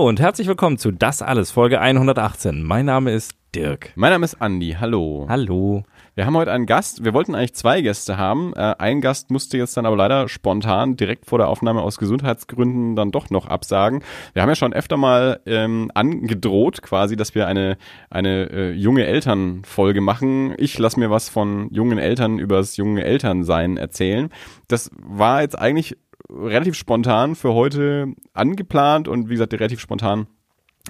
Hallo und herzlich willkommen zu Das Alles, Folge 118. Mein Name ist Dirk. Mein Name ist Andi. Hallo. Hallo. Wir haben heute einen Gast. Wir wollten eigentlich zwei Gäste haben. Äh, ein Gast musste jetzt dann aber leider spontan direkt vor der Aufnahme aus Gesundheitsgründen dann doch noch absagen. Wir haben ja schon öfter mal ähm, angedroht, quasi, dass wir eine eine äh, junge Elternfolge machen. Ich lasse mir was von jungen Eltern übers junge Elternsein erzählen. Das war jetzt eigentlich relativ spontan für heute angeplant und wie gesagt, relativ spontan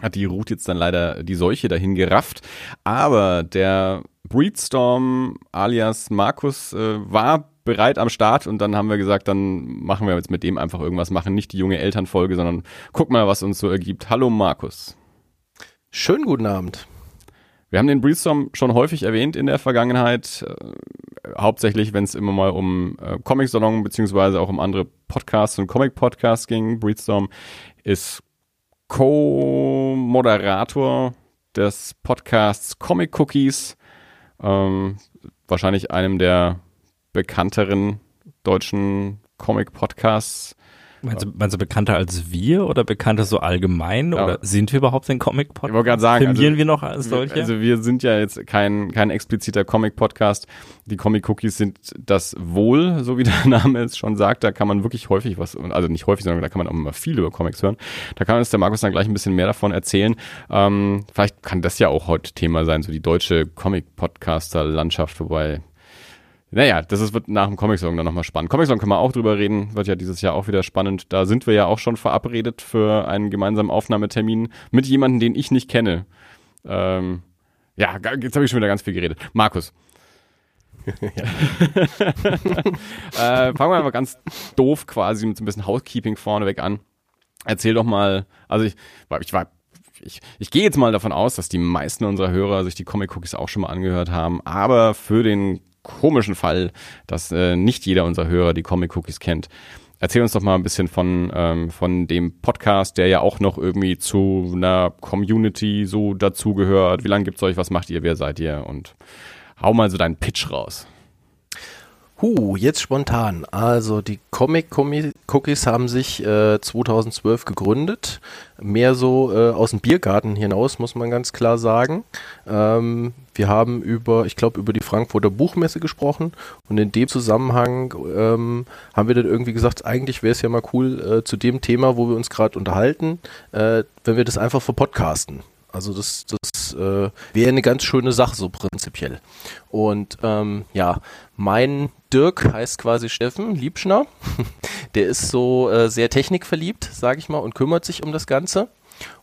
hat die Ruth jetzt dann leider die Seuche dahin gerafft. Aber der Breedstorm alias Markus äh, war bereit am Start und dann haben wir gesagt, dann machen wir jetzt mit dem einfach irgendwas machen. Nicht die junge Elternfolge, sondern guck mal, was uns so ergibt. Hallo Markus. Schönen guten Abend. Wir haben den Breedstorm schon häufig erwähnt in der Vergangenheit, äh, hauptsächlich wenn es immer mal um äh, Comic-Salon beziehungsweise auch um andere Podcasts und Comic-Podcasts ging. Breedstorm ist Co-Moderator des Podcasts Comic Cookies, ähm, wahrscheinlich einem der bekannteren deutschen Comic-Podcasts. Meinst du, meinst du bekannter als wir oder bekannter so allgemein? Ja. Oder sind wir überhaupt ein Comic-Podcast? Ich wollte gerade sagen, Filmieren also, wir noch als solche? Also wir sind ja jetzt kein, kein expliziter Comic-Podcast. Die Comic-Cookies sind das wohl, so wie der Name es schon sagt. Da kann man wirklich häufig was, also nicht häufig, sondern da kann man auch immer viel über Comics hören. Da kann uns der Markus dann gleich ein bisschen mehr davon erzählen. Ähm, vielleicht kann das ja auch heute Thema sein, so die deutsche Comic-Podcaster-Landschaft, wobei naja, das ist, wird nach dem Comic-Song dann nochmal spannend. Comic-Song können wir auch drüber reden, wird ja dieses Jahr auch wieder spannend. Da sind wir ja auch schon verabredet für einen gemeinsamen Aufnahmetermin mit jemandem, den ich nicht kenne. Ähm, ja, jetzt habe ich schon wieder ganz viel geredet. Markus. äh, fangen wir mal ganz doof quasi mit so ein bisschen Housekeeping vorneweg an. Erzähl doch mal, also ich, ich war ich, ich gehe jetzt mal davon aus, dass die meisten unserer Hörer sich die Comic Cookies auch schon mal angehört haben, aber für den komischen Fall, dass äh, nicht jeder unserer Hörer die Comic Cookies kennt. Erzähl uns doch mal ein bisschen von, ähm, von dem Podcast, der ja auch noch irgendwie zu einer Community so dazugehört. Wie lange gibt's euch? Was macht ihr? Wer seid ihr? Und hau mal so deinen Pitch raus. Huh, jetzt spontan. Also die Comic Cookies haben sich äh, 2012 gegründet. Mehr so äh, aus dem Biergarten hinaus, muss man ganz klar sagen. Ähm, wir haben über, ich glaube, über die Frankfurter Buchmesse gesprochen und in dem Zusammenhang ähm, haben wir dann irgendwie gesagt, eigentlich wäre es ja mal cool äh, zu dem Thema, wo wir uns gerade unterhalten, äh, wenn wir das einfach verpodcasten. Also das, das äh, wäre eine ganz schöne Sache so prinzipiell. Und ähm, ja, mein Dirk heißt quasi Steffen Liebschner. Der ist so äh, sehr technikverliebt, sage ich mal, und kümmert sich um das Ganze.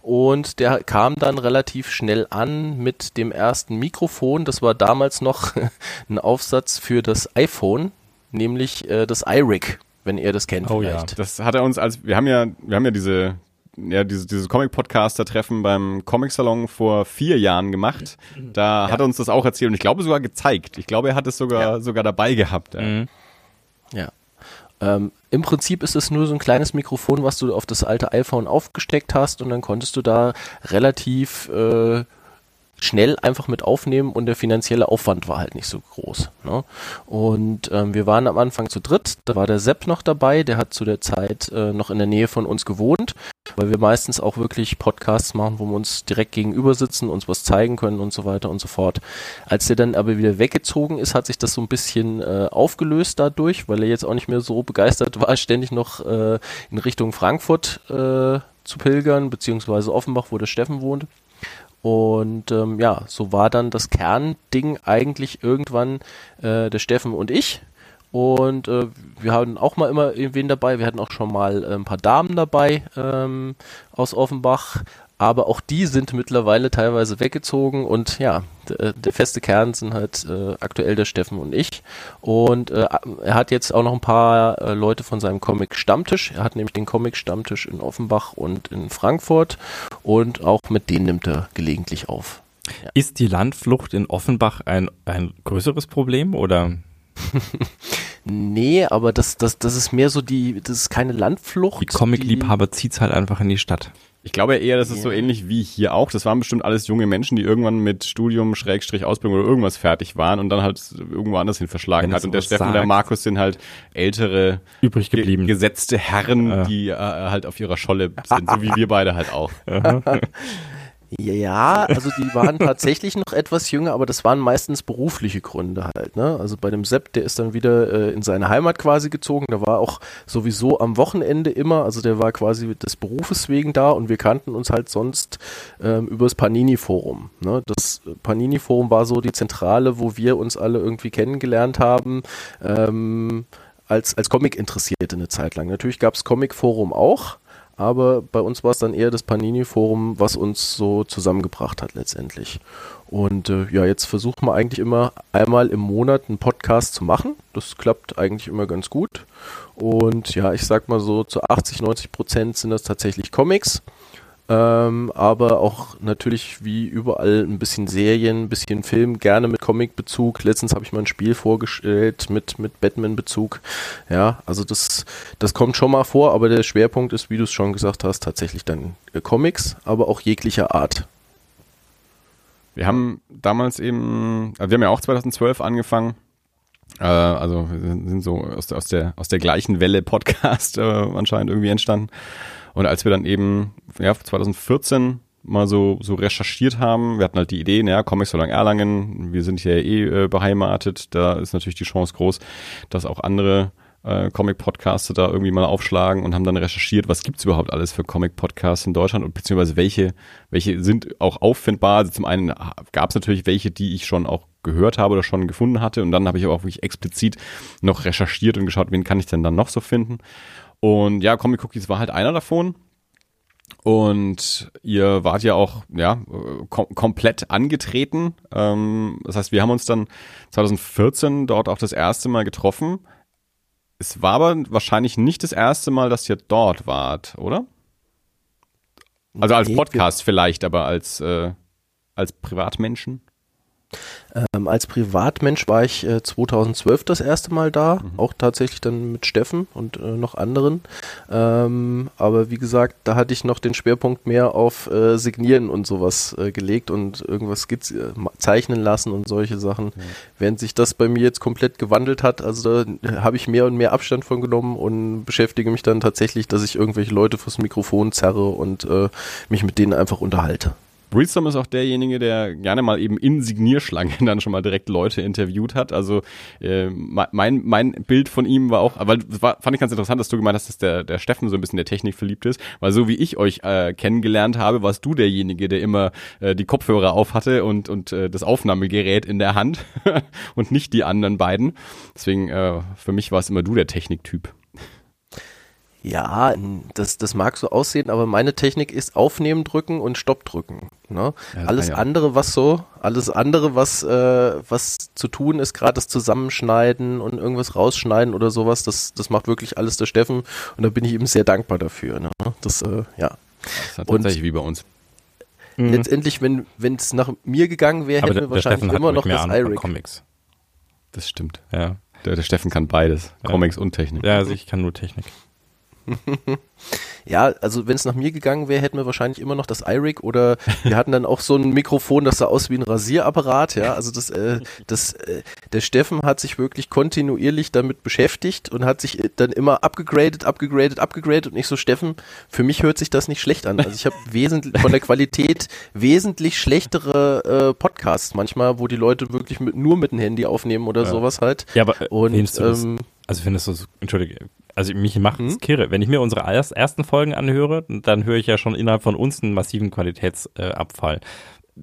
Und der kam dann relativ schnell an mit dem ersten Mikrofon. Das war damals noch ein Aufsatz für das iPhone, nämlich äh, das iRig, wenn ihr das kennt. Oh vielleicht. ja, das hat er uns als wir haben ja wir haben ja diese ja, dieses, dieses Comic-Podcaster-Treffen beim Comic-Salon vor vier Jahren gemacht. Da ja. hat er uns das auch erzählt und ich glaube sogar gezeigt. Ich glaube, er hat es sogar, ja. sogar dabei gehabt. Ja. Mhm. ja. Ähm, Im Prinzip ist es nur so ein kleines Mikrofon, was du auf das alte iPhone aufgesteckt hast und dann konntest du da relativ äh, schnell einfach mit aufnehmen und der finanzielle Aufwand war halt nicht so groß. Ne? Und ähm, wir waren am Anfang zu dritt, da war der Sepp noch dabei, der hat zu der Zeit äh, noch in der Nähe von uns gewohnt, weil wir meistens auch wirklich Podcasts machen, wo wir uns direkt gegenüber sitzen, uns was zeigen können und so weiter und so fort. Als der dann aber wieder weggezogen ist, hat sich das so ein bisschen äh, aufgelöst dadurch, weil er jetzt auch nicht mehr so begeistert war, ständig noch äh, in Richtung Frankfurt äh, zu pilgern, beziehungsweise Offenbach, wo der Steffen wohnt. Und ähm, ja, so war dann das Kernding eigentlich irgendwann äh, der Steffen und ich. Und äh, wir hatten auch mal immer irgendwen dabei. Wir hatten auch schon mal äh, ein paar Damen dabei ähm, aus Offenbach aber auch die sind mittlerweile teilweise weggezogen und ja, der, der feste Kern sind halt äh, aktuell der Steffen und ich. Und äh, er hat jetzt auch noch ein paar äh, Leute von seinem Comic Stammtisch. Er hat nämlich den Comic Stammtisch in Offenbach und in Frankfurt und auch mit denen nimmt er gelegentlich auf. Ja. Ist die Landflucht in Offenbach ein, ein größeres Problem oder? nee, aber das, das, das ist mehr so die, das ist keine Landflucht. Die Comic-Liebhaber zieht's halt einfach in die Stadt. Ich glaube eher, das ist so ähnlich wie hier auch. Das waren bestimmt alles junge Menschen, die irgendwann mit Studium, Schrägstrich, Ausbildung oder irgendwas fertig waren und dann halt irgendwo anders hin verschlagen hat. Und der Steffen und der Markus sind halt ältere, übrig geblieben, ge gesetzte Herren, ja. die äh, halt auf ihrer Scholle sind, so wie wir beide halt auch. Ja, also die waren tatsächlich noch etwas jünger, aber das waren meistens berufliche Gründe halt. Ne? Also bei dem Sepp, der ist dann wieder äh, in seine Heimat quasi gezogen. Der war auch sowieso am Wochenende immer, also der war quasi des Berufes wegen da und wir kannten uns halt sonst ähm, übers Panini-Forum. Ne? Das Panini-Forum war so die Zentrale, wo wir uns alle irgendwie kennengelernt haben. Ähm, als, als Comic-Interessierte eine Zeit lang. Natürlich gab es Comic-Forum auch, aber bei uns war es dann eher das Panini-Forum, was uns so zusammengebracht hat letztendlich. Und äh, ja, jetzt versuchen wir eigentlich immer einmal im Monat einen Podcast zu machen. Das klappt eigentlich immer ganz gut. Und ja, ich sag mal so, zu 80, 90 Prozent sind das tatsächlich Comics. Ähm, aber auch natürlich wie überall ein bisschen Serien, ein bisschen Film, gerne mit Comic-Bezug. Letztens habe ich mal ein Spiel vorgestellt mit, mit Batman-Bezug. Ja, also das, das kommt schon mal vor, aber der Schwerpunkt ist, wie du es schon gesagt hast, tatsächlich dann äh, Comics, aber auch jeglicher Art. Wir haben damals eben, also wir haben ja auch 2012 angefangen. Äh, also wir sind so aus der, aus der, aus der gleichen Welle Podcast äh, anscheinend irgendwie entstanden. Und als wir dann eben, ja, 2014 mal so, so recherchiert haben, wir hatten halt die Idee, naja, Comics lang Erlangen, wir sind hier eh äh, beheimatet, da ist natürlich die Chance groß, dass auch andere äh, Comic-Podcasts da irgendwie mal aufschlagen und haben dann recherchiert, was gibt's überhaupt alles für Comic-Podcasts in Deutschland und beziehungsweise welche, welche sind auch auffindbar. Also zum einen gab's natürlich welche, die ich schon auch gehört habe oder schon gefunden hatte und dann habe ich aber auch wirklich explizit noch recherchiert und geschaut, wen kann ich denn dann noch so finden. Und ja, Comic Cookies war halt einer davon. Und ihr wart ja auch ja kom komplett angetreten. Ähm, das heißt, wir haben uns dann 2014 dort auch das erste Mal getroffen. Es war aber wahrscheinlich nicht das erste Mal, dass ihr dort wart, oder? Also als Podcast vielleicht, aber als äh, als Privatmenschen? Ähm, als Privatmensch war ich äh, 2012 das erste Mal da, mhm. auch tatsächlich dann mit Steffen und äh, noch anderen. Ähm, aber wie gesagt, da hatte ich noch den Schwerpunkt mehr auf äh, Signieren und sowas äh, gelegt und irgendwas skizz äh, zeichnen lassen und solche Sachen. Mhm. Während sich das bei mir jetzt komplett gewandelt hat, also da habe ich mehr und mehr Abstand von genommen und beschäftige mich dann tatsächlich, dass ich irgendwelche Leute fürs Mikrofon zerre und äh, mich mit denen einfach unterhalte. Breedstorm ist auch derjenige, der gerne mal eben in Signierschlangen dann schon mal direkt Leute interviewt hat. Also äh, mein, mein Bild von ihm war auch, aber war, fand ich ganz interessant, dass du gemeint hast, dass der, der Steffen so ein bisschen der Technik verliebt ist, weil so wie ich euch äh, kennengelernt habe, warst du derjenige, der immer äh, die Kopfhörer auf hatte und, und äh, das Aufnahmegerät in der Hand und nicht die anderen beiden. Deswegen äh, für mich war es immer du der Techniktyp. Ja, das, das mag so aussehen, aber meine Technik ist Aufnehmen drücken und Stopp drücken. Ne? Ja, alles ja. andere, was so, alles andere, was, äh, was zu tun ist, gerade das Zusammenschneiden und irgendwas rausschneiden oder sowas, das, das macht wirklich alles der Steffen und da bin ich ihm sehr dankbar dafür. Ne? Das, äh, ja. Das ist tatsächlich und wie bei uns. Mhm. Letztendlich, wenn es nach mir gegangen wäre, hätten wir wahrscheinlich immer noch das iRig. Comics. Das stimmt. Ja. Der, der Steffen kann beides, ja. Comics und Technik. Ja, also ich kann nur Technik. ja, also wenn es nach mir gegangen wäre, hätten wir wahrscheinlich immer noch das iRig oder wir hatten dann auch so ein Mikrofon, das sah aus wie ein Rasierapparat, ja. Also das, äh, das, äh, der Steffen hat sich wirklich kontinuierlich damit beschäftigt und hat sich dann immer abgegradet, abgegradet, abgegradet und ich so, Steffen, für mich hört sich das nicht schlecht an. Also ich habe wesentlich von der Qualität wesentlich schlechtere äh, Podcasts manchmal, wo die Leute wirklich mit, nur mit dem Handy aufnehmen oder ja. sowas halt. Ja, aber äh, und ähm, also findest du, entschuldige, also mich macht es mhm. kirre. Wenn ich mir unsere ersten Folgen anhöre, dann höre ich ja schon innerhalb von uns einen massiven Qualitätsabfall.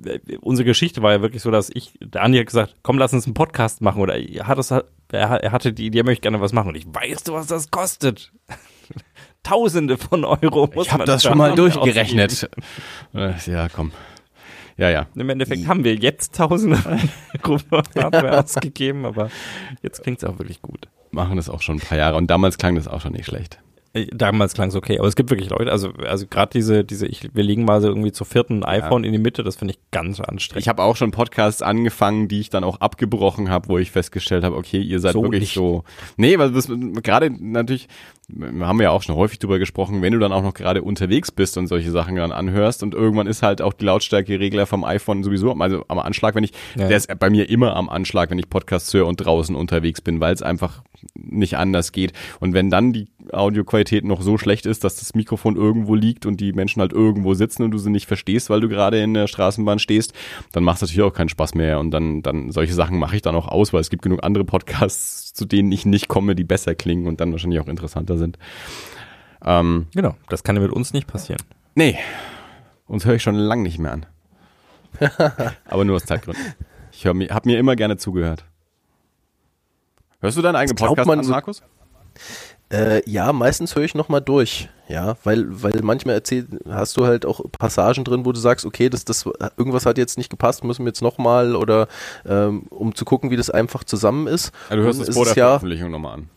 Äh, unsere Geschichte war ja wirklich so, dass ich, der Andi hat gesagt, komm, lass uns einen Podcast machen. Oder er, hat hatte die Idee, er möchte gerne was machen. Und ich weiß, was das kostet. Tausende von Euro muss ich hab man das schon mal durchgerechnet. Äh, ja, komm. Ja, ja. Im Endeffekt haben wir jetzt Tausende Euro ausgegeben, aber jetzt klingt es auch wirklich gut machen das auch schon ein paar Jahre und damals klang das auch schon nicht schlecht. Äh, damals klang es okay, aber es gibt wirklich Leute, also also gerade diese diese ich wir legen mal so irgendwie zur vierten iPhone ja. in die Mitte, das finde ich ganz anstrengend. Ich habe auch schon Podcasts angefangen, die ich dann auch abgebrochen habe, wo ich festgestellt habe, okay, ihr seid so wirklich nicht. so Nee, weil das gerade natürlich haben wir ja auch schon häufig drüber gesprochen, wenn du dann auch noch gerade unterwegs bist und solche Sachen dann anhörst und irgendwann ist halt auch die Lautstärkeregler vom iPhone sowieso also am Anschlag, wenn ich ja. der ist bei mir immer am Anschlag, wenn ich Podcasts höre und draußen unterwegs bin, weil es einfach nicht anders geht und wenn dann die Audioqualität noch so schlecht ist, dass das Mikrofon irgendwo liegt und die Menschen halt irgendwo sitzen und du sie nicht verstehst, weil du gerade in der Straßenbahn stehst, dann macht es natürlich auch keinen Spaß mehr. Und dann, dann solche Sachen mache ich dann auch aus, weil es gibt genug andere Podcasts, zu denen ich nicht komme, die besser klingen und dann wahrscheinlich auch interessanter sind. Ähm, genau, das kann ja mit uns nicht passieren. Nee, uns höre ich schon lange nicht mehr an. Aber nur aus Zeitgründen. Ich habe mir immer gerne zugehört. Hörst du deinen eigenen Podcast an, Markus? Äh, ja, meistens höre ich nochmal durch. Ja, weil, weil manchmal erzählt, hast du halt auch Passagen drin, wo du sagst, okay, das, das, irgendwas hat jetzt nicht gepasst, müssen wir jetzt nochmal oder ähm, um zu gucken, wie das einfach zusammen ist. Ja, du hörst es vor der ja, Veröffentlichung nochmal an.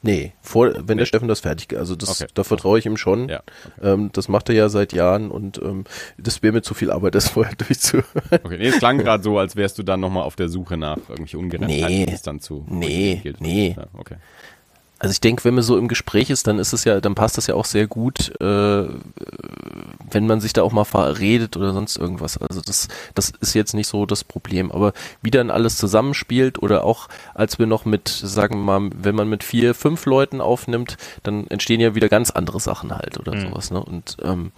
Nee, vor, wenn nee. der Steffen das fertig, also das, okay. da vertraue ich ihm schon. Ja, okay. ähm, das macht er ja seit Jahren und ähm, das wäre mir zu viel Arbeit, das vorher durchzuhören. Okay, nee, es klang gerade so, als wärst du dann nochmal auf der Suche nach irgendwelche Ungereimtheiten, nee, die es dann zu. Nee, nee. Ja, okay. Also ich denke, wenn man so im Gespräch ist, dann ist es ja, dann passt das ja auch sehr gut, äh, wenn man sich da auch mal verredet oder sonst irgendwas. Also das, das ist jetzt nicht so das Problem. Aber wie dann alles zusammenspielt oder auch als wir noch mit, sagen wir mal, wenn man mit vier, fünf Leuten aufnimmt, dann entstehen ja wieder ganz andere Sachen halt oder mhm. sowas. Ne? Und ähm,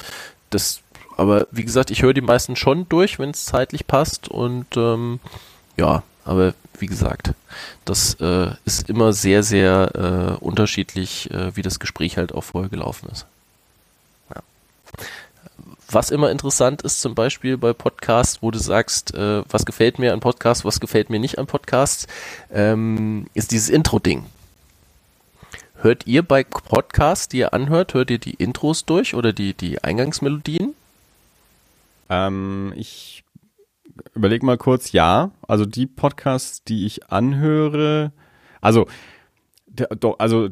das, aber wie gesagt, ich höre die meisten schon durch, wenn es zeitlich passt und ähm, ja, aber wie gesagt, das äh, ist immer sehr, sehr äh, unterschiedlich, äh, wie das Gespräch halt auch vorher gelaufen ist. Ja. Was immer interessant ist, zum Beispiel bei Podcasts, wo du sagst, äh, was gefällt mir an Podcasts, was gefällt mir nicht an Podcasts, ähm, ist dieses Intro-Ding. Hört ihr bei Podcasts, die ihr anhört, hört ihr die Intros durch oder die, die Eingangsmelodien? Ähm, ich überleg mal kurz, ja. Also die Podcasts, die ich anhöre, also also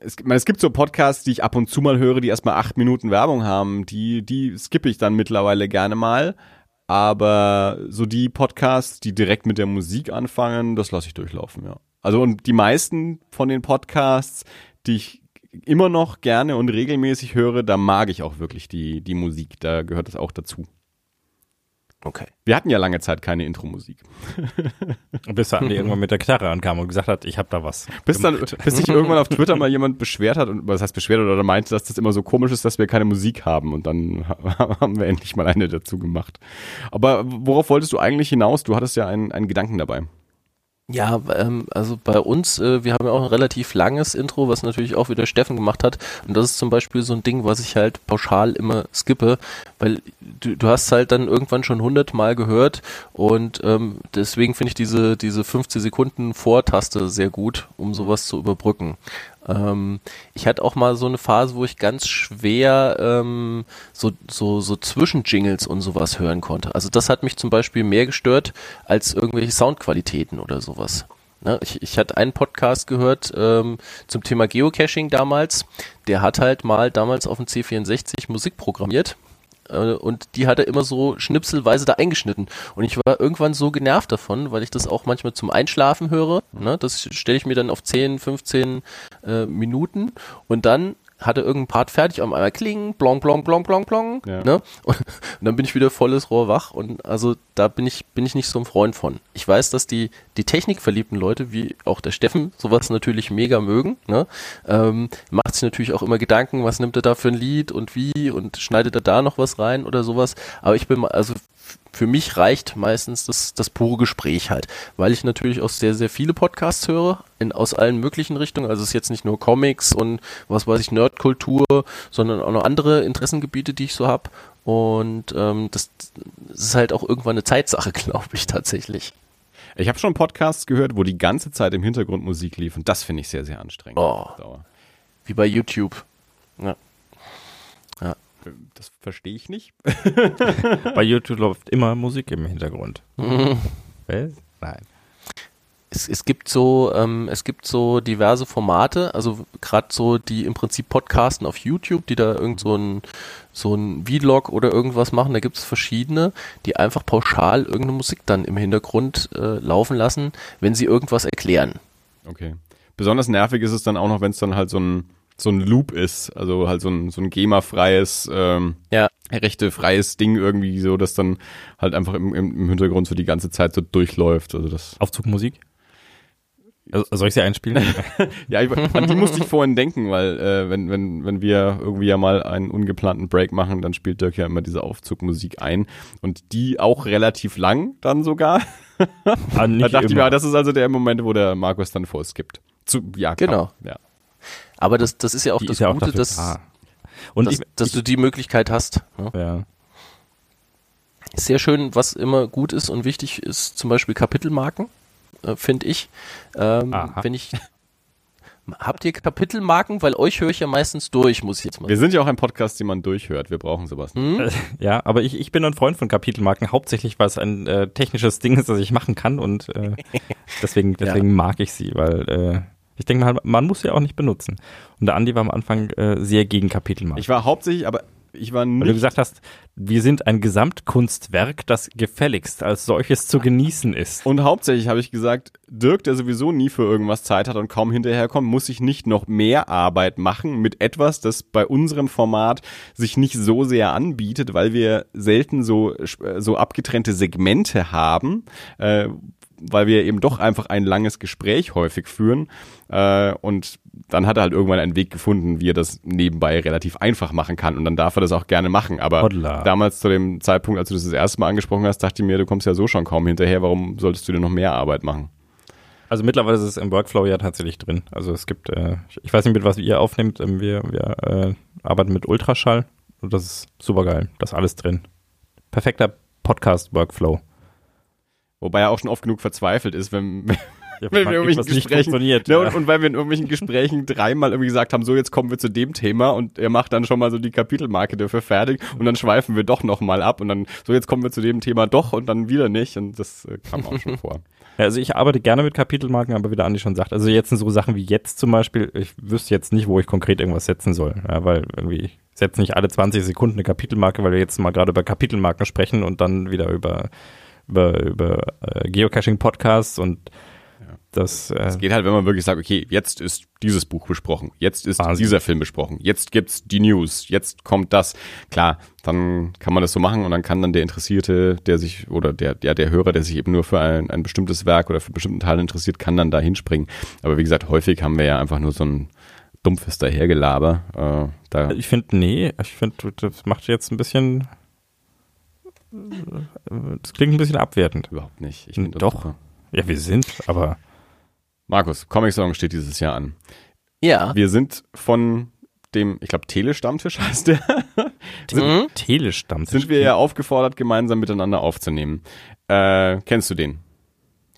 es, es gibt so Podcasts, die ich ab und zu mal höre, die erstmal acht Minuten Werbung haben. Die, die skippe ich dann mittlerweile gerne mal. Aber so die Podcasts, die direkt mit der Musik anfangen, das lasse ich durchlaufen, ja. Also und die meisten von den Podcasts, die ich immer noch gerne und regelmäßig höre, da mag ich auch wirklich die, die Musik. Da gehört das auch dazu. Okay. Wir hatten ja lange Zeit keine Intro-Musik. bis Andi irgendwann mit der Knarre ankam und gesagt hat, ich habe da was. Bis dann, bis sich irgendwann auf Twitter mal jemand beschwert hat und was heißt beschwert oder meinte, dass das immer so komisch ist, dass wir keine Musik haben und dann haben wir endlich mal eine dazu gemacht. Aber worauf wolltest du eigentlich hinaus? Du hattest ja einen, einen Gedanken dabei. Ja, ähm, also bei uns, äh, wir haben ja auch ein relativ langes Intro, was natürlich auch wieder Steffen gemacht hat. Und das ist zum Beispiel so ein Ding, was ich halt pauschal immer skippe, weil du, du hast halt dann irgendwann schon hundertmal gehört und ähm, deswegen finde ich diese, diese 15 Sekunden Vortaste sehr gut, um sowas zu überbrücken. Ähm, ich hatte auch mal so eine Phase, wo ich ganz schwer ähm, so, so, so Zwischenjingles und sowas hören konnte. Also das hat mich zum Beispiel mehr gestört als irgendwelche Soundqualitäten oder sowas. Ne, ich, ich hatte einen Podcast gehört ähm, zum Thema Geocaching damals. Der hat halt mal damals auf dem C64 Musik programmiert und die hat er immer so schnipselweise da eingeschnitten. Und ich war irgendwann so genervt davon, weil ich das auch manchmal zum Einschlafen höre. Ne? Das stelle ich mir dann auf 10, 15 äh, Minuten und dann hatte irgendein Part fertig, auf einmal klingen, blong, blong, blong, blong, blong. Ja. Ne? Und, und, dann bin ich wieder volles Rohr wach und also da bin ich, bin ich nicht so ein Freund von. Ich weiß, dass die, die technikverliebten Leute, wie auch der Steffen, sowas natürlich mega mögen. Ne? Ähm, macht sich natürlich auch immer Gedanken, was nimmt er da für ein Lied und wie und schneidet er da noch was rein oder sowas. Aber ich bin, also für mich reicht meistens das, das pure Gespräch halt, weil ich natürlich auch sehr, sehr viele Podcasts höre, in, aus allen möglichen Richtungen. Also es ist jetzt nicht nur Comics und was weiß ich, Nerdkultur, sondern auch noch andere Interessengebiete, die ich so habe. Und ähm, das, das ist halt auch irgendwann eine Zeitsache, glaube ich, tatsächlich. Ich habe schon Podcasts gehört, wo die ganze Zeit im Hintergrund Musik lief und das finde ich sehr, sehr anstrengend. Oh, wie bei YouTube. Ja. Das verstehe ich nicht. Bei YouTube läuft immer Musik im Hintergrund. Mhm. Nein. es, es gibt so, ähm, es gibt so diverse Formate, also gerade so die im Prinzip Podcasten auf YouTube, die da irgend so ein so ein Vlog oder irgendwas machen, da gibt es verschiedene, die einfach pauschal irgendeine Musik dann im Hintergrund äh, laufen lassen, wenn sie irgendwas erklären. Okay. Besonders nervig ist es dann auch noch, wenn es dann halt so ein so ein Loop ist, also halt so ein, so ein GEMA-freies, ähm, ja. rechte-freies Ding irgendwie, so, dass dann halt einfach im, im Hintergrund so die ganze Zeit so durchläuft. Also das Aufzugmusik? Also, soll ich sie einspielen? ja, ich, an die musste ich vorhin denken, weil äh, wenn, wenn, wenn wir irgendwie ja mal einen ungeplanten Break machen, dann spielt Dirk ja immer diese Aufzugmusik ein und die auch relativ lang dann sogar. Ah, da dachte immer. ich mir, das ist also der Moment, wo der Markus dann vorskippt. Zu, ja, genau. Ja. Aber das, das ist ja auch die das ja Gute, auch dass, und dass, ich, dass ich, du die Möglichkeit hast. Ja. Sehr schön, was immer gut ist und wichtig ist, zum Beispiel Kapitelmarken, äh, finde ich. Ähm, wenn ich Habt ihr Kapitelmarken? Weil euch höre ich ja meistens durch, muss ich jetzt mal Wir sind ja auch ein Podcast, den man durchhört. Wir brauchen sowas. Hm? Ja, aber ich, ich bin ein Freund von Kapitelmarken, hauptsächlich, weil es ein äh, technisches Ding ist, das ich machen kann und äh, deswegen, deswegen ja. mag ich sie, weil äh, ich denke mal, man muss sie auch nicht benutzen. Und der Andi war am Anfang äh, sehr gegen Kapitelmarken. Ich war hauptsächlich, aber ich war nicht. Weil du gesagt hast, wir sind ein Gesamtkunstwerk, das gefälligst als solches zu genießen ist. Und hauptsächlich habe ich gesagt, Dirk, der sowieso nie für irgendwas Zeit hat und kaum hinterherkommt, muss sich nicht noch mehr Arbeit machen mit etwas, das bei unserem Format sich nicht so sehr anbietet, weil wir selten so, so abgetrennte Segmente haben, äh, weil wir eben doch einfach ein langes Gespräch häufig führen. Äh, und dann hat er halt irgendwann einen Weg gefunden, wie er das nebenbei relativ einfach machen kann. Und dann darf er das auch gerne machen. Aber Hodla. damals zu dem Zeitpunkt, als du das das erste Mal angesprochen hast, dachte ich mir, du kommst ja so schon kaum hinterher. Warum solltest du dir noch mehr Arbeit machen? Also mittlerweile ist es im Workflow ja tatsächlich drin. Also es gibt, äh, ich weiß nicht, mit was ihr aufnehmt, ähm, wir, wir äh, arbeiten mit Ultraschall und das ist super geil. Das ist alles drin. Perfekter Podcast-Workflow. Wobei er auch schon oft genug verzweifelt ist, wenn, ja, wenn wir irgendwelchen Gesprächen, ne, ja. und, und, weil wir in irgendwelchen Gesprächen dreimal irgendwie gesagt haben, so jetzt kommen wir zu dem Thema und er macht dann schon mal so die Kapitelmarke dafür fertig und dann schweifen wir doch nochmal ab und dann so jetzt kommen wir zu dem Thema doch und dann wieder nicht und das äh, kam auch schon vor. Ja, also ich arbeite gerne mit Kapitelmarken, aber wie der Andi schon sagt, also jetzt sind so Sachen wie jetzt zum Beispiel, ich wüsste jetzt nicht, wo ich konkret irgendwas setzen soll, ja, weil irgendwie setze nicht alle 20 Sekunden eine Kapitelmarke, weil wir jetzt mal gerade über Kapitelmarken sprechen und dann wieder über über, über äh, Geocaching-Podcasts und das, äh, es geht halt, wenn man wirklich sagt, okay, jetzt ist dieses Buch besprochen, jetzt ist Wahnsinn. dieser Film besprochen, jetzt gibt's die News, jetzt kommt das. Klar, dann kann man das so machen und dann kann dann der Interessierte, der sich oder der ja der Hörer, der sich eben nur für ein, ein bestimmtes Werk oder für einen bestimmten Teil interessiert, kann dann da hinspringen. Aber wie gesagt, häufig haben wir ja einfach nur so ein dumpfes Dahergelaber. Äh, da ich finde, nee, ich finde, das macht jetzt ein bisschen das klingt ein bisschen abwertend. Überhaupt nicht. Ich Doch. Super. Ja, wir sind, aber. Markus, Comic Song steht dieses Jahr an. Ja. Wir sind von dem, ich glaube, Telestammtisch heißt der. sind, mhm. Telestammtisch. Sind wir ja aufgefordert, gemeinsam miteinander aufzunehmen. Äh, kennst du den?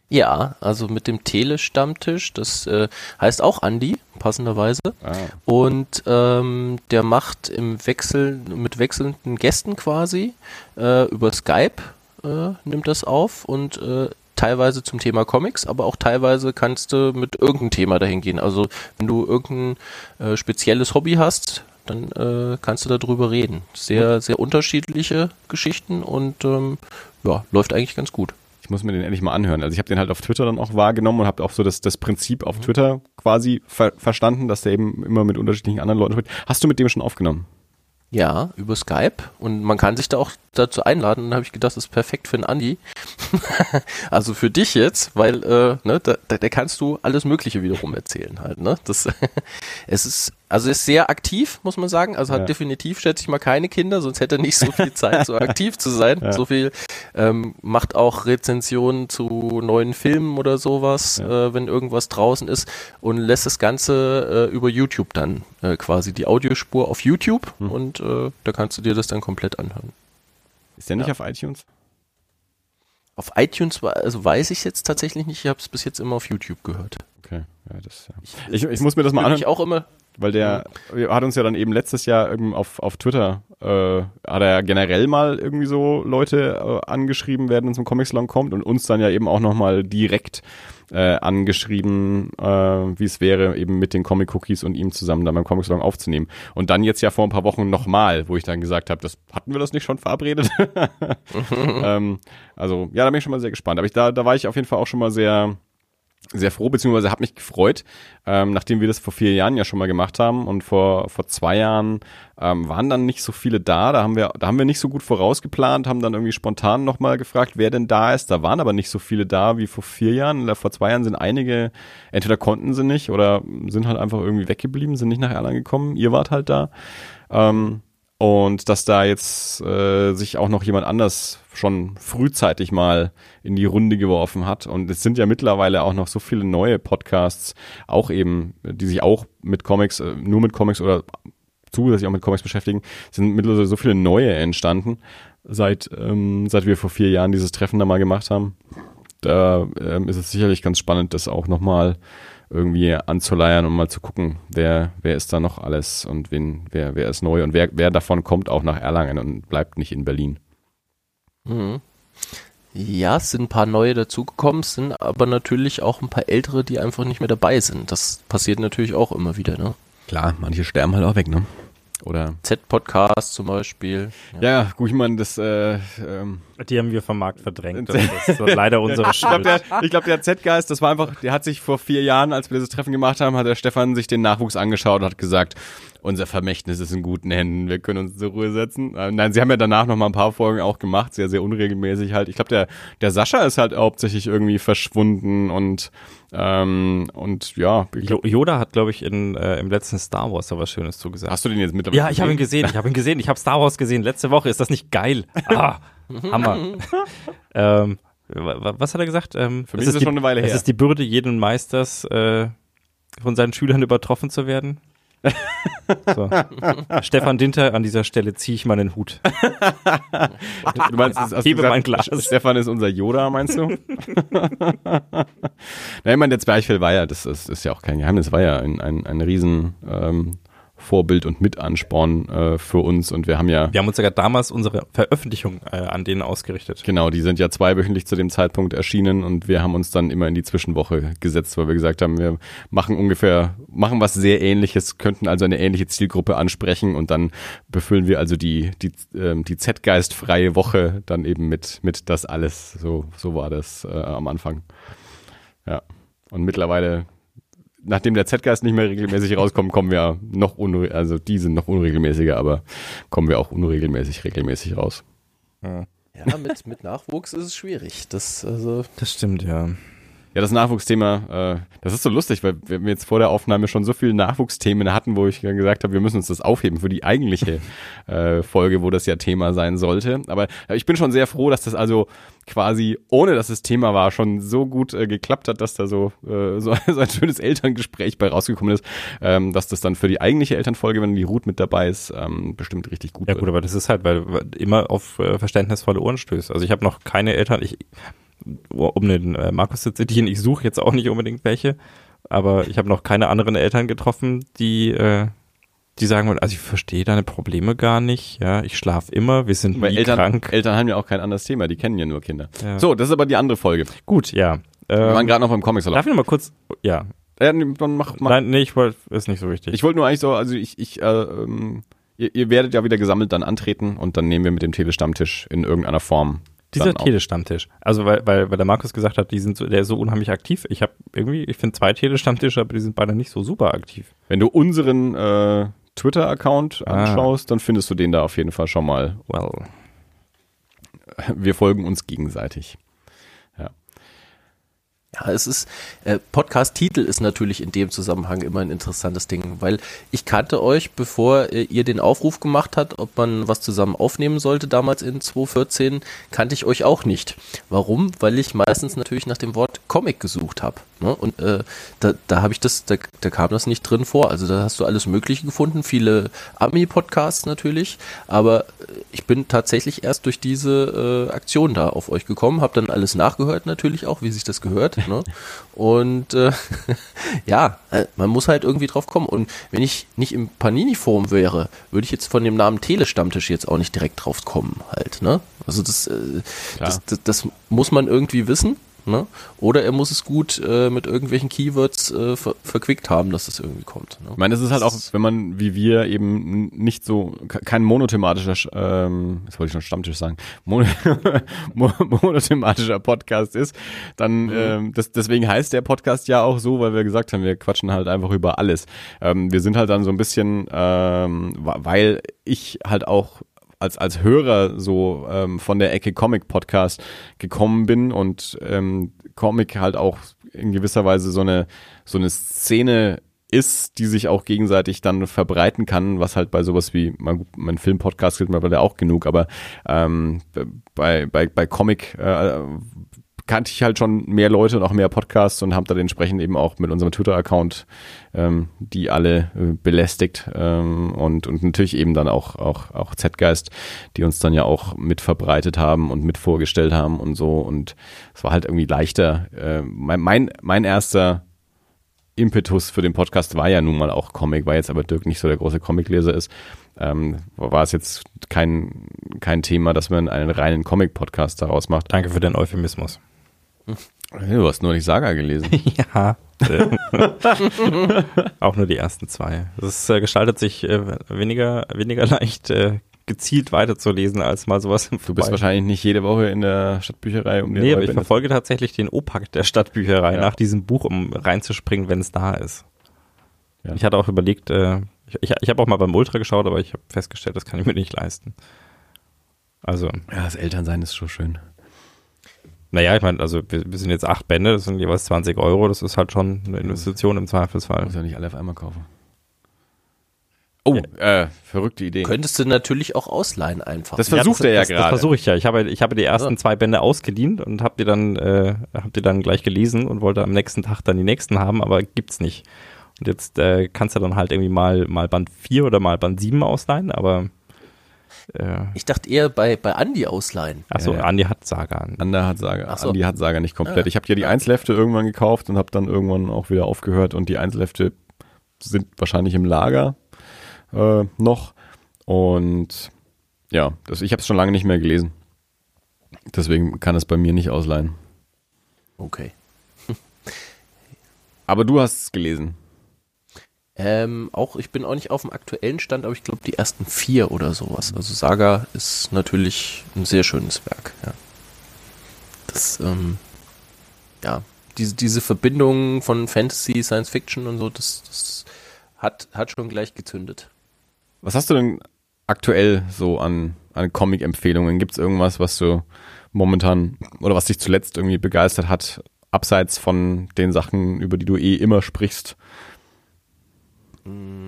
Ja, also mit dem Telestammtisch, das äh, heißt auch Andi, passenderweise. Ah. Und ähm, der macht im Wechsel mit wechselnden Gästen quasi äh, über Skype äh, nimmt das auf und äh, teilweise zum Thema Comics, aber auch teilweise kannst du mit irgendeinem Thema dahin gehen. Also wenn du irgendein äh, spezielles Hobby hast, dann äh, kannst du darüber reden. Sehr, sehr unterschiedliche Geschichten und ähm, ja, läuft eigentlich ganz gut. Ich muss mir den endlich mal anhören. Also ich habe den halt auf Twitter dann auch wahrgenommen und habe auch so das, das Prinzip auf mhm. Twitter quasi ver verstanden, dass der eben immer mit unterschiedlichen anderen Leuten spricht. Hast du mit dem schon aufgenommen? Ja, über Skype und man kann sich da auch dazu einladen. Und dann habe ich gedacht, das ist perfekt für einen Andi. also für dich jetzt, weil äh, ne, da, da, da kannst du alles Mögliche wiederum erzählen halt. Ne? Das, es ist also ist sehr aktiv, muss man sagen. Also hat ja. definitiv, schätze ich mal, keine Kinder, sonst hätte er nicht so viel Zeit, so aktiv zu sein. Ja. So viel ähm, macht auch Rezensionen zu neuen Filmen oder sowas, ja. äh, wenn irgendwas draußen ist und lässt das Ganze äh, über YouTube dann äh, quasi die Audiospur auf YouTube hm. und äh, da kannst du dir das dann komplett anhören. Ist der nicht auf iTunes? Auf iTunes, also weiß ich jetzt tatsächlich nicht. Ich habe es bis jetzt immer auf YouTube gehört. Okay, ja, das. Ja. Ich, ich, ich muss mir das mal anhören. Ich auch immer. Weil der mhm. hat uns ja dann eben letztes Jahr auf, auf Twitter, äh, hat er ja generell mal irgendwie so Leute äh, angeschrieben, wer in zum Comic Salon kommt und uns dann ja eben auch nochmal direkt äh, angeschrieben, äh, wie es wäre, eben mit den Comic-Cookies und ihm zusammen dann beim Comic-Salon aufzunehmen. Und dann jetzt ja vor ein paar Wochen nochmal, wo ich dann gesagt habe, das hatten wir das nicht schon verabredet. ähm, also ja, da bin ich schon mal sehr gespannt. Aber ich, da, da war ich auf jeden Fall auch schon mal sehr sehr froh, beziehungsweise habe mich gefreut, ähm, nachdem wir das vor vier Jahren ja schon mal gemacht haben. Und vor, vor zwei Jahren ähm, waren dann nicht so viele da, da haben wir, da haben wir nicht so gut vorausgeplant, haben dann irgendwie spontan nochmal gefragt, wer denn da ist, da waren aber nicht so viele da wie vor vier Jahren, vor zwei Jahren sind einige, entweder konnten sie nicht oder sind halt einfach irgendwie weggeblieben, sind nicht nach Erlangen gekommen, ihr wart halt da, ähm, und dass da jetzt äh, sich auch noch jemand anders schon frühzeitig mal in die Runde geworfen hat. Und es sind ja mittlerweile auch noch so viele neue Podcasts, auch eben, die sich auch mit Comics, äh, nur mit Comics oder zusätzlich auch mit Comics beschäftigen, sind mittlerweile so viele neue entstanden, seit, ähm, seit wir vor vier Jahren dieses Treffen da mal gemacht haben. Da ähm, ist es sicherlich ganz spannend, das auch nochmal irgendwie anzuleiern und mal zu gucken, wer, wer ist da noch alles und wen, wer, wer ist neu und wer, wer davon kommt auch nach Erlangen und bleibt nicht in Berlin. Mhm. Ja, es sind ein paar neue dazugekommen, sind aber natürlich auch ein paar ältere, die einfach nicht mehr dabei sind. Das passiert natürlich auch immer wieder, ne? Klar, manche sterben halt auch weg, ne? Oder Z-Podcast zum Beispiel. Ja, ja gut, ich meine, das. Äh, ähm, die haben wir vom Markt verdrängt. Das ist leider unsere Schuld. Ich glaube, der, glaub, der Z-Geist, das war einfach, der hat sich vor vier Jahren, als wir dieses Treffen gemacht haben, hat der Stefan sich den Nachwuchs angeschaut und hat gesagt, unser Vermächtnis ist in guten Händen, wir können uns zur Ruhe setzen. Äh, nein, sie haben ja danach noch mal ein paar Folgen auch gemacht, sehr, sehr unregelmäßig halt. Ich glaube, der, der Sascha ist halt hauptsächlich irgendwie verschwunden und ähm, und ja. Yoda hat, glaube ich, in, äh, im letzten Star Wars da was Schönes zugesagt. Hast du den jetzt mittlerweile Ja, ich habe ihn gesehen, ich habe ihn gesehen, ich habe Star Wars gesehen letzte Woche. Ist das nicht geil? Ah, Hammer. ähm, was hat er gesagt? Ähm, Für mich ist es schon eine Weile her. Es ist die Bürde jeden Meisters, äh, von seinen Schülern übertroffen zu werden. So. Stefan Dinter, an dieser Stelle ziehe ich meinen Hut. du meinst, hast Hebe mein Glas. Stefan ist unser Yoda, meinst du? Nein, ich meine, der Zwerchfell war ja, das ist, ist ja auch kein Geheimnis, war ja ein, ein, ein riesen ähm, Vorbild und Mitansporn äh, für uns. Und wir haben ja. Wir haben uns sogar damals unsere Veröffentlichung äh, an denen ausgerichtet. Genau, die sind ja zweiwöchentlich zu dem Zeitpunkt erschienen und wir haben uns dann immer in die Zwischenwoche gesetzt, weil wir gesagt haben, wir machen ungefähr, machen was sehr ähnliches, könnten also eine ähnliche Zielgruppe ansprechen und dann befüllen wir also die, die, ähm, die Z-Geist-freie Woche dann eben mit, mit das alles. So, so war das äh, am Anfang. Ja. Und mittlerweile nachdem der Z-Geist nicht mehr regelmäßig rauskommt, kommen wir noch unregelmäßig, also die sind noch unregelmäßiger, aber kommen wir auch unregelmäßig regelmäßig raus. Ja, ja mit, mit Nachwuchs ist es schwierig. Das, also das stimmt, ja. Ja, das Nachwuchsthema, äh, das ist so lustig, weil wir jetzt vor der Aufnahme schon so viele Nachwuchsthemen hatten, wo ich gesagt habe, wir müssen uns das aufheben für die eigentliche äh, Folge, wo das ja Thema sein sollte. Aber äh, ich bin schon sehr froh, dass das also quasi, ohne dass es Thema war, schon so gut äh, geklappt hat, dass da so, äh, so, so ein schönes Elterngespräch bei rausgekommen ist, ähm, dass das dann für die eigentliche Elternfolge, wenn die Ruth mit dabei ist, ähm, bestimmt richtig gut Ja gut, aber das ist halt, weil immer auf äh, verständnisvolle Ohren stößt. Also ich habe noch keine Eltern, ich um den äh, Markus zu zitieren, ich suche jetzt auch nicht unbedingt welche, aber ich habe noch keine anderen Eltern getroffen, die äh, die sagen wollen, also ich verstehe deine Probleme gar nicht, ja, ich schlafe immer, wir sind nie Eltern, krank. Eltern haben ja auch kein anderes Thema, die kennen ja nur Kinder. Ja. So, das ist aber die andere Folge. Gut, ja. Wir ähm, waren gerade noch beim comic -Salat. Darf ich noch mal kurz, ja. ja dann mach, mach. Nein, nee, ich wollte, ist nicht so wichtig. Ich wollte nur eigentlich so, also ich, ich, äh, ähm, ihr, ihr werdet ja wieder gesammelt dann antreten und dann nehmen wir mit dem Telestammtisch in irgendeiner Form dieser Telestammtisch. Also weil, weil, weil der Markus gesagt hat, die sind so, der ist so unheimlich aktiv. Ich habe irgendwie, ich finde zwei Telestammtische, aber die sind beide nicht so super aktiv. Wenn du unseren äh, Twitter-Account ah. anschaust, dann findest du den da auf jeden Fall schon mal. Well. Wir folgen uns gegenseitig. Ja, es ist, äh, Podcast-Titel ist natürlich in dem Zusammenhang immer ein interessantes Ding, weil ich kannte euch, bevor äh, ihr den Aufruf gemacht habt, ob man was zusammen aufnehmen sollte, damals in 2014, kannte ich euch auch nicht. Warum? Weil ich meistens natürlich nach dem Wort Comic gesucht habe. Ne? Und äh, da, da habe ich das, da, da kam das nicht drin vor. Also da hast du alles Mögliche gefunden, viele Ami-Podcasts natürlich, aber äh, ich bin tatsächlich erst durch diese äh, Aktion da auf euch gekommen, habe dann alles nachgehört natürlich auch, wie sich das gehört Ne? Und äh, ja, äh, man muss halt irgendwie drauf kommen. Und wenn ich nicht im Panini-Forum wäre, würde ich jetzt von dem Namen Telestammtisch jetzt auch nicht direkt drauf kommen halt. Ne? Also das, äh, das, das, das muss man irgendwie wissen. Ne? Oder er muss es gut äh, mit irgendwelchen Keywords äh, ver verquickt haben, dass das irgendwie kommt. Ne? Ich meine, das ist halt auch, wenn man wie wir eben nicht so kein monothematischer, ähm, das wollte ich schon Stammtisch sagen, Mon monothematischer Podcast ist, dann mhm. ähm, das, deswegen heißt der Podcast ja auch so, weil wir gesagt haben, wir quatschen halt einfach über alles. Ähm, wir sind halt dann so ein bisschen, ähm, weil ich halt auch als, als Hörer so ähm, von der Ecke Comic Podcast gekommen bin und ähm, Comic halt auch in gewisser Weise so eine, so eine Szene ist, die sich auch gegenseitig dann verbreiten kann, was halt bei sowas wie mein, mein Film-Podcast gilt mir auch genug, aber ähm, bei, bei, bei Comic äh, kannte ich halt schon mehr Leute und auch mehr Podcasts und haben da entsprechend eben auch mit unserem Twitter-Account ähm, die alle äh, belästigt ähm, und, und natürlich eben dann auch, auch, auch Z-Geist, die uns dann ja auch mit verbreitet haben und mit vorgestellt haben und so und es war halt irgendwie leichter. Äh, mein, mein, mein erster Impetus für den Podcast war ja nun mal auch Comic, weil jetzt aber Dirk nicht so der große Comicleser ist. Ähm, war es jetzt kein, kein Thema, dass man einen reinen Comic-Podcast daraus macht. Danke für den Euphemismus. Du hast nur nicht Saga gelesen. ja. auch nur die ersten zwei. Das äh, gestaltet sich äh, weniger, weniger leicht äh, gezielt weiterzulesen, als mal sowas im Du bist wahrscheinlich nicht jede Woche in der Stadtbücherei, um dir Nee, aber ich verfolge tatsächlich den Opak der Stadtbücherei ja. nach diesem Buch, um reinzuspringen, wenn es da ist. Ja. Ich hatte auch überlegt, äh, ich, ich, ich habe auch mal beim Ultra geschaut, aber ich habe festgestellt, das kann ich mir nicht leisten. Also. Ja, das Elternsein ist schon schön. Naja, ich meine, also wir, wir, sind jetzt acht Bände, das sind jeweils 20 Euro, das ist halt schon eine Investition im Zweifelsfall. Muss ja nicht alle auf einmal kaufen. Oh, ja. äh, verrückte Idee. Könntest du natürlich auch ausleihen einfach. Das versucht ja, das, er ja das, gerade. Das versuche ich ja. Ich habe, ich habe die ersten ja. zwei Bände ausgeliehen und habe die dann, äh, hab die dann gleich gelesen und wollte am nächsten Tag dann die nächsten haben, aber gibt's nicht. Und jetzt äh, kannst du dann halt irgendwie mal, mal Band 4 oder mal Band 7 ausleihen, aber äh, ich dachte eher bei, bei Andi ausleihen. Achso, ja. Andi hat Saga. Andi hat Saga. So. Andi hat Saga nicht komplett. Ah. Ich habe ja die Einzelhefte irgendwann gekauft und habe dann irgendwann auch wieder aufgehört und die Einzelhefte sind wahrscheinlich im Lager äh, noch. Und ja, das, ich habe es schon lange nicht mehr gelesen. Deswegen kann es bei mir nicht ausleihen. Okay. Aber du hast es gelesen. Ähm, auch, ich bin auch nicht auf dem aktuellen Stand, aber ich glaube die ersten vier oder sowas. Also Saga ist natürlich ein sehr schönes Werk, ja. Das, ähm, ja, diese, diese Verbindung von Fantasy, Science Fiction und so, das, das hat, hat schon gleich gezündet. Was hast du denn aktuell so an, an Comic-Empfehlungen? Gibt es irgendwas, was du momentan oder was dich zuletzt irgendwie begeistert hat, abseits von den Sachen, über die du eh immer sprichst?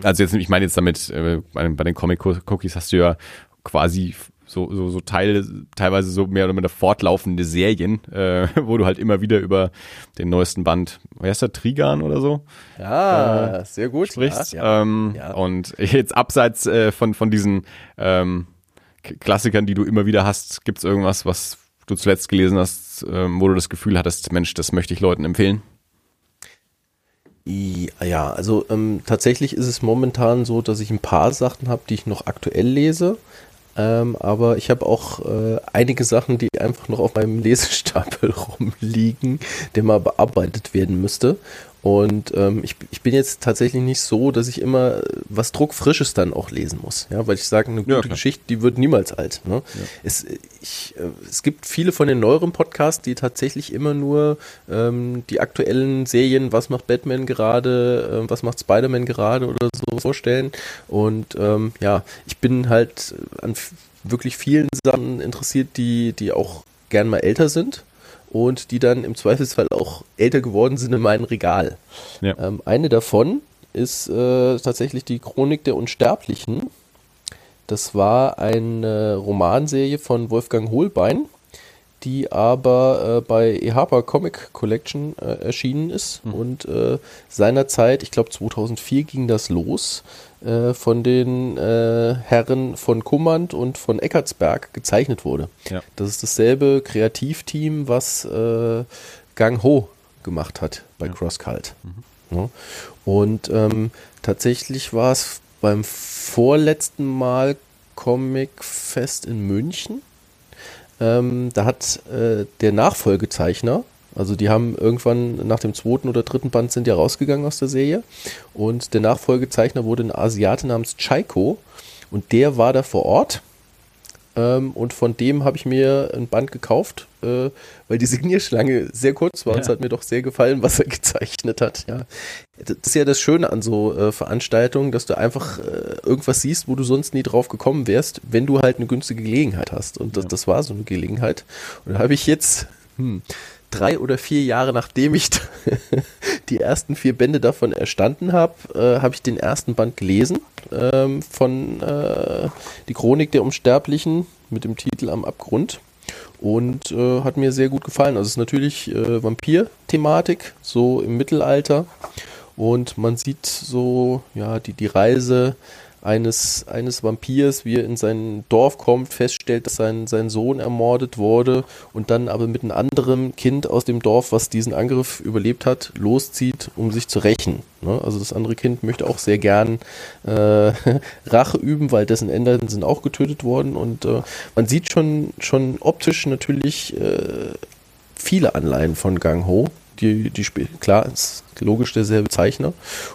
Also jetzt, ich meine jetzt damit, äh, bei, bei den Comic-Cookies hast du ja quasi so, so, so Teile, teilweise so mehr oder minder fortlaufende Serien, äh, wo du halt immer wieder über den neuesten Band, wer ist der, Trigan oder so? Ja, äh, sehr gut. Sprichst. Ja, ähm, ja. Und jetzt abseits äh, von, von diesen ähm, Klassikern, die du immer wieder hast, gibt's irgendwas, was du zuletzt gelesen hast, ähm, wo du das Gefühl hattest, Mensch, das möchte ich Leuten empfehlen? Ja, also ähm, tatsächlich ist es momentan so, dass ich ein paar Sachen habe, die ich noch aktuell lese. Ähm, aber ich habe auch äh, einige Sachen, die einfach noch auf meinem Lesestapel rumliegen, der mal bearbeitet werden müsste. Und ähm, ich, ich bin jetzt tatsächlich nicht so, dass ich immer was Druckfrisches dann auch lesen muss. Ja, weil ich sage, eine gute ja, Geschichte, die wird niemals alt. Ne? Ja. Es, ich, äh, es gibt viele von den neueren Podcasts, die tatsächlich immer nur ähm, die aktuellen Serien, was macht Batman gerade, äh, was macht Spider-Man gerade oder so vorstellen. Und ähm, ja, ich bin halt an wirklich vielen Sachen interessiert, die, die auch gern mal älter sind und die dann im Zweifelsfall auch älter geworden sind in meinem Regal. Ja. Ähm, eine davon ist äh, tatsächlich die Chronik der Unsterblichen. Das war eine Romanserie von Wolfgang Holbein, die aber äh, bei EHPA Comic Collection äh, erschienen ist mhm. und äh, seinerzeit, ich glaube 2004 ging das los, äh, von den äh, Herren von Kummand und von Eckartsberg gezeichnet wurde. Ja. Das ist dasselbe Kreativteam, was äh, Gang Ho gemacht hat bei ja. CrossCult. Mhm. Ja. Und ähm, tatsächlich war es beim vorletzten Mal Comic Fest in München. Ähm, da hat äh, der Nachfolgezeichner Also die haben irgendwann nach dem zweiten oder dritten Band sind ja rausgegangen aus der Serie und der Nachfolgezeichner wurde ein Asiate namens Chaiko und der war da vor Ort ähm, und von dem habe ich mir ein Band gekauft, äh, weil die Signierschlange sehr kurz war ja. und es hat mir doch sehr gefallen, was er gezeichnet hat. Ja. Das ist ja das Schöne an so äh, Veranstaltungen, dass du einfach äh, irgendwas siehst, wo du sonst nie drauf gekommen wärst, wenn du halt eine günstige Gelegenheit hast. Und das, ja. das war so eine Gelegenheit. Und da habe ich jetzt hm, drei oder vier Jahre nachdem ich die ersten vier Bände davon erstanden habe, äh, habe ich den ersten Band gelesen ähm, von äh, Die Chronik der Unsterblichen mit dem Titel Am Abgrund und äh, hat mir sehr gut gefallen. Also es ist natürlich äh, Vampir-Thematik, so im Mittelalter und man sieht so ja die, die Reise eines, eines Vampirs, wie er in sein Dorf kommt, feststellt, dass sein, sein Sohn ermordet wurde und dann aber mit einem anderen Kind aus dem Dorf, was diesen Angriff überlebt hat, loszieht, um sich zu rächen. Ne? Also das andere Kind möchte auch sehr gern äh, Rache üben, weil dessen Eltern sind auch getötet worden und äh, man sieht schon, schon optisch natürlich äh, viele Anleihen von Gang Ho. Die, die klar, ist logisch derselbe Zeichner.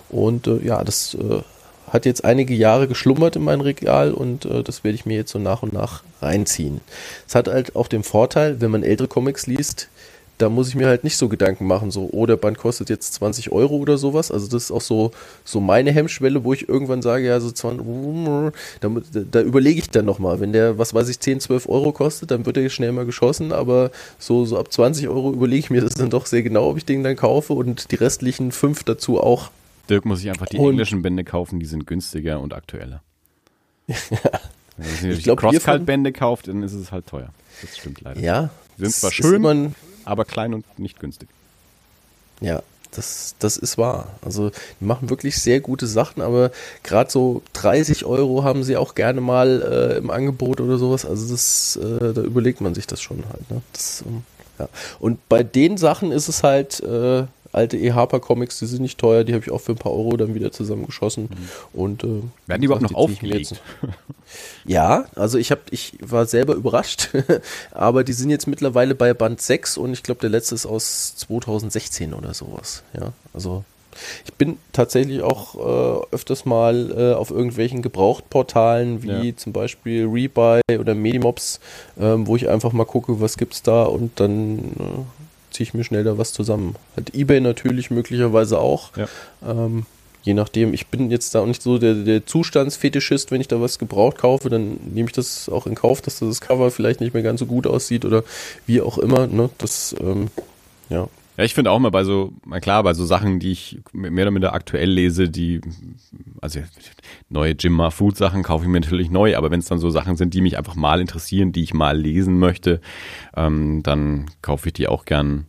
Und äh, ja, das äh, hat jetzt einige Jahre geschlummert in meinem Regal und äh, das werde ich mir jetzt so nach und nach reinziehen. Es hat halt auch den Vorteil, wenn man ältere Comics liest, da muss ich mir halt nicht so Gedanken machen, so, oh, der Band kostet jetzt 20 Euro oder sowas. Also das ist auch so, so meine Hemmschwelle, wo ich irgendwann sage, ja, so 20, da, da überlege ich dann nochmal. Wenn der, was weiß ich, 10, 12 Euro kostet, dann wird er schnell mal geschossen, aber so, so ab 20 Euro überlege ich mir das dann doch sehr genau, ob ich den dann kaufe und die restlichen fünf dazu auch. Dirk muss sich einfach die und englischen Bände kaufen, die sind günstiger und aktueller. ja. Wenn ihr Crosscut-Bände kauft, dann ist es halt teuer. Das stimmt leider. Ja. Die sind zwar schön, aber klein und nicht günstig. Ja, das, das ist wahr. Also die machen wirklich sehr gute Sachen, aber gerade so 30 Euro haben sie auch gerne mal äh, im Angebot oder sowas. Also das, äh, da überlegt man sich das schon halt. Ne? Das, ähm, ja. Und bei den Sachen ist es halt, äh, alte E. Harper Comics, die sind nicht teuer, die habe ich auch für ein paar Euro dann wieder zusammengeschossen. Mhm. Und, äh, Werden die überhaupt noch aufgelegt? Ja, also ich habe, ich war selber überrascht, aber die sind jetzt mittlerweile bei Band 6 und ich glaube, der letzte ist aus 2016 oder sowas. Ja, also ich bin tatsächlich auch äh, öfters mal äh, auf irgendwelchen Gebrauchtportalen wie ja. zum Beispiel Rebuy oder Medimobs, ähm, wo ich einfach mal gucke, was gibt's da und dann ziehe ich mir schnell da was zusammen. Hat eBay natürlich möglicherweise auch. Ja. Ähm, je nachdem, ich bin jetzt da auch nicht so der, der Zustandsfetischist, wenn ich da was gebraucht kaufe, dann nehme ich das auch in Kauf, dass das Cover vielleicht nicht mehr ganz so gut aussieht oder wie auch immer. Ne? Das, ähm, ja. Ja, ich finde auch mal bei so, mal klar, bei so Sachen, die ich mehr oder minder aktuell lese, die, also neue Jim Mahfood Sachen kaufe ich mir natürlich neu, aber wenn es dann so Sachen sind, die mich einfach mal interessieren, die ich mal lesen möchte, ähm, dann kaufe ich die auch gern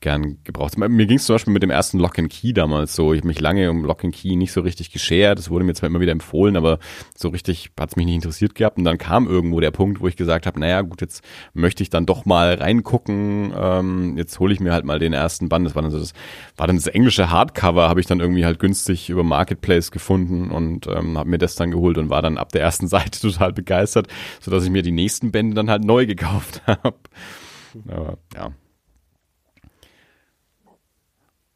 gern gebraucht. Mir ging es zum Beispiel mit dem ersten Lock and Key damals so. Ich habe mich lange um Lock and Key nicht so richtig geschert. Das wurde mir zwar immer wieder empfohlen, aber so richtig hat es mich nicht interessiert gehabt. Und dann kam irgendwo der Punkt, wo ich gesagt habe, naja gut, jetzt möchte ich dann doch mal reingucken. Ähm, jetzt hole ich mir halt mal den ersten Band. Das war dann so das, war dann das englische Hardcover, habe ich dann irgendwie halt günstig über Marketplace gefunden und ähm, habe mir das dann geholt und war dann ab der ersten Seite total begeistert, sodass ich mir die nächsten Bände dann halt neu gekauft habe. Aber ja.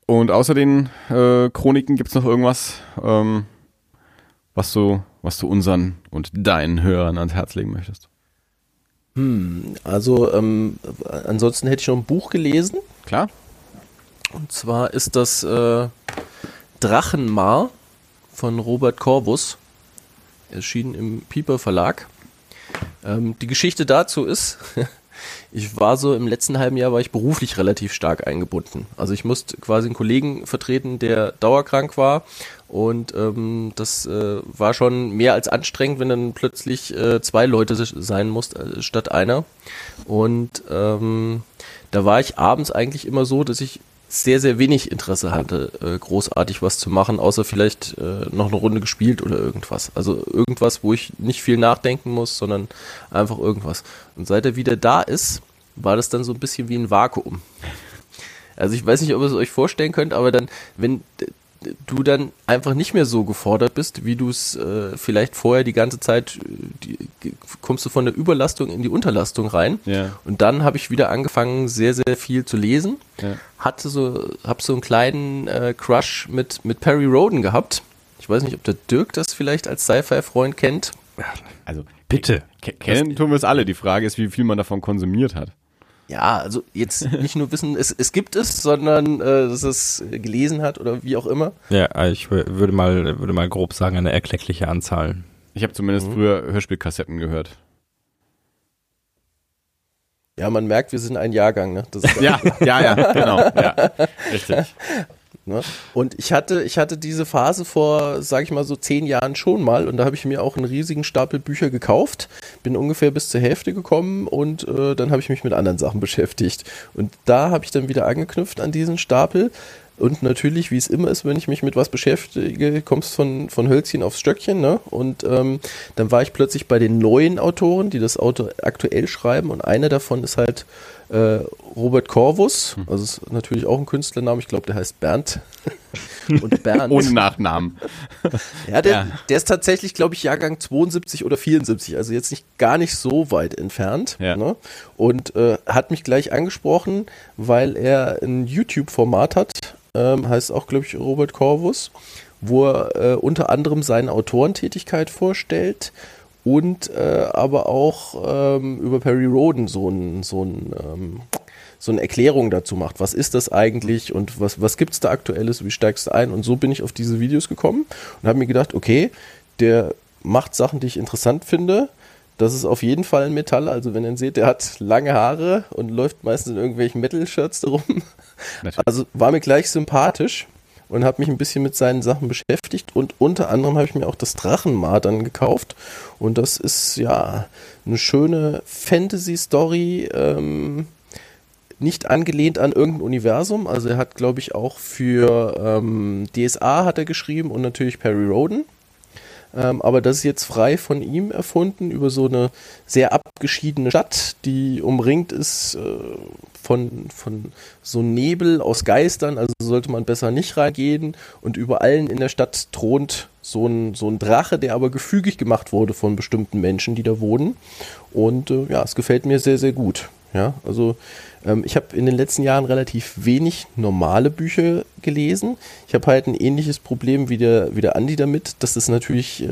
Und außer den äh, Chroniken gibt es noch irgendwas, ähm, was du, was du unseren und deinen Hörern ans Herz legen möchtest? Hm, also ähm, ansonsten hätte ich noch ein Buch gelesen. Klar. Und zwar ist das äh, Drachenmar von Robert Corvus, erschienen im Pieper Verlag. Ähm, die Geschichte dazu ist, ich war so im letzten halben Jahr war ich beruflich relativ stark eingebunden. Also ich musste quasi einen Kollegen vertreten, der dauerkrank war und ähm, das äh, war schon mehr als anstrengend, wenn dann plötzlich äh, zwei Leute sein mussten äh, statt einer. Und ähm, da war ich abends eigentlich immer so, dass ich sehr, sehr wenig Interesse hatte, äh, großartig was zu machen, außer vielleicht äh, noch eine Runde gespielt oder irgendwas. Also irgendwas, wo ich nicht viel nachdenken muss, sondern einfach irgendwas. Und seit er wieder da ist, war das dann so ein bisschen wie ein Vakuum. Also ich weiß nicht, ob ihr es euch vorstellen könnt, aber dann, wenn du dann einfach nicht mehr so gefordert bist, wie du es äh, vielleicht vorher die ganze Zeit, die, kommst du von der Überlastung in die Unterlastung rein. Ja. Und dann habe ich wieder angefangen, sehr, sehr viel zu lesen. Ja. Hatte so, hab so einen kleinen äh, Crush mit, mit Perry Roden gehabt. Ich weiß nicht, ob der Dirk das vielleicht als Sci-Fi-Freund kennt. Also Bitte. ke- kennen tun wir es alle. Die Frage ist, wie viel man davon konsumiert hat. Ja, also jetzt nicht nur wissen, es, es gibt es, sondern äh, dass es gelesen hat oder wie auch immer. Ja, ich wür- würde mal, würde mal grob sagen, eine erkleckliche Anzahl. Ich habe zumindest früher Hörspielkassetten gehört. Ja, man merkt, wir sind ein Jahrgang, ne? Das ist Ja, ja, ja, genau. Ja, richtig. Ne? Und ich hatte, ich hatte diese Phase vor, sag ich mal, so zehn Jahren schon mal und da habe ich mir auch einen riesigen Stapel Bücher gekauft, bin ungefähr bis zur Hälfte gekommen und äh, dann habe ich mich mit anderen Sachen beschäftigt. Und da habe ich dann wieder angeknüpft an diesen Stapel. Und natürlich, wie es immer ist, wenn ich mich mit was beschäftige, kommst von, von Hölzchen aufs Stöckchen, ne? Und ähm, dann war ich plötzlich bei den neuen Autoren, die das Auto aktuell schreiben. Und einer davon ist halt äh, Robert Corvus. Also ist natürlich auch ein Künstlername. Ich glaube, der heißt Bernd. Und Bernd. Ohne Nachnamen. ja, der, Ja. der ist tatsächlich, glaube ich, Jahrgang 72 oder 74. Also jetzt nicht gar nicht so weit entfernt. Ja. Ne? Und äh, hat mich gleich angesprochen, weil er ein YouTube-Format hat. Ähm, heißt auch, glaube ich, Robert Corvus, wo er äh, unter anderem seine Autorentätigkeit vorstellt und äh, aber auch ähm, über Perry Roden so ein, so ein ähm, so eine Erklärung dazu macht. Was ist das eigentlich und was, was gibt es da aktuelles, wie steigst du ein? Und so bin ich auf diese Videos gekommen und habe mir gedacht, okay, der macht Sachen, die ich interessant finde. Das ist auf jeden Fall ein Metall. Also wenn ihr ihn seht, der hat lange Haare und läuft meistens in irgendwelchen Metal-Shirts darum. Natürlich. Also war mir gleich sympathisch und habe mich ein bisschen mit seinen Sachen beschäftigt und unter anderem habe ich mir auch das Drachenmartern gekauft und das ist ja eine schöne Fantasy-Story, ähm, nicht angelehnt an irgendein Universum. Also er hat, glaube ich, auch für ähm, DSA hat er geschrieben und natürlich Perry Roden. Ähm, aber das ist jetzt frei von ihm erfunden über so eine sehr abgeschiedene Stadt, die umringt ist äh, von, von so Nebel aus Geistern, also sollte man besser nicht reingehen. Und über allen in der Stadt thront so ein, so ein Drache, der aber gefügig gemacht wurde von bestimmten Menschen, die da wohnen. Und äh, ja, es gefällt mir sehr, sehr gut. Ja, also ich habe in den letzten Jahren relativ wenig normale Bücher gelesen. Ich habe halt ein ähnliches Problem wie der, wie der Andi damit, dass das natürlich äh,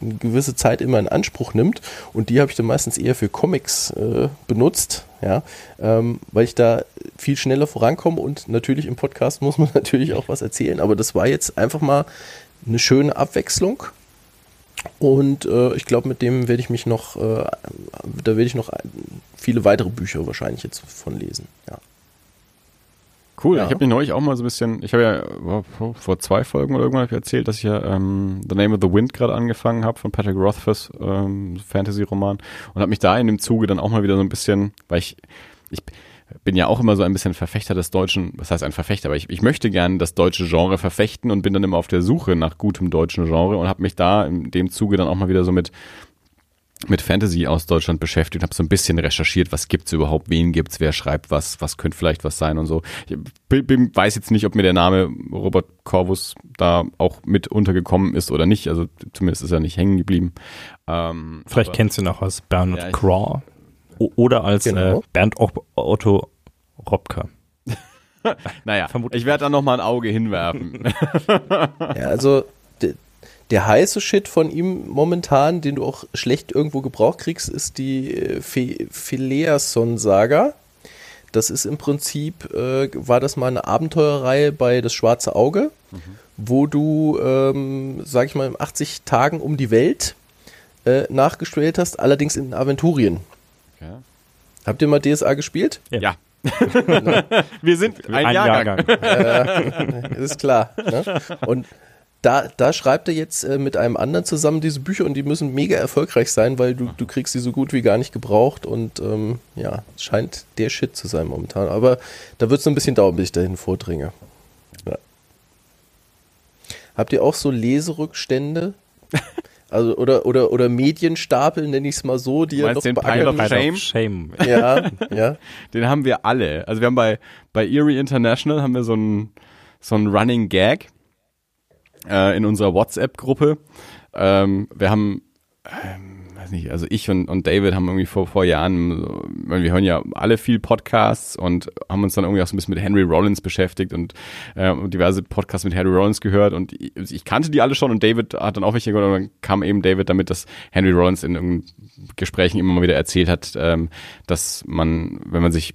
eine gewisse Zeit immer in Anspruch nimmt und die habe ich dann meistens eher für Comics äh, benutzt, ja, ähm, weil ich da viel schneller vorankomme und natürlich im Podcast muss man natürlich auch was erzählen, aber das war jetzt einfach mal eine schöne Abwechslung. Und äh, ich glaube, mit dem werde ich mich noch, äh, da werde ich noch viele weitere Bücher wahrscheinlich jetzt von lesen. Ja. Cool, Ja. ich habe mich neulich auch mal so ein bisschen, ich habe ja vor- vor zwei Folgen oder irgendwann erzählt, dass ich ja ähm, The Name of the Wind gerade angefangen habe von Patrick Rothfuss, ähm, Fantasy-Roman und habe mich da in dem Zuge dann auch mal wieder so ein bisschen, weil ich, ich bin ja auch immer so ein bisschen Verfechter des deutschen, was heißt ein Verfechter, aber ich, ich möchte gerne das deutsche Genre verfechten und bin dann immer auf der Suche nach gutem deutschen Genre und habe mich da in dem Zuge dann auch mal wieder so mit mit Fantasy aus Deutschland beschäftigt, habe so ein bisschen recherchiert, was gibt's überhaupt, wen gibt's, wer schreibt was, was könnte vielleicht was sein und so. Ich bin, weiß jetzt nicht, ob mir der Name Robert Corvus da auch mit untergekommen ist oder nicht, also zumindest ist er nicht hängen geblieben. Ähm, Vielleicht aber- kennst du ihn auch als Bernhard Ja, Craw oder als Genau. äh, Bernd Ot- Otto Robke. Naja, vermutlich. ich werde da noch mal ein Auge hinwerfen. Ja, also de, der heiße Shit von ihm momentan, den du auch schlecht irgendwo gebraucht kriegst, ist die äh, Phi- Phileason-Saga. Das ist im Prinzip, äh, war das mal eine Abenteuerreihe bei Das Schwarze Auge, wo du, ähm, sag ich mal, in 80 Tagen um die Welt äh, nachgestellt hast, allerdings in Aventurien. Ja. Habt ihr mal DSA gespielt? ja. Wir sind ein, Ein Jahrgang. Jahrgang. ist klar. Ne? Und da, da schreibt er jetzt äh, mit einem anderen zusammen diese Bücher und die müssen mega erfolgreich sein, weil du, du kriegst sie so gut wie gar nicht gebraucht und ähm, ja, es scheint der Shit zu sein momentan. Aber da wird es ein bisschen dauern, bis ich dahin vordringe. Ja. Habt ihr auch so Leserückstände? Also oder, oder, oder Medienstapel, nenne ich es mal so, die Meinst noch den beackern Pile of? Shame? Shame. Ja, ja. Den haben wir alle. Also wir haben bei, bei Erie International haben wir so einen so einen Running Gag. äh, in unserer WhatsApp-Gruppe. Ähm, wir haben ähm, nicht, also ich und, und David haben irgendwie vor, vor Jahren, wir hören ja alle viel Podcasts und haben uns dann irgendwie auch so ein bisschen mit Henry Rollins beschäftigt und äh, diverse Podcasts mit Henry Rollins gehört und ich, ich, kannte die alle schon und David hat dann auch welche gehört und dann kam eben David damit, dass Henry Rollins in Gesprächen immer mal wieder erzählt hat, ähm, dass man, wenn man sich,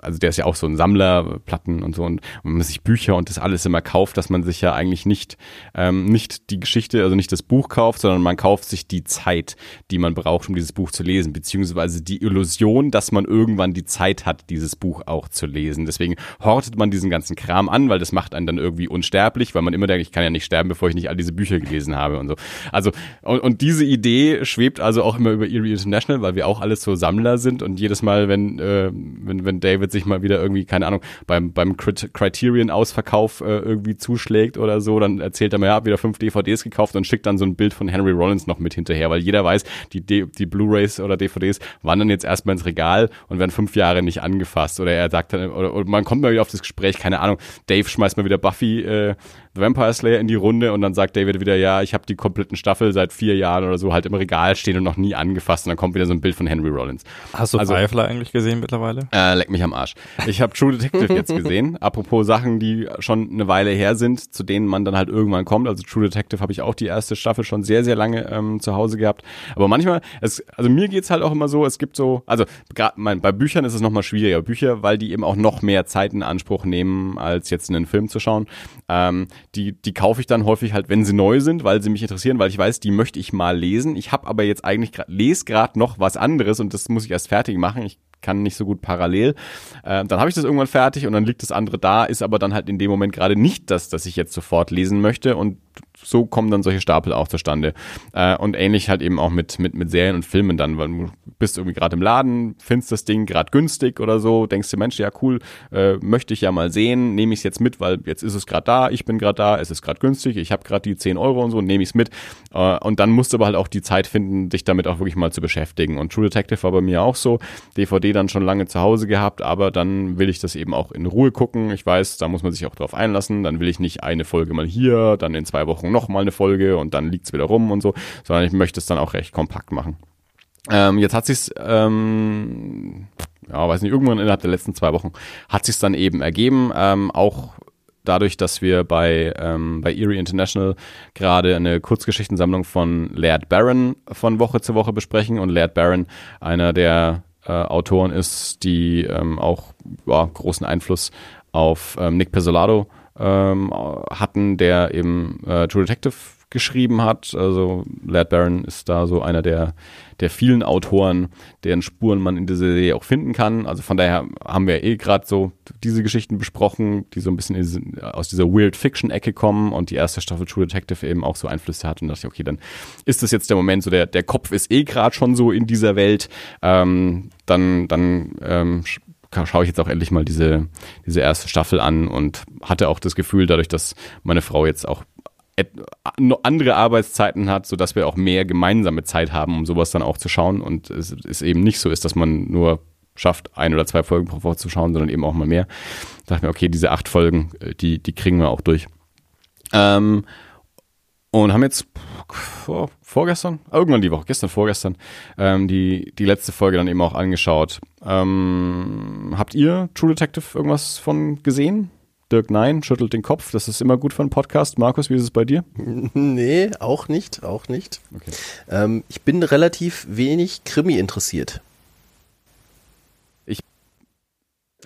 also der ist ja auch so ein Sammler, Platten und so, und wenn man sich Bücher und das alles immer kauft, dass man sich ja eigentlich nicht, ähm, nicht die Geschichte, also nicht das Buch kauft, sondern man kauft sich die Zeit, die man braucht, um dieses Buch zu lesen, beziehungsweise die Illusion, dass man irgendwann die Zeit hat, dieses Buch auch zu lesen. Deswegen hortet man diesen ganzen Kram an, weil das macht einen dann irgendwie unsterblich, weil man immer denkt, ich kann ja nicht sterben, bevor ich nicht all diese Bücher gelesen habe und so. Also, und, und diese Idee schwebt also auch immer über Erie International, weil wir auch alles so Sammler sind und jedes Mal, wenn, äh, wenn, wenn David sich mal wieder irgendwie, keine Ahnung, beim, beim Criterion-Ausverkauf äh, irgendwie zuschlägt oder so, dann erzählt er mir, ja, wieder fünf DVDs gekauft und schickt dann so ein Bild von Henry Rollins noch mit hinterher, weil jeder weiß, die, die Blu-Rays oder DVDs wandern jetzt erstmal ins Regal und werden fünf Jahre nicht angefasst. Oder er sagt dann, oder, oder man kommt mal wieder auf das Gespräch, keine Ahnung, Dave schmeißt mal wieder Buffy äh, Vampire Slayer in die Runde und dann sagt David wieder, ja, ich habe die kompletten Staffel seit vier Jahren oder so halt im Regal stehen und noch nie angefasst und dann kommt wieder so ein Bild von Henry Rollins. Hast du also, Firefly eigentlich gesehen mittlerweile? Äh, leck mich am Arsch. Ich habe True Detective jetzt gesehen. Apropos Sachen, die schon eine Weile her sind, zu denen man dann halt irgendwann kommt. Also True Detective habe ich auch die erste Staffel schon sehr, sehr lange ähm, zu Hause gehabt. Aber manchmal, es, also mir geht's halt auch immer so, es gibt so, also grad, mein, bei Büchern ist es nochmal schwieriger. Bücher, weil die eben auch noch mehr Zeit in Anspruch nehmen, als jetzt einen Film zu schauen. Ähm, die, die kaufe ich dann häufig halt, wenn sie neu sind, weil sie mich interessieren, weil ich weiß, die möchte ich mal lesen. Ich habe aber jetzt eigentlich grad, lese gerade noch was anderes und das muss ich erst fertig machen. Ich kann nicht so gut parallel. Äh, dann habe ich das irgendwann fertig und dann liegt das andere da, ist aber dann halt in dem Moment gerade nicht das, das ich jetzt sofort lesen möchte und so kommen dann solche Stapel auch zustande. Äh, und ähnlich halt eben auch mit, mit, mit Serien und Filmen dann, weil du bist irgendwie gerade im Laden, findest das Ding gerade günstig oder so, denkst du, Mensch, ja cool, äh, möchte ich ja mal sehen, nehme ich es jetzt mit, weil jetzt ist es gerade da, ich bin gerade da, es ist gerade günstig, ich habe gerade die 10 Euro und so, nehme ich es mit. Äh, und dann musst du aber halt auch die Zeit finden, dich damit auch wirklich mal zu beschäftigen. Und True Detective war bei mir auch so, DVD dann schon lange zu Hause gehabt, aber dann will ich das eben auch in Ruhe gucken. Ich weiß, da muss man sich auch drauf einlassen, dann will ich nicht eine Folge mal hier, dann in zwei Wochen noch mal eine Folge und dann liegt's wieder rum und so, sondern ich möchte es dann auch recht kompakt machen. Ähm, jetzt hat sich's, ähm, ja, weiß nicht, irgendwann innerhalb der letzten zwei Wochen hat sich's dann eben ergeben, ähm, auch dadurch, dass wir bei, ähm, bei Erie International gerade eine Kurzgeschichtensammlung von Laird Barron von Woche zu Woche besprechen und Laird Barron einer der äh, Autoren ist, die ähm, auch ja, großen Einfluss auf ähm, Nick Pesolado ähm, hatten, der eben äh, True Detective geschrieben hat. Also Laird Barron ist da so einer der, der vielen Autoren, deren Spuren man in dieser Serie auch finden kann. Also von daher haben wir eh gerade so diese Geschichten besprochen, die so ein bisschen diese, aus dieser Weird Fiction-Ecke kommen und die erste Staffel True Detective eben auch so Einflüsse hat. Und dachte ich, okay, dann ist das jetzt der Moment, so der, der Kopf ist eh gerade schon so in dieser Welt. Ähm, dann dann ähm, schaue ich jetzt auch endlich mal diese, diese erste Staffel an und hatte auch das Gefühl, dadurch, dass meine Frau jetzt auch andere Arbeitszeiten hat, so dass wir auch mehr gemeinsame Zeit haben, um sowas dann auch zu schauen und es ist eben nicht so ist, dass man nur schafft, ein oder zwei Folgen pro Woche zu schauen, sondern eben auch mal mehr. Da dachte mir, okay, diese acht Folgen, äh, die, die kriegen wir auch durch. Ähm, und haben jetzt vor, vorgestern, irgendwann die Woche, gestern, vorgestern, ähm, die, die letzte Folge dann eben auch angeschaut. Ähm, habt ihr True Detective irgendwas von gesehen? Dirk Nein schüttelt den Kopf. Das ist immer gut für einen Podcast. Markus, wie ist es bei dir? Nee, auch nicht, auch nicht. Okay. Ähm, ich bin relativ wenig Krimi interessiert.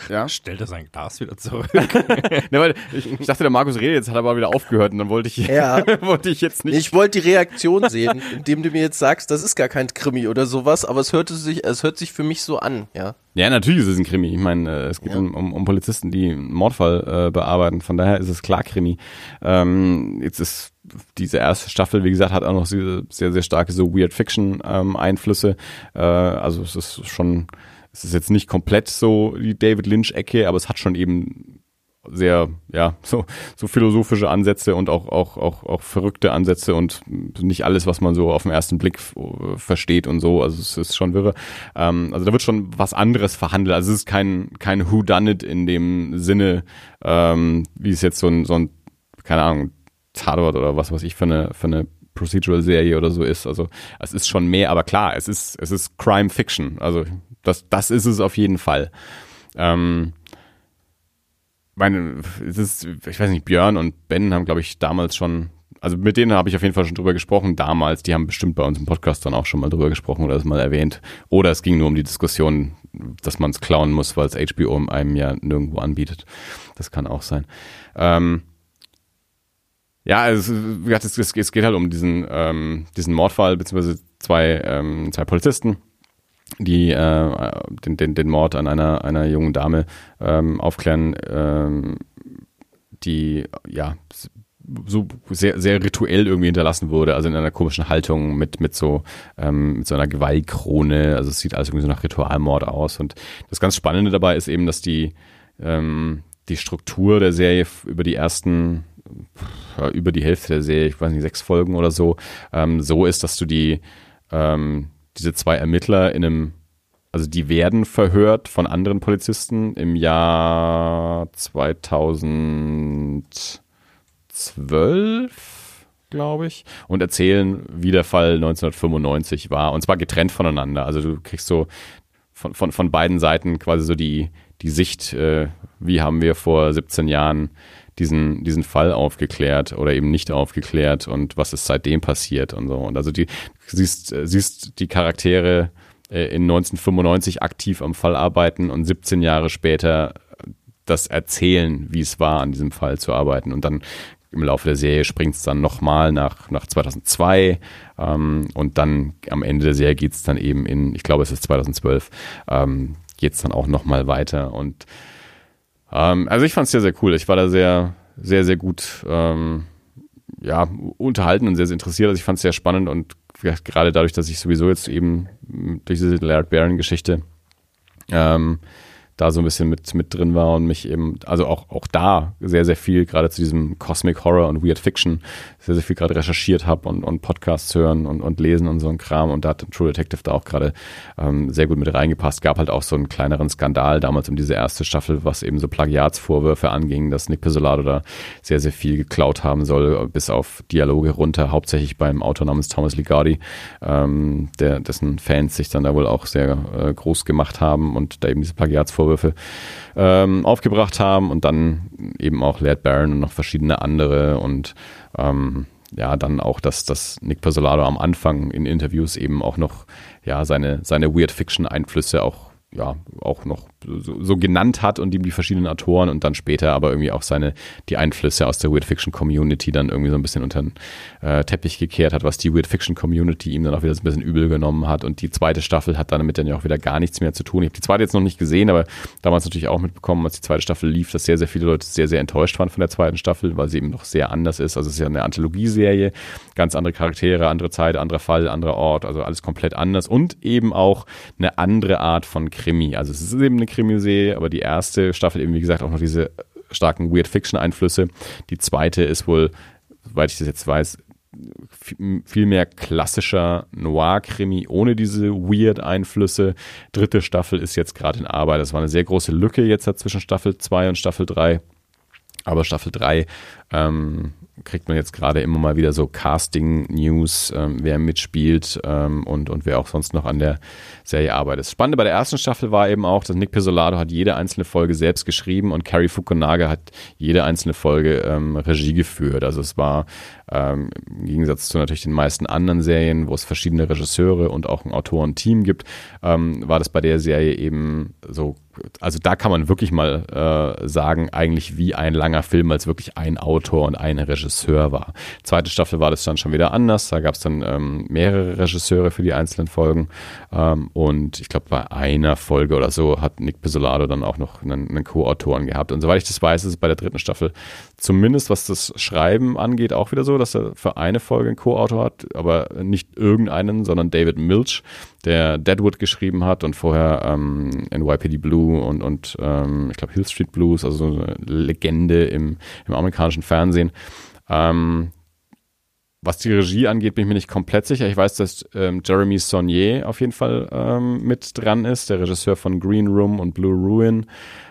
Ja. Stellt er sein Glas wieder zurück. ne, ich, ich, dachte, der Markus redet jetzt, hat aber wieder aufgehört und dann wollte ich, ja. wollte ich jetzt nicht. Ich wollte die Reaktion sehen, indem du mir jetzt sagst, das ist gar kein Krimi oder sowas, aber es hörte sich, es hört sich für mich so an, ja. Ja, natürlich ist es ein Krimi. Ich meine, äh, es geht ja. um, um, um, Polizisten, die einen Mordfall äh, bearbeiten. Von daher ist es klar Krimi. Ähm, jetzt ist diese erste Staffel, wie gesagt, hat auch noch sehr, sehr, sehr starke so Weird Fiction ähm, Einflüsse. Äh, also es ist schon es ist jetzt nicht komplett so die David Lynch-Ecke, aber es hat schon eben sehr, ja, so, so philosophische Ansätze und auch, auch, auch, auch verrückte Ansätze und nicht alles, was man so auf den ersten Blick äh, versteht und so. Also es ist schon wirre. Ähm, also da wird schon was anderes verhandelt. Also es ist kein, kein Who Done It in dem Sinne, ähm, wie es jetzt so ein, so ein, keine Ahnung, Tatort oder was weiß ich für eine, für eine Procedural-Serie oder so ist. Also es ist schon mehr, aber klar, es ist, es ist Crime Fiction. Also das, das ist es auf jeden Fall. Ähm, meine, es ist, ich weiß nicht, Björn und Ben haben, glaube ich, damals schon, also mit denen habe ich auf jeden Fall schon drüber gesprochen, damals, die haben bestimmt bei uns im Podcast dann auch schon mal drüber gesprochen oder das mal erwähnt. Oder es ging nur um die Diskussion, dass man es klauen muss, weil es HBO einem ja nirgendwo anbietet. Das kann auch sein. Ähm, ja, also, es, es, geht halt um diesen, ähm, diesen Mordfall, beziehungsweise zwei, ähm, zwei Polizisten, die äh, den, den, den Mord an einer, einer jungen Dame ähm, aufklären, ähm, die ja so sehr, sehr rituell irgendwie hinterlassen wurde, also in einer komischen Haltung mit, mit so, ähm, mit so einer Geweihkrone. Also es sieht alles irgendwie so nach Ritualmord aus. Und das ganz Spannende dabei ist eben, dass die, ähm, die Struktur der Serie über die ersten, über die Hälfte der Serie, ich weiß nicht, sechs Folgen oder so, ähm, so ist, dass du die, ähm, diese zwei Ermittler in einem, also die werden verhört von anderen Polizisten im Jahr 2012, glaube ich, und erzählen, wie der Fall 1995 war. Und zwar getrennt voneinander. Also du kriegst so von, von, von beiden Seiten quasi so die, die Sicht, äh, wie haben wir vor 17 Jahren diesen, diesen Fall aufgeklärt oder eben nicht aufgeklärt und was ist seitdem passiert und so. Und also die siehst, siehst die Charaktere äh, in 1995 aktiv am Fall arbeiten und 17 Jahre später das erzählen, wie es war, an diesem Fall zu arbeiten. Und dann im Laufe der Serie springt es dann nochmal nach, nach 2002 ähm, und dann am Ende der Serie geht es dann eben in, ich glaube es ist 2012, ähm, geht es dann auch nochmal weiter und ähm, also ich fand es sehr, sehr cool. Ich war da sehr, sehr, sehr gut ähm, ja, unterhalten und sehr, sehr interessiert. Also ich fand es sehr spannend und gerade dadurch, dass ich sowieso jetzt eben durch diese Laird Barron-Geschichte ähm, da so ein bisschen mit, mit drin war und mich eben, also auch, auch da sehr, sehr viel gerade zu diesem Cosmic Horror und Weird Fiction sehr, sehr viel gerade recherchiert habe und, und Podcasts hören und, und lesen und so ein Kram. Und da hat True Detective da auch gerade ähm, sehr gut mit reingepasst. Gab halt auch so einen kleineren Skandal damals um diese erste Staffel, was eben so Plagiatsvorwürfe anging, dass Nick Pizzolatto da sehr, sehr viel geklaut haben soll, bis auf Dialoge runter, hauptsächlich beim Autor namens Thomas Ligardi, ähm, der, dessen Fans sich dann da wohl auch sehr äh, groß gemacht haben und da eben diese Plagiatsvorwürfe ähm, aufgebracht haben und dann eben auch Laird Barron und noch verschiedene andere und ähm, ja, dann auch, dass, dass Nick Pizzolatto am Anfang in Interviews eben auch noch ja, seine, seine Weird Fiction Einflüsse auch ja, auch noch so, so, genannt hat und ihm die verschiedenen Autoren und dann später aber irgendwie auch seine, die Einflüsse aus der Weird Fiction Community dann irgendwie so ein bisschen unter den äh, Teppich gekehrt hat, was die Weird Fiction Community ihm dann auch wieder so ein bisschen übel genommen hat und die zweite Staffel hat damit dann ja auch wieder gar nichts mehr zu tun. Ich habe die zweite jetzt noch nicht gesehen, aber damals natürlich auch mitbekommen, als die zweite Staffel lief, dass sehr, sehr viele Leute sehr, sehr enttäuscht waren von der zweiten Staffel, weil sie eben noch sehr anders ist. Also es ist ja eine Anthologieserie, ganz andere Charaktere, andere Zeit, anderer Fall, anderer Ort, also alles komplett anders und eben auch eine andere Art von Krimi. Also es ist eben eine Krimiserie, aber die erste Staffel eben, wie gesagt, auch noch diese starken Weird-Fiction-Einflüsse. Die zweite ist wohl, soweit ich das jetzt weiß, viel mehr klassischer Noir-Krimi ohne diese Weird-Einflüsse. Dritte Staffel ist jetzt gerade in Arbeit. Das war eine sehr große Lücke jetzt zwischen Staffel 2 und Staffel 3. Aber Staffel 3 ähm, kriegt man jetzt gerade immer mal wieder so Casting-News, ähm, wer mitspielt ähm, und, und wer auch sonst noch an der Serie arbeitet. Das Spannende bei der ersten Staffel war eben auch, dass Nick Pizzolatto hat jede einzelne Folge selbst geschrieben und Carrie Fukunaga hat jede einzelne Folge ähm, Regie geführt. Also es war ähm, im Gegensatz zu natürlich den meisten anderen Serien, wo es verschiedene Regisseure und auch ein Autorenteam gibt, ähm, war das bei der Serie eben so also da kann man wirklich mal äh, sagen, eigentlich wie ein langer Film, als wirklich ein Autor und ein Regisseur war. Zweite Staffel war das dann schon wieder anders. Da gab es dann ähm, mehrere Regisseure für die einzelnen Folgen. Ähm, und ich glaube, bei einer Folge oder so hat Nick Pizzolatto dann auch noch einen, einen Co-Autoren gehabt. Und soweit ich das weiß, ist es bei der dritten Staffel zumindest, was das Schreiben angeht, auch wieder so, dass er für eine Folge einen Co-Autor hat, aber nicht irgendeinen, sondern David Milch, der Deadwood geschrieben hat und vorher ähm, NYPD Blue und, und ähm, ich glaube Hill Street Blues, also so eine Legende im, im amerikanischen Fernsehen. Ähm, was die Regie angeht, bin ich mir nicht komplett sicher. Ich weiß, dass ähm, Jeremy Saunier auf jeden Fall ähm, mit dran ist, der Regisseur von Green Room und Blue Ruin.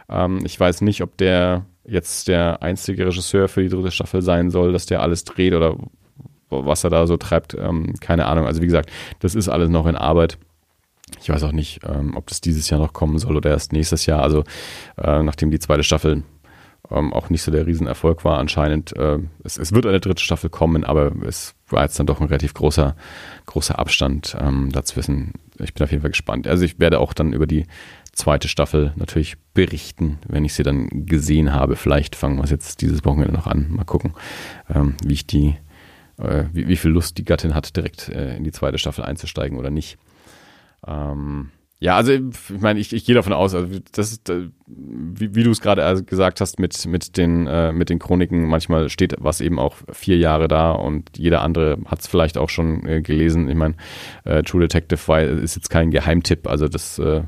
Ähm, ich weiß nicht, ob der jetzt der einzige Regisseur für die dritte Staffel sein soll, dass der alles dreht oder was er da so treibt, ähm, keine Ahnung. Also wie gesagt, das ist alles noch in Arbeit. Ich weiß auch nicht, ähm, ob das dieses Jahr noch kommen soll oder erst nächstes Jahr. Also äh, nachdem die zweite Staffel ähm, auch nicht so der Riesenerfolg war anscheinend. Äh, es, es, wird eine dritte Staffel kommen, aber es war jetzt dann doch ein relativ großer, großer Abstand ähm, dazwischen. Ich bin auf jeden Fall gespannt. Also ich werde auch dann über die zweite Staffel natürlich berichten, wenn ich sie dann gesehen habe. Vielleicht fangen wir es jetzt dieses Wochenende noch an. Mal gucken, ähm, wie ich die, äh, wie, wie, viel Lust die Gattin hat, direkt äh, in die zweite Staffel einzusteigen oder nicht. Ähm, ja, also ich meine, ich, ich gehe davon aus, also das ist, äh, wie, wie du es gerade also gesagt hast, mit, mit, den, äh, mit den Chroniken, manchmal steht was eben auch vier Jahre da und jeder andere hat es vielleicht auch schon äh, gelesen. Ich meine, äh, True Detective war, ist jetzt kein Geheimtipp, also das äh,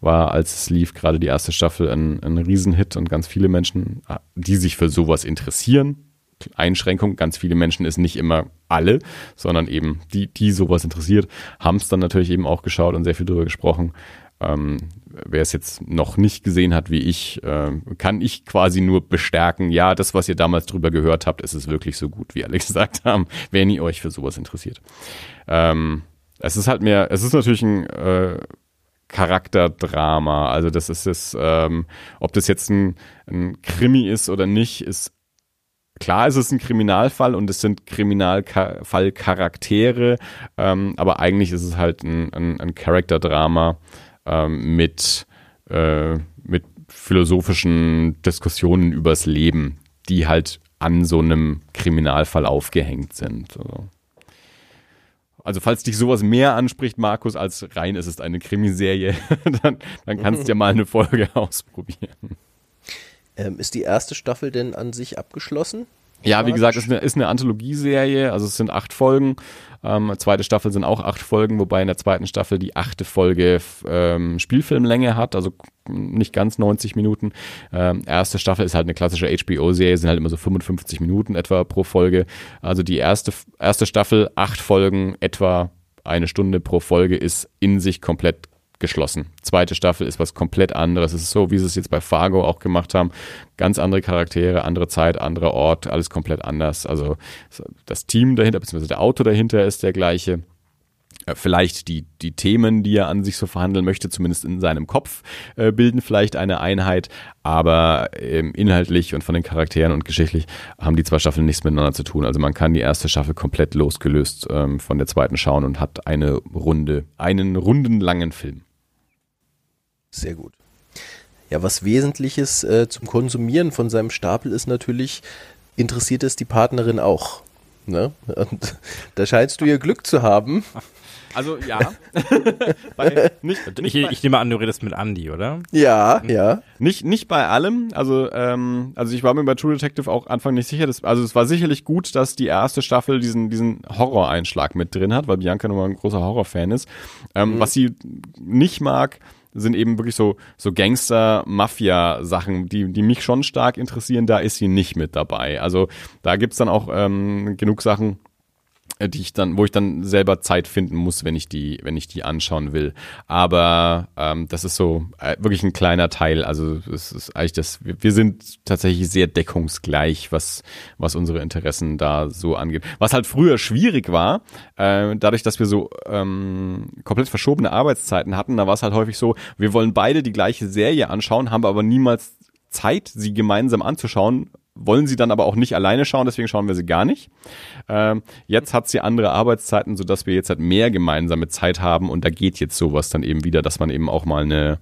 war, als es lief, gerade die erste Staffel ein, ein Riesenhit und ganz viele Menschen, die sich für sowas interessieren, Einschränkung. Ganz viele Menschen ist nicht immer alle, sondern eben die, die sowas interessiert, haben es dann natürlich eben auch geschaut und sehr viel darüber gesprochen. Ähm, wer es jetzt noch nicht gesehen hat wie ich, äh, kann ich quasi nur bestärken, ja, das, was ihr damals drüber gehört habt, ist es wirklich so gut, wie alle gesagt haben, wenn ihr euch für sowas interessiert. Ähm, es ist halt mehr, es ist natürlich ein äh, Charakterdrama. Also das ist es, ähm, ob das jetzt ein, ein Krimi ist oder nicht, ist Klar ist es ein Kriminalfall und es sind Kriminalfallcharaktere, ähm, aber eigentlich ist es halt ein, ein, ein Charakterdrama ähm, mit, äh, mit philosophischen Diskussionen übers Leben, die halt an so einem Kriminalfall aufgehängt sind. Also. Also falls dich sowas mehr anspricht, Markus, als rein ist es eine Krimiserie, dann, dann kannst du ja mal eine Folge ausprobieren. Ähm, ist die erste Staffel denn an sich abgeschlossen? Ja, wie gesagt, ist eine, ist eine Anthologieserie, also es sind acht Folgen. Ähm, zweite Staffel sind auch acht Folgen, wobei in der zweiten Staffel die achte Folge ähm, Spielfilmlänge hat, also nicht ganz 90 Minuten. Ähm, erste Staffel ist halt eine klassische HBO-Serie, sind halt immer so 55 Minuten etwa pro Folge. Also die erste, erste Staffel, acht Folgen, etwa eine Stunde pro Folge ist in sich komplett geschlossen. Zweite Staffel ist was komplett anderes. Es ist so, wie sie es jetzt bei Fargo auch gemacht haben. Ganz andere Charaktere, andere Zeit, anderer Ort, alles komplett anders. Also das Team dahinter, beziehungsweise der Autor dahinter ist der gleiche. Äh, vielleicht die, die Themen, die er an sich so verhandeln möchte, zumindest in seinem Kopf, äh, bilden vielleicht eine Einheit, aber ähm, inhaltlich und von den Charakteren und geschichtlich haben die zwei Staffeln nichts miteinander zu tun. Also man kann die erste Staffel komplett losgelöst ähm, von der zweiten schauen und hat eine Runde, einen rundenlangen Film. Sehr gut. Ja, was Wesentliches äh, zum Konsumieren von seinem Stapel ist natürlich, interessiert es die Partnerin auch. Ne? Und da scheinst du ihr Glück zu haben. Also ja. bei, nicht, ich, ich, nehme an, du redest mit Andy, oder? Ja, ja. Nicht, nicht bei allem. Also, ähm, also ich war mir bei True Detective auch Anfang nicht sicher. Dass, also es war sicherlich gut, dass die erste Staffel diesen, diesen Horror-Einschlag mit drin hat, weil Bianca nun mal ein großer Horror-Fan ist. Ähm, mhm. Was sie nicht mag, sind eben wirklich so, so Gangster-Mafia-Sachen, die, die mich schon stark interessieren. Da ist sie nicht mit dabei. Also da gibt's dann auch ähm, genug Sachen, die ich dann, wo ich dann selber Zeit finden muss, wenn ich die, wenn ich die anschauen will. Aber ähm, das ist so äh, wirklich ein kleiner Teil. Also es ist eigentlich das, wir, wir sind tatsächlich sehr deckungsgleich, was, was unsere Interessen da so angeht. Was halt früher schwierig war, äh, dadurch, dass wir so ähm, komplett verschobene Arbeitszeiten hatten, da war es halt häufig so, wir wollen beide die gleiche Serie anschauen, haben aber niemals Zeit, sie gemeinsam anzuschauen, wollen sie dann aber auch nicht alleine schauen, deswegen schauen wir sie gar nicht. Ähm, jetzt hat sie andere Arbeitszeiten, sodass wir jetzt halt mehr gemeinsame Zeit haben und da geht jetzt sowas dann eben wieder, dass man eben auch mal eine,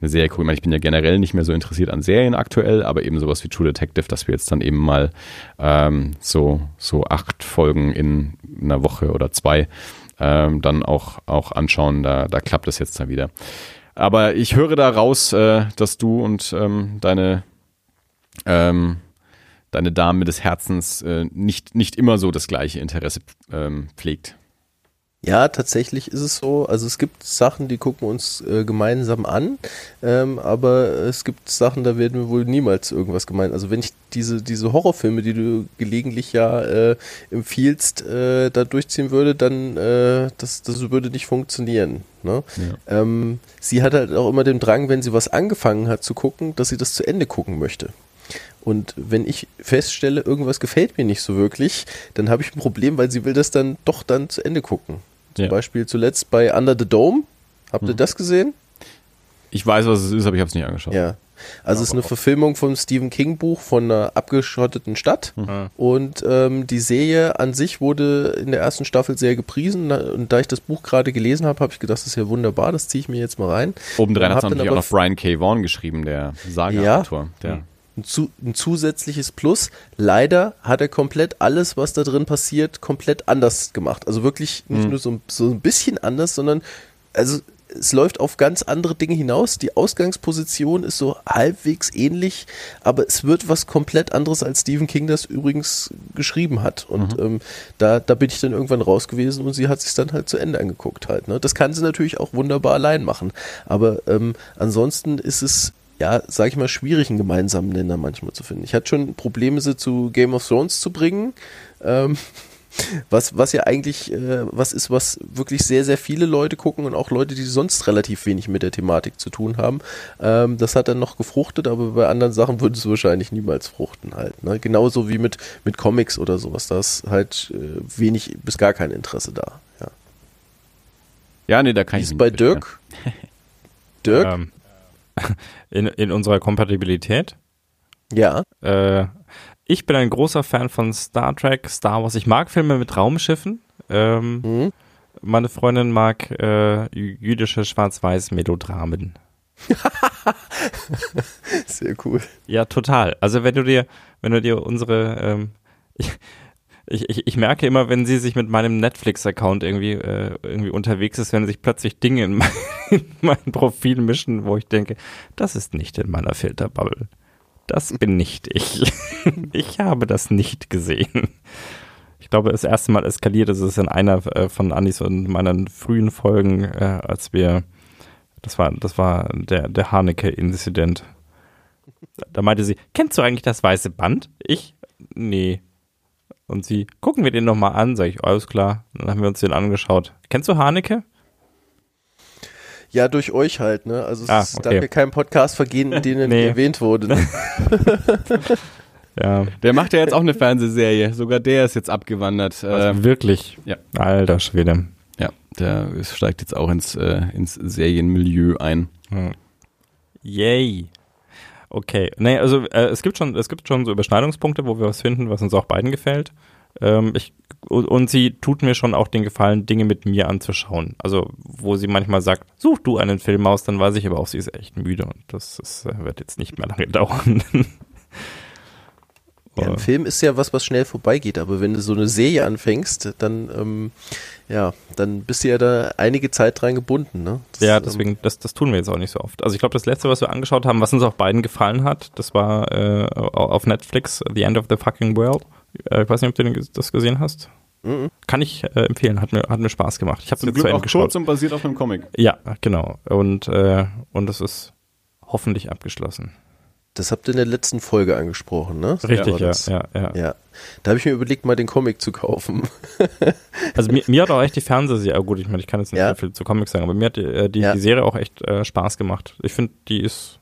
eine Serie guckt. Ich, meine, ich bin ja generell nicht mehr so interessiert an Serien aktuell, aber eben sowas wie True Detective, dass wir jetzt dann eben mal ähm, so, so acht Folgen in einer Woche oder zwei ähm, dann auch, auch anschauen. Da, da klappt es jetzt dann wieder. Aber ich höre da raus, äh, dass du und ähm, deine ähm, deine Dame des Herzens äh, nicht, nicht immer so das gleiche Interesse ähm, pflegt. Ja, tatsächlich ist es so. Also es gibt Sachen, die gucken uns äh, gemeinsam an, ähm, aber es gibt Sachen, da werden wir wohl niemals irgendwas gemeint. Also wenn ich diese, diese Horrorfilme, die du gelegentlich ja äh, empfiehlst, äh, da durchziehen würde, dann äh, das, das würde nicht funktionieren. Ne? Ja. Ähm, sie hat halt auch immer den Drang, wenn sie was angefangen hat zu gucken, dass sie das zu Ende gucken möchte. Und wenn ich feststelle, irgendwas gefällt mir nicht so wirklich, dann habe ich ein Problem, weil sie will das dann doch dann zu Ende gucken. Zum Ja. Beispiel zuletzt bei Under the Dome. Habt ihr das gesehen? Ich weiß, was es ist, aber ich habe es nicht angeschaut. Ja. Also es ist eine Verfilmung vom Stephen King Buch von einer abgeschotteten Stadt und ähm, die Serie an sich wurde in der ersten Staffel sehr gepriesen und da ich das Buch gerade gelesen habe, habe ich gedacht, das ist ja wunderbar, das ziehe ich mir jetzt mal rein. Obendrein hat dann natürlich auch noch Brian K. Vaughan geschrieben, der Saga-Autor. Der ein, zu, ein zusätzliches Plus. Leider hat er komplett alles, was da drin passiert, komplett anders gemacht. Also wirklich nicht nur so, so ein bisschen anders, sondern also es läuft auf ganz andere Dinge hinaus. Die Ausgangsposition ist so halbwegs ähnlich, aber es wird was komplett anderes, als Stephen King das übrigens geschrieben hat. Und ähm, da, da bin ich dann irgendwann raus gewesen und sie hat sich dann halt zu Ende angeguckt halt. Ne? Das kann sie natürlich auch wunderbar allein machen. Aber ähm, ansonsten ist es ja, sag ich mal, schwierig, einen gemeinsamen Nenner manchmal zu finden. Ich hatte schon Probleme, sie zu Game of Thrones zu bringen. Ähm, was, was ja eigentlich äh, was ist, was wirklich sehr, sehr viele Leute gucken und auch Leute, die sonst relativ wenig mit der Thematik zu tun haben. Ähm, das hat dann noch gefruchtet, aber bei anderen Sachen würde es wahrscheinlich niemals fruchten halt. Ne? Genauso wie mit, mit Comics oder sowas. Da ist halt äh, wenig bis gar kein Interesse da. Ja. ja, nee, da kann Wie ich ist bei. Dirk? Dirk? Ähm, in, in unserer Kompatibilität. ja. Äh, ich bin ein großer Fan von Star Trek, Star Wars. Ich mag Filme mit Raumschiffen. Ähm, Mhm. Meine Freundin mag äh, jü- jüdische Schwarz-Weiß-Melodramen. Sehr cool. Ja, total. Also wenn du dir, wenn du dir unsere, ähm, ich, ich, ich, ich merke immer, wenn sie sich mit meinem Netflix-Account irgendwie, äh, irgendwie unterwegs ist, wenn sich plötzlich Dinge in mein, in mein Profil mischen, wo ich denke, das ist nicht in meiner Filterbubble. Das bin nicht ich. ich habe das nicht gesehen. Ich glaube, das erste Mal eskaliert ist es in einer äh, von Anis und meinen frühen Folgen, äh, als wir, das war, das war der, der Haneke-Inzident. Da meinte sie, kennst du eigentlich das weiße Band? Ich? Nee. Und sie, gucken wir den nochmal an, sag ich, alles klar. Dann haben wir uns den angeschaut. Kennst du Haneke? Ja, durch euch halt, ne? Also es Ah, ist, okay. darf ja kein Podcast vergehen, in dem er Nee. nicht erwähnt wurde. Ne? Ja, Der macht ja jetzt auch eine Fernsehserie. Sogar der ist jetzt abgewandert. also wirklich. ja. Alter Schwede. ja, der steigt jetzt auch ins, äh, ins Serienmilieu ein. Hm. Yay. Okay. Nee, also äh, es gibt schon, es gibt schon so Überschneidungspunkte, wo wir was finden, was uns auch beiden gefällt. Ähm, ich, und, sie tut mir schon auch den Gefallen, Dinge mit mir anzuschauen. Also, wo sie manchmal sagt, such du einen Film aus, dann weiß ich aber auch, sie ist echt müde und das ist, äh, wird jetzt nicht mehr lange dauern. Ja, ein Film ist ja was, was schnell vorbeigeht, aber wenn du so eine Serie anfängst, dann, ähm, ja, dann bist du ja da einige Zeit dran gebunden, ne? Das, Ja, ähm, deswegen, das, das tun wir jetzt auch nicht so oft. Also ich glaube, das letzte, was wir angeschaut haben, was uns auch beiden gefallen hat, das war äh, auf Netflix, The End of the Fucking World. Äh, ich weiß nicht, ob du das gesehen hast. Mhm. Kann ich äh, empfehlen, hat mir, hat mir Spaß gemacht. Ich habe jetzt Glück zu Ende auch geschaut. kurz und basiert auf einem Comic. Ja, genau. Und, äh, und es ist hoffentlich abgeschlossen. Das habt ihr in der letzten Folge angesprochen, ne? Richtig, war ja, das. ja, ja. Ja, da habe ich mir überlegt, mal den Comic zu kaufen. Also mir, mir hat auch echt die Fernsehserie, oh gut, ich meine, ich kann jetzt nicht Ja. so viel zu Comics sagen, aber mir hat die, äh, die, Ja. die Serie auch echt äh, Spaß gemacht. Ich finde, die ist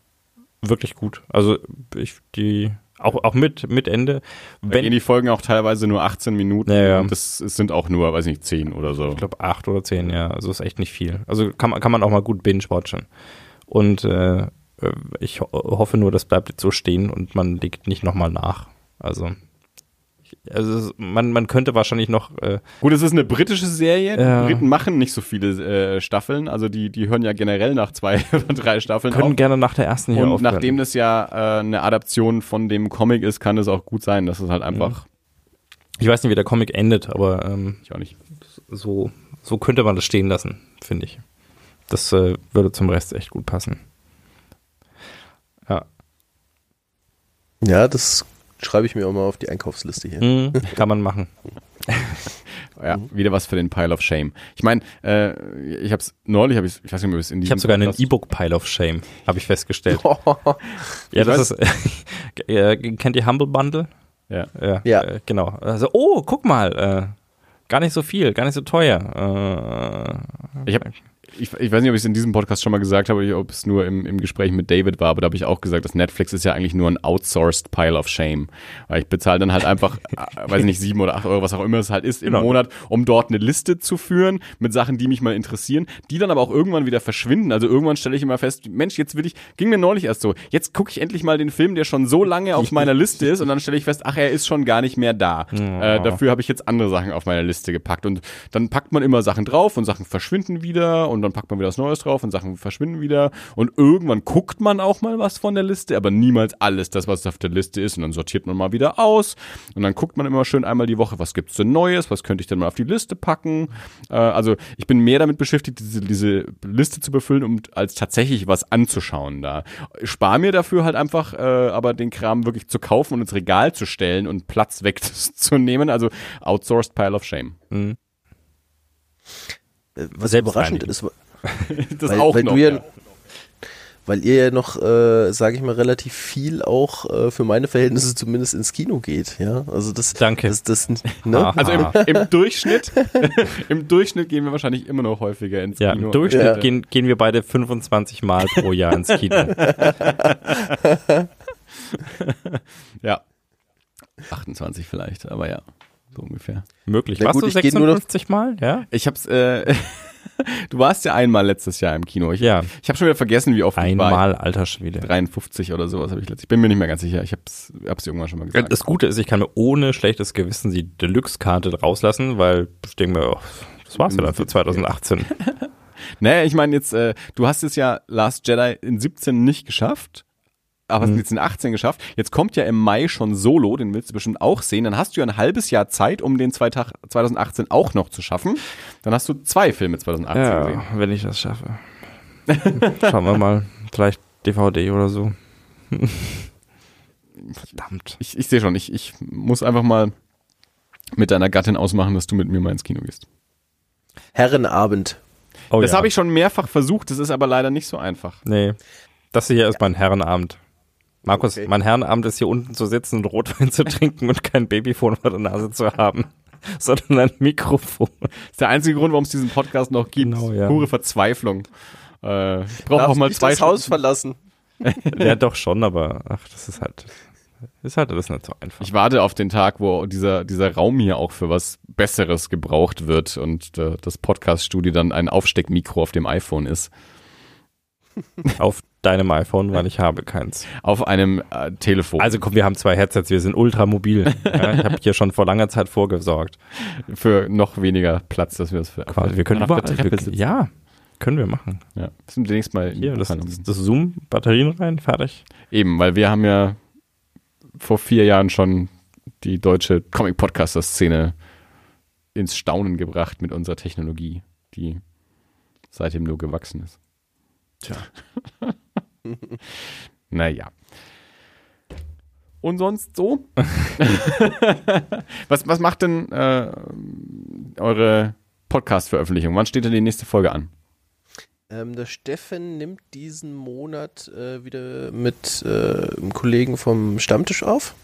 wirklich gut. Also ich, die, auch, auch mit, mit Ende. Da Wenn, gehen die Folgen auch teilweise nur 18 Minuten Ja, ja. und das, es sind auch nur, weiß nicht, 10 oder so. ich glaube, acht oder zehn, ja. Also ist echt nicht viel. Also kann man, kann man auch mal gut binge-watchen. Und äh, ich ho hoffe nur, das bleibt jetzt so stehen und man legt nicht nochmal nach. Also, ich- also man, man könnte wahrscheinlich noch äh, Gut, es ist eine britische Serie. Die Briten machen nicht so viele äh, Staffeln. Also die, die hören ja generell nach zwei oder drei Staffeln können auf. gerne nach der ersten hier Und aufhören. nachdem das ja äh, eine Adaption von dem Comic ist, kann es auch gut sein, dass es halt einfach, ich weiß nicht, wie der Comic endet, aber ähm, ich auch nicht. so, so könnte man das stehen lassen, finde ich. Das äh, würde zum Rest echt gut passen. Ja, Ja, das schreibe ich mir auch mal auf die Einkaufsliste hier. mhm, kann man machen. Ja, wieder was für den Pile of Shame. Ich meine, äh, ich habe es neulich, hab ich, ich weiß nicht, ob es in Ich habe sogar einen E-Book Pile of Shame, habe ich festgestellt. Ja, Ich das ist. äh, kennt ihr Humble Bundle? Ja. Ja, Ja. Äh, genau. Also, oh, guck mal, äh, gar nicht so viel, gar nicht so teuer. Äh, Ich habe ich, ich weiß nicht, ob ich es in diesem Podcast schon mal gesagt habe, ob es nur im, im Gespräch mit David war, aber da habe ich auch gesagt, dass Netflix ist ja eigentlich nur ein outsourced Pile of Shame. Weil ich bezahle dann halt einfach, äh, weiß ich nicht, sieben oder acht Euro, was auch immer es halt ist, im Genau. Monat, um dort eine Liste zu führen mit Sachen, die mich mal interessieren, die dann aber auch irgendwann wieder verschwinden. Also irgendwann stelle ich immer fest, Mensch, jetzt will ich, ging mir neulich erst so, jetzt gucke ich endlich mal den Film, der schon so lange auf meiner Liste ist und dann stelle ich fest, ach, er ist schon gar nicht mehr da. Äh, dafür habe ich jetzt andere Sachen auf meine Liste gepackt und dann packt man immer Sachen drauf und Sachen verschwinden wieder und dann packt man wieder was Neues drauf und Sachen verschwinden wieder und irgendwann guckt man auch mal was von der Liste, aber niemals alles das, was auf der Liste ist und dann sortiert man mal wieder aus und dann guckt man immer schön einmal die Woche, was gibt's denn Neues, was könnte ich denn mal auf die Liste packen. Äh, also ich bin mehr damit beschäftigt, diese, diese Liste zu befüllen, um als tatsächlich was anzuschauen da. Spar mir dafür halt einfach, äh, aber den Kram wirklich zu kaufen und ins Regal zu stellen und Platz wegzunehmen. Also outsourced pile of shame. Äh, Was Selbst überraschend reinigen. ist, Das weil, auch weil noch. du ja, ja. weil ihr ja noch, äh, sage ich mal, relativ viel auch äh, für meine Verhältnisse zumindest ins Kino geht, ja. Also das, Danke. das, das, ne? Also im, im Durchschnitt, im Durchschnitt gehen wir wahrscheinlich immer noch häufiger ins Ja, Kino. im Durchschnitt Ja. gehen, gehen wir beide 25 Mal pro Jahr ins Kino. Ja. 28 vielleicht, aber ja, so ungefähr. Möglich. Na Warst gut, du ich geh nur noch- 56 Mal? Ja? Ich hab's, äh, du warst ja einmal letztes Jahr im Kino. Ich, Ja. Ich habe schon wieder vergessen, wie oft ich war. Einmal, alter Schwede. 53 oder sowas habe ich letztlich. Ich bin mir nicht mehr ganz sicher. Ich hab's, hab's irgendwann schon mal gesagt. Das Gute ist, ich kann mir ohne schlechtes Gewissen die Deluxe-Karte rauslassen, weil ich denke mir, oh, das war's ja dann für 2018. Nee, ich meine jetzt, äh, du hast es ja Last Jedi in 17 nicht geschafft, aber hast es jetzt in 18 geschafft. Jetzt kommt ja im Mai schon Solo, den willst du bestimmt auch sehen. Dann hast du ja ein halbes Jahr Zeit, um den zwei Tag 2018 auch noch zu schaffen. Dann hast du zwei Filme 2018 gesehen. Ja, wenn ich das schaffe. Schauen wir mal. Vielleicht DVD oder so. Verdammt. Ich, ich sehe schon, ich, ich muss einfach mal mit deiner Gattin ausmachen, dass du mit mir mal ins Kino gehst. Herrenabend. Oh, das ja. habe ich schon mehrfach versucht, das ist aber leider nicht so einfach. Nee. Das hier ist mein Herrenabend. Markus, Okay. mein Herrenabend ist hier unten zu sitzen und Rotwein zu trinken und kein Babyphone vor der Nase zu haben, sondern ein Mikrofon. Das ist der einzige Grund, warum es diesen Podcast noch gibt. Genau, ja. Pure Verzweiflung. Äh, ich brauche auch mal zwei das Haus verlassen. ja, doch schon, aber ach, das ist halt, ist halt alles nicht so einfach. Ich warte auf den Tag, wo dieser, dieser Raum hier auch für was Besseres gebraucht wird und äh, das Podcast-Studio dann ein Aufsteckmikro auf dem iPhone ist. Auf deinem iPhone, weil ich habe keins. Auf einem äh, Telefon. Also komm, wir haben zwei Headsets, wir sind ultra mobil. Ja, ich habe hier schon vor langer Zeit vorgesorgt. für noch weniger Platz, dass wir das für Quasi, wir können überall, Treppe wir, ja, können wir machen. Ja. Müssen demnächst mal Hier, das, das, das Zoom, Batterien rein, fertig. Eben, weil wir haben ja vor vier Jahren schon die deutsche Comic-Podcaster-Szene ins Staunen gebracht mit unserer Technologie, die seitdem nur gewachsen ist. Tja. Naja. Und sonst so? was, was macht denn äh, eure Podcast-Veröffentlichung? Wann steht denn die nächste Folge an? Ähm, der Steffen nimmt diesen Monat äh, wieder mit äh, einem Kollegen vom Stammtisch auf.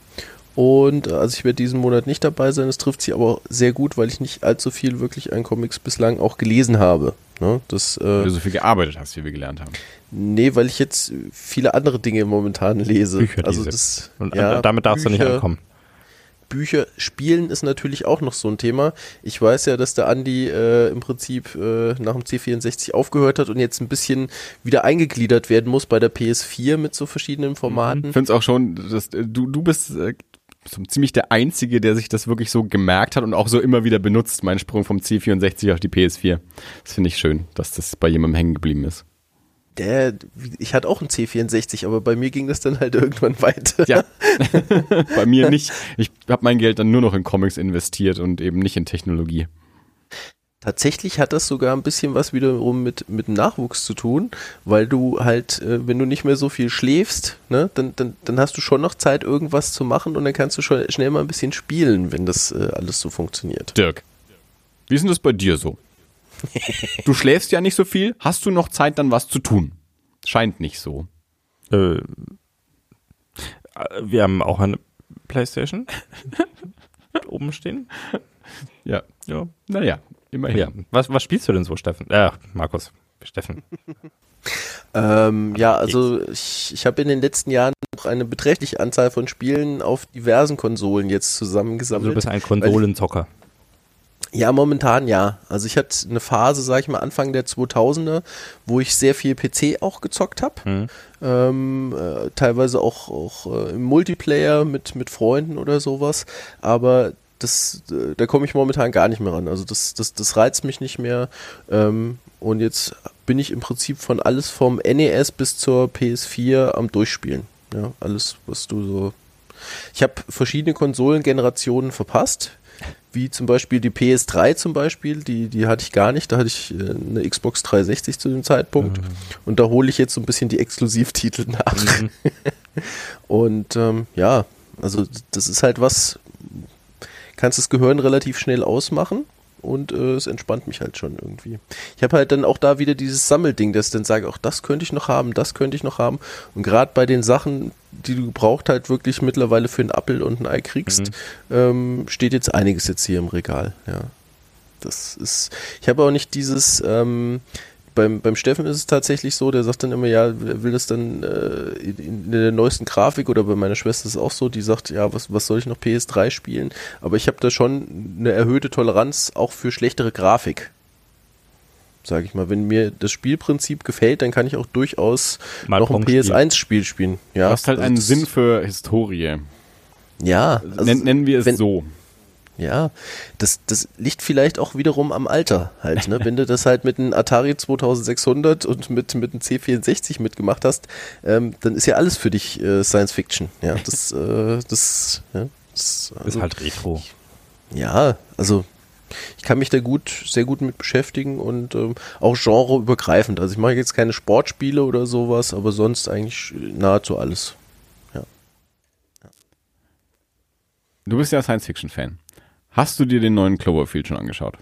Und äh, also ich werde diesen Monat nicht dabei sein. Das trifft sich aber sehr gut, weil ich nicht allzu viel wirklich an Comics bislang auch gelesen habe. Ne? Das, Weil äh, du so viel gearbeitet hast, wie wir gelernt haben. nee, weil ich jetzt viele andere Dinge momentan lese. Bücher also lese. das, Und ja, damit darfst du nicht Bücher- ankommen. Bücher spielen ist natürlich auch noch so ein Thema. Ich weiß ja, dass der Andi äh, im Prinzip äh, nach dem C64 aufgehört hat und jetzt ein bisschen wieder eingegliedert werden muss bei der PS4 mit so verschiedenen Formaten. Ich finde es auch schon, dass äh, du, du bist äh, so ziemlich der Einzige, der sich das wirklich so gemerkt hat und auch so immer wieder benutzt, mein Sprung vom C64 auf die PS4. Das finde ich schön, dass das bei jemandem hängen geblieben ist. Der, ich hatte auch einen C64, aber bei mir ging das dann halt irgendwann weiter. Ja, bei mir nicht. Ich habe mein Geld dann nur noch in Comics investiert und eben nicht in Technologie. Tatsächlich hat das sogar ein bisschen was wiederum mit, mit dem Nachwuchs zu tun, weil du halt, äh, wenn du nicht mehr so viel schläfst, ne, dann, dann, dann hast du schon noch Zeit, irgendwas zu machen und dann kannst du schon schnell mal ein bisschen spielen, wenn das äh, alles so funktioniert. Dirk, wie ist denn das bei dir so? Du schläfst ja nicht so viel. Hast du noch Zeit, dann was zu tun? Scheint nicht so. Äh, wir haben auch eine Playstation oben stehen. Ja. Ja. Naja, immerhin. ja. Was, was spielst du denn so, Steffen? Äh, Markus. Steffen. ähm, ja, also ich, ich habe in den letzten Jahren noch eine beträchtliche Anzahl von Spielen auf diversen Konsolen jetzt zusammengesammelt. Also du bist ein Konsolenzocker. Ja, momentan ja. Also ich hatte eine Phase, sag ich mal, Anfang der 2000er, wo ich sehr viel PC auch gezockt habe. Mhm. Ähm, äh, teilweise auch, auch äh, im Multiplayer mit, mit Freunden oder sowas. Aber das, äh, da komme ich momentan gar nicht mehr ran. Also das, das, das reizt mich nicht mehr. Ähm, und jetzt bin ich im Prinzip von alles vom NES bis zur PS4 am Durchspielen. Ja, alles, was du so. Ich habe verschiedene Konsolengenerationen verpasst, wie zum Beispiel die PS3 zum Beispiel, die, die hatte ich gar nicht, da hatte ich äh, eine Xbox 360 zu dem Zeitpunkt mhm. und da hole ich jetzt so ein bisschen die Exklusivtitel nach. Mhm. und ähm, ja, also das ist halt was, kannst das Gehirn relativ schnell ausmachen und äh, es entspannt mich halt schon irgendwie. Ich habe halt dann auch da wieder dieses Sammelding, dass ich dann sage, auch das könnte ich noch haben, das könnte ich noch haben. Und gerade bei den Sachen, die du gebraucht halt wirklich mittlerweile für einen Apfel und ein Ei kriegst, mhm. ähm, steht jetzt einiges jetzt hier im Regal. Ja, das ist. Ich habe auch nicht dieses. Ähm, beim, beim Steffen ist es tatsächlich so, der sagt dann immer, ja, er will das dann äh, in, in, der neuesten Grafik oder bei meiner Schwester ist es auch so, die sagt, ja, was, was soll ich noch PS3 spielen? Aber ich habe da schon eine erhöhte Toleranz auch für schlechtere Grafik. Sag ich mal, wenn mir das Spielprinzip gefällt, dann kann ich auch durchaus mal noch ein PS1-Spiel spielen. Ja, du hast halt einen Sinn für Historie. Ja, also nennen, nennen wir es wenn, so. Ja, das, das liegt vielleicht auch wiederum am Alter halt. Ne? Wenn du das halt mit einem Atari 2600 und mit, mit einem C64 mitgemacht hast, ähm, dann ist ja alles für dich äh, Science Fiction. Ja, das, äh, das, ja, das also, ist halt Retro. Ja, also ich kann mich da gut, sehr gut mit beschäftigen und ähm, auch genreübergreifend. Also ich mache jetzt keine Sportspiele oder sowas, aber sonst eigentlich nahezu alles. Ja. ja. Du bist ja Science-Fiction-Fan. Hast du dir den neuen Cloverfield schon angeschaut?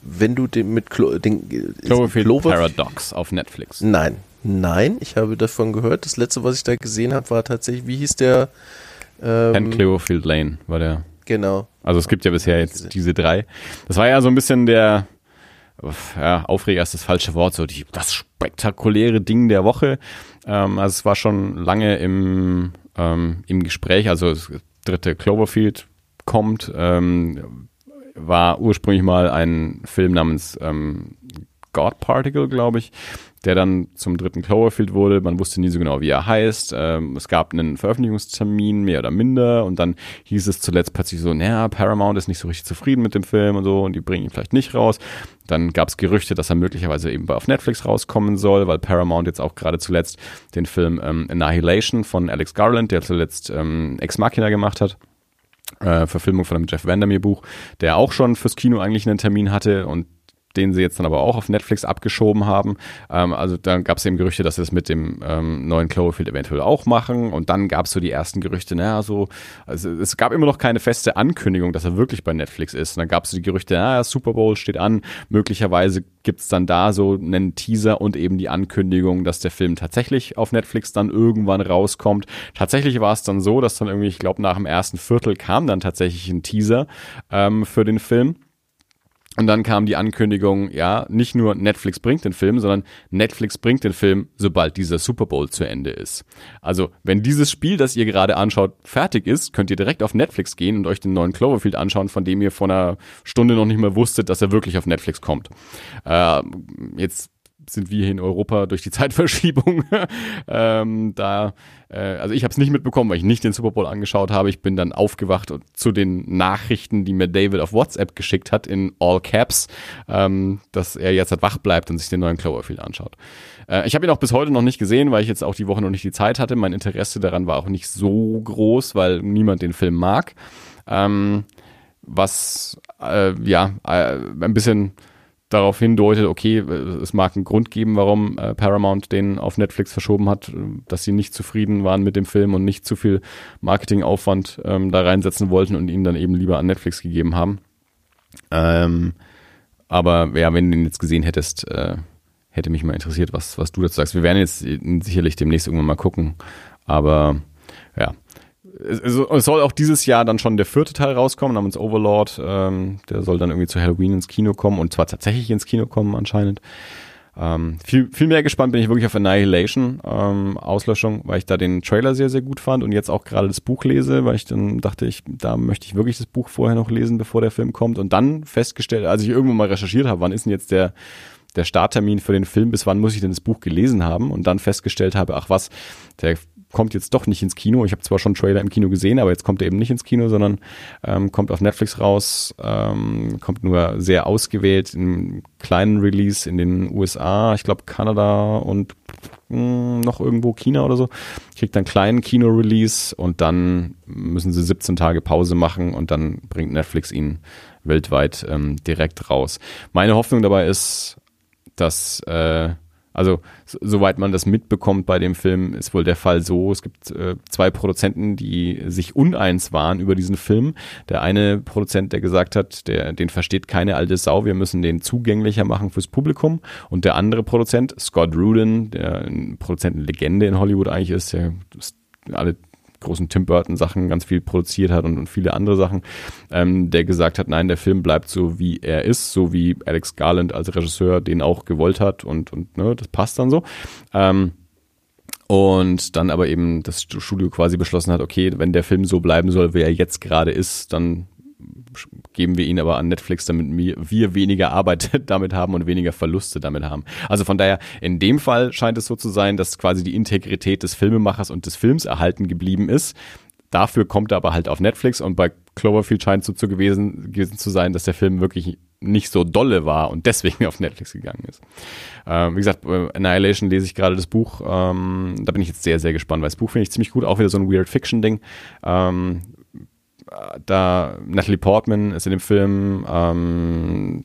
Wenn du den mit Clo den, Cloverfield Cloverfield Paradox auf Netflix. Nein, nein, ich habe davon gehört. Das letzte, was ich da gesehen habe, war tatsächlich, wie hieß der? Ähm, Cloverfield Lane war der. Genau. Also es gibt ja bisher jetzt diese drei. Das war ja so ein bisschen der ja, Aufreger ist das falsche Wort, so die, das spektakuläre Ding der Woche. Ähm, also es war schon lange im, ähm, im Gespräch, also es dritte Cloverfield kommt, ähm, war ursprünglich mal ein Film namens ähm, God Particle, glaube ich, der dann zum dritten Cloverfield wurde. Man wusste nie so genau, wie er heißt. Ähm, es gab einen Veröffentlichungstermin, mehr oder minder, und dann hieß es zuletzt plötzlich so, naja, Paramount ist nicht so richtig zufrieden mit dem Film und so, und die bringen ihn vielleicht nicht raus. Dann gab es Gerüchte, dass er möglicherweise eben auf Netflix rauskommen soll, weil Paramount jetzt auch gerade zuletzt den Film ähm, Annihilation von Alex Garland, der zuletzt ähm, Ex Machina gemacht hat, äh, Verfilmung von einem Jeff Vandermeer Buch, der auch schon fürs Kino eigentlich einen Termin hatte und den sie jetzt dann aber auch auf Netflix abgeschoben haben. Ähm, also dann gab es eben Gerüchte, dass sie das mit dem ähm, neuen Cloverfield eventuell auch machen. Und dann gab es so die ersten Gerüchte, naja, so, also es gab immer noch keine feste Ankündigung, dass er wirklich bei Netflix ist. Und dann gab es so die Gerüchte, naja, Super Bowl steht an, möglicherweise gibt's dann da so einen Teaser und eben die Ankündigung, dass der Film tatsächlich auf Netflix dann irgendwann rauskommt. Tatsächlich war es dann so, dass dann irgendwie, ich glaube, nach dem ersten Viertel kam dann tatsächlich ein Teaser ähm, für den Film. Und dann kam die Ankündigung, ja, nicht nur Netflix bringt den Film, sondern Netflix bringt den Film, sobald dieser Super Bowl zu Ende ist. Also, wenn dieses Spiel, das ihr gerade anschaut, fertig ist, könnt ihr direkt auf Netflix gehen und euch den neuen Cloverfield anschauen, von dem ihr vor einer Stunde noch nicht mehr wusstet, dass er wirklich auf Netflix kommt. Äh, jetzt sind wir hier in Europa durch die Zeitverschiebung ähm, da. Äh, also ich habe es nicht mitbekommen, weil ich nicht den Super Bowl angeschaut habe. Ich bin dann aufgewacht und zu den Nachrichten, die mir David auf WhatsApp geschickt hat in All Caps, ähm, dass er jetzt halt wach bleibt und sich den neuen Cloverfield anschaut. Äh, ich habe ihn auch bis heute noch nicht gesehen, weil ich jetzt auch die Woche noch nicht die Zeit hatte. Mein Interesse daran war auch nicht so groß, weil niemand den Film mag. Ähm, was äh, ja äh, ein bisschen darauf hindeutet, okay, es mag einen Grund geben, warum äh, Paramount den auf Netflix verschoben hat, dass sie nicht zufrieden waren mit dem Film und nicht zu viel Marketingaufwand ähm, da reinsetzen wollten und ihn dann eben lieber an Netflix gegeben haben. Ähm, aber ja, wenn du ihn jetzt gesehen hättest, äh, hätte mich mal interessiert, was, was du dazu sagst. Wir werden jetzt sicherlich demnächst irgendwann mal gucken, aber ja, es, soll auch dieses Jahr dann schon der vierte Teil rauskommen, namens Overlord. Ähm, der soll dann irgendwie zu Halloween ins Kino kommen und zwar tatsächlich ins Kino kommen anscheinend. Ähm, viel, viel mehr gespannt bin ich wirklich auf Annihilation, ähm, Auslöschung, weil ich da den Trailer sehr, sehr gut fand und jetzt auch gerade das Buch lese, weil ich dann dachte, ich, da möchte ich wirklich das Buch vorher noch lesen, bevor der Film kommt und dann festgestellt, als ich irgendwo mal recherchiert habe, wann ist denn jetzt der, der Starttermin für den Film, bis wann muss ich denn das Buch gelesen haben und dann festgestellt habe, ach was, der kommt jetzt doch nicht ins Kino. Ich habe zwar schon Trailer im Kino gesehen, aber jetzt kommt er eben nicht ins Kino, sondern ähm, kommt auf Netflix raus, ähm, kommt nur sehr ausgewählt im kleinen Release in den USA, ich glaube Kanada und mh, hm, noch irgendwo China oder so. Kriegt dann kleinen Kino-Release und dann müssen sie 17 Tage Pause machen und dann bringt Netflix ihn weltweit ähm, direkt raus. Meine Hoffnung dabei ist, dass äh, also soweit man das mitbekommt bei dem Film, ist wohl der Fall so, es gibt äh, zwei Produzenten, die sich uneins waren über diesen Film. Der eine Produzent, der gesagt hat, der, den versteht keine alte Sau, wir müssen den zugänglicher machen fürs Publikum. Und der andere Produzent, Scott Rudin, der ein Produzentenlegende in Hollywood eigentlich ist, der alle großen Tim Burton Sachen ganz viel produziert hat und, und viele andere Sachen, ähm, der gesagt hat, nein, der Film bleibt so wie er ist, so wie Alex Garland als Regisseur den auch gewollt hat und, und ne, das passt dann so. Ähm, und dann aber eben das Studio quasi beschlossen hat, okay, wenn der Film so bleiben soll, wie er jetzt gerade ist, dann geben wir ihn aber an Netflix, damit wir weniger Arbeit damit haben und weniger Verluste damit haben. Also von daher, in dem Fall scheint es so zu sein, dass quasi die Integrität des Filmemachers und des Films erhalten geblieben ist. Dafür kommt er aber halt auf Netflix und bei Cloverfield scheint es so zu gewesen, gewesen zu sein, dass der Film wirklich nicht so dolle war und deswegen auf Netflix gegangen ist. Ähm, wie gesagt, bei Annihilation lese ich gerade das Buch. Ähm, da bin ich jetzt sehr, sehr gespannt, weil das Buch finde ich ziemlich gut. Auch wieder so ein Weird Fiction-Ding. Ähm, da Natalie Portman ist in dem Film, ähm,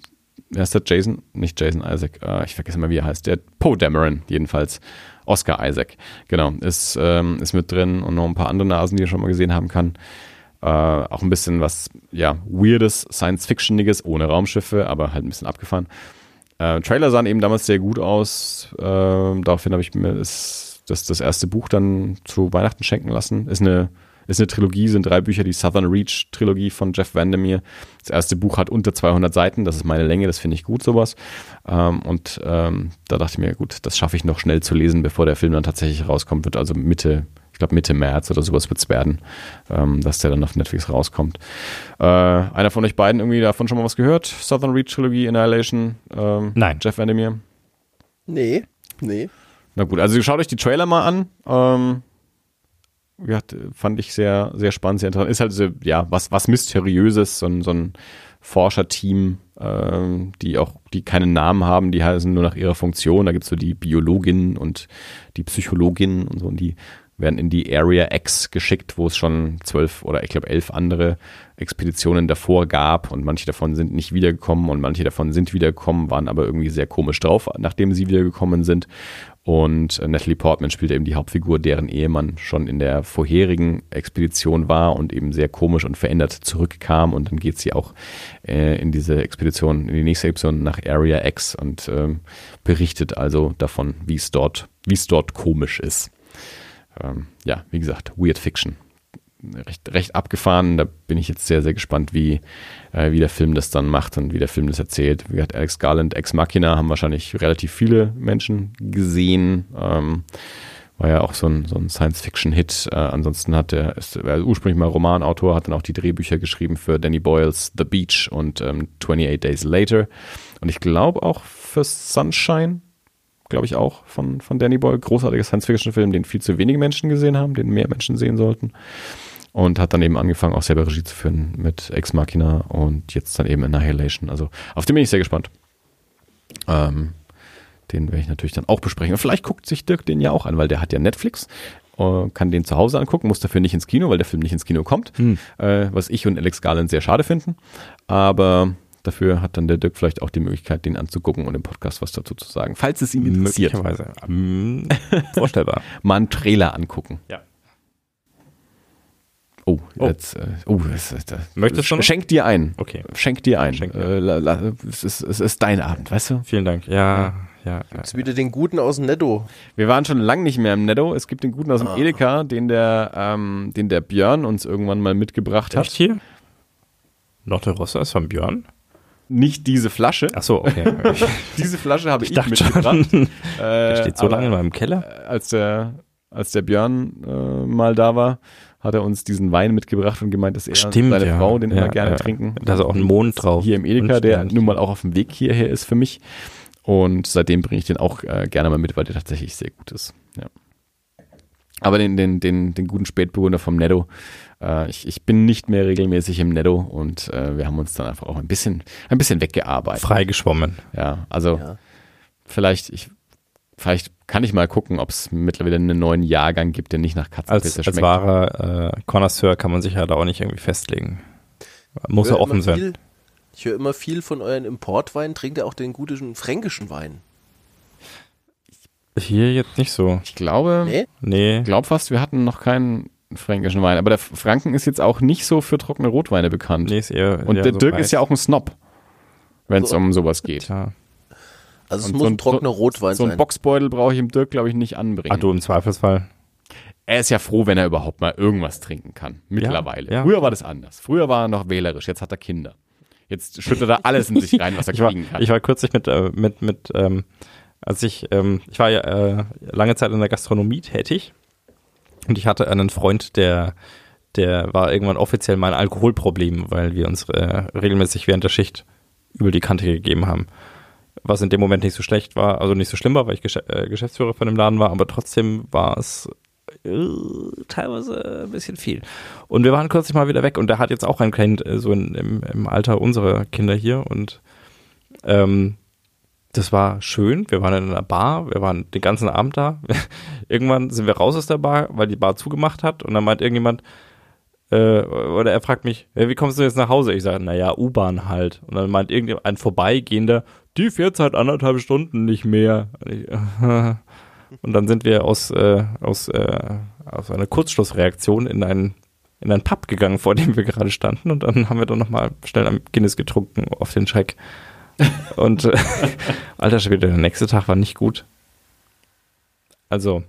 wer ist der? Jason? Nicht Jason Isaac, äh, ich vergesse mal, wie er heißt. Der Poe Dameron, jedenfalls. Oscar Isaac, genau, ist, ähm, ist mit drin und noch ein paar andere Nasen, die ihr schon mal gesehen haben kann. Äh, auch ein bisschen was, ja, weirdes, Science-Fictioniges, ohne Raumschiffe, aber halt ein bisschen abgefahren. Äh, Trailer sahen eben damals sehr gut aus. Äh, daraufhin habe ich mir das, das, das erste Buch dann zu Weihnachten schenken lassen. Ist eine ist eine Trilogie, sind drei Bücher, die Southern Reach Trilogie von Jeff Vandermeer. Das erste Buch hat unter 200 Seiten, das ist meine Länge, das finde ich gut, sowas. Ähm, und ähm, da dachte ich mir, gut, das schaffe ich noch schnell zu lesen, bevor der Film dann tatsächlich rauskommt, wird also Mitte, ich glaube Mitte März oder sowas wird es werden, ähm, dass der dann auf Netflix rauskommt. Äh, einer von euch beiden irgendwie davon schon mal was gehört? Southern Reach Trilogie, Annihilation? Ähm, Nein. Jeff Vandermeer? Nee, nee. Na gut, also schaut euch die Trailer mal an. Ähm, ja, fand ich sehr, sehr spannend, sehr interessant. Ist halt so, ja, was, was Mysteriöses, so ein, so ein Forscherteam, ähm, die auch, die keinen Namen haben, die heißen nur nach ihrer Funktion. Da gibt's so die Biologin und die Psychologin und so, und die werden in die Area X geschickt, wo es schon zwölf oder ich glaube elf andere Expeditionen davor gab und manche davon sind nicht wiedergekommen und manche davon sind wiedergekommen, waren aber irgendwie sehr komisch drauf, nachdem sie wiedergekommen sind. Und äh, Natalie Portman spielt eben die Hauptfigur, deren Ehemann schon in der vorherigen Expedition war und eben sehr komisch und verändert zurückkam. Und dann geht sie auch äh, in diese Expedition, in die nächste Expedition nach Area X und ähm, berichtet also davon, wie es dort, wie es dort komisch ist. Ähm, ja, wie gesagt, Weird Fiction recht, recht abgefahren. Da bin ich jetzt sehr, sehr gespannt, wie, äh, wie der Film das dann macht und wie der Film das erzählt. Wie hat Alex Garland, Ex Machina, haben wahrscheinlich relativ viele Menschen gesehen. Ähm, war ja auch so ein, so ein Science-Fiction-Hit. Äh, ansonsten hat er, ist er ursprünglich mal Romanautor, hat dann auch die Drehbücher geschrieben für Danny Boyles The Beach und ähm, 28 Days Later. Und ich glaube auch für Sunshine, glaube ich auch, von, von Danny Boyle. Großartiger Science-Fiction-Film, den viel zu wenige Menschen gesehen haben, den mehr Menschen sehen sollten und hat dann eben angefangen, auch selber Regie zu führen mit Ex Machina und jetzt dann eben Annihilation. Also auf den bin ich sehr gespannt. Ähm, den werde ich natürlich dann auch besprechen. Und vielleicht guckt sich Dirk den ja auch an, weil der hat ja Netflix, äh, kann den zu Hause angucken, muss dafür nicht ins Kino, weil der Film nicht ins Kino kommt, hm. äh, was ich und Alex Garland sehr schade finden. Aber dafür hat dann der Dirk vielleicht auch die Möglichkeit, den anzugucken und im Podcast was dazu zu sagen, falls es ihn interessiert. Möglicherweise. Ähm, vorstellbar. Mal einen Trailer angucken. Ja. Oh, oh. jetzt, äh, oh, das, das, Möchtest du schon? Schenk dir ein. Okay. Schenk dir ein. Schenk äh, es, ist, es ist dein Abend, weißt du? Vielen Dank. Ja, Ja, Jetzt wieder den guten aus dem Netto. Wir waren schon lange nicht mehr im Netto. Es gibt den guten aus dem Ah. Edeka, den der, ähm, den der Björn uns irgendwann mal mitgebracht hat. Echt hier? Lotte Rossa ist von Björn? Nicht diese Flasche. Ach so, okay. Diese Flasche habe ich, ich dachte mitgebracht. schon, Äh, der steht so lange in meinem Keller. äh, Als der, als der Björn äh, mal da war, hat er uns diesen Wein mitgebracht und gemeint, dass er Stimmt, seine ja. Frau den Ja, immer gerne ja. trinken. Da ist auch ein Mond drauf. Hier im Edeka, der nun mal auch auf dem Weg hierher ist für mich. Und seitdem bringe ich den auch äh, gerne mal mit, weil der tatsächlich sehr gut ist. Ja. Aber den, den, den, den guten Spätburgunder vom Netto, äh, ich, ich bin nicht mehr regelmäßig im Netto und äh, wir haben uns dann einfach auch ein bisschen, ein bisschen weggearbeitet. Freigeschwommen. Ja, also Ja. vielleicht, ich, vielleicht kann ich mal gucken, ob es mittlerweile einen neuen Jahrgang gibt, der nicht nach Katzenpilze Als, als schmeckt. wahrer äh, Connoisseur kann man sich ja da auch nicht irgendwie festlegen. Muss er höre offen sein. Viel, ich höre immer viel von euren Importweinen. Trinkt ihr auch den guten fränkischen Wein? Hier jetzt nicht so. Ich glaube, Nee? Nee. glaub fast, wir hatten noch keinen fränkischen Wein. Aber der Franken ist jetzt auch nicht so für trockene Rotweine bekannt. Nee, ist eher, Und eher der so Dirk weiß. ist ja auch ein Snob, wenn es So. um sowas geht. Tja. Also es Und muss so ein ein- trockener Rotwein So ein sein. Boxbeutel brauche ich im Dirk, glaube ich, nicht anbringen. Ach du, im Zweifelsfall. Er ist ja froh, wenn er überhaupt mal irgendwas trinken kann. Mittlerweile. ja. Früher war das anders. Früher war er noch wählerisch, jetzt hat er Kinder. Jetzt schüttet er alles in sich rein, was er Ich war, kriegen kann. ich war kürzlich mit, äh, mit, mit ähm, als ich, ähm, ich war ja äh, lange Zeit in der Gastronomie tätig und ich hatte einen Freund, der, der war irgendwann offiziell mein Alkoholproblem, weil wir uns äh, regelmäßig während der Schicht über die Kante gegeben haben. Was in dem Moment nicht so schlecht war, also nicht so schlimm war, weil ich Gesch äh, Geschäftsführer von dem Laden war, aber trotzdem war es äh, teilweise ein bisschen viel. Und wir waren kürzlich mal wieder weg und der hat jetzt auch ein Kind, äh, so in, im, im Alter unserer Kinder hier und ähm, das war schön. Wir waren in einer Bar, wir waren den ganzen Abend da. Irgendwann sind wir raus aus der Bar, weil die Bar zugemacht hat und dann meint irgendjemand, äh, oder er fragt mich, wie kommst du jetzt nach Hause? Ich sage, naja, U-Bahn halt. Und dann meint irgendjemand, ein Vorbeigehender, die fährt seit anderthalb Stunden nicht mehr. Und, ich, und dann sind wir aus, äh, aus, äh, aus einer Kurzschlussreaktion in einen, in einen Pub gegangen, vor dem wir gerade standen. Und dann haben wir dann nochmal schnell am Guinness getrunken auf den Scheck. Und äh, alter Schwede, der nächste Tag war nicht gut. Also,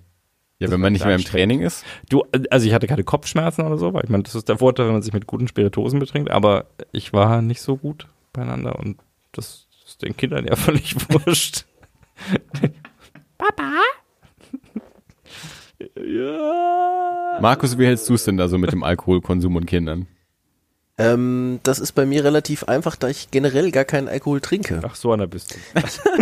ja, wenn man nicht mehr im. Training ist. Du, also ich hatte keine Kopfschmerzen oder so, weil ich meine, das ist der Vorteil, wenn man sich mit guten Spirituosen betrinkt, aber ich war nicht so gut beieinander und das ist den Kindern ja völlig wurscht. Papa? ja. Markus, wie hältst du es denn da so mit dem Alkoholkonsum und Kindern? Ähm, das ist bei mir relativ einfach, da ich generell gar keinen Alkohol trinke. Ach, so einer bist du.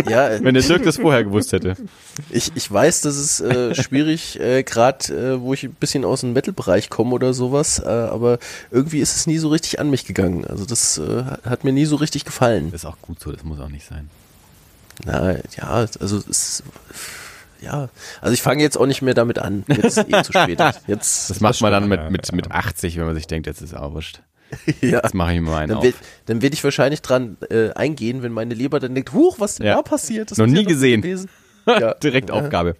Ja, äh, Wenn der Dirk das vorher gewusst hätte. ich, ich weiß, das ist äh, schwierig, äh, gerade äh, wo ich ein bisschen aus dem Metal-Bereich komme oder sowas, äh, aber irgendwie ist es nie so richtig an mich gegangen. Also das äh, hat mir nie so richtig gefallen. Das ist auch gut so, das muss auch nicht sein. Na, ja, also es ja, also ich fange jetzt auch nicht mehr damit an. Jetzt ist eh zu spät. Jetzt, Das macht man dann mit, mit, mit 80, wenn man sich denkt, jetzt ist auch wurscht. Ja. Jetzt mache ich mir mal einen Dann auf. dann werd ich wahrscheinlich dran äh, eingehen, wenn meine Leber dann denkt, huch, was denn Ja. da passiert? Das Noch nie ja gesehen. gewesen. Ja. Direkt Aufgabe.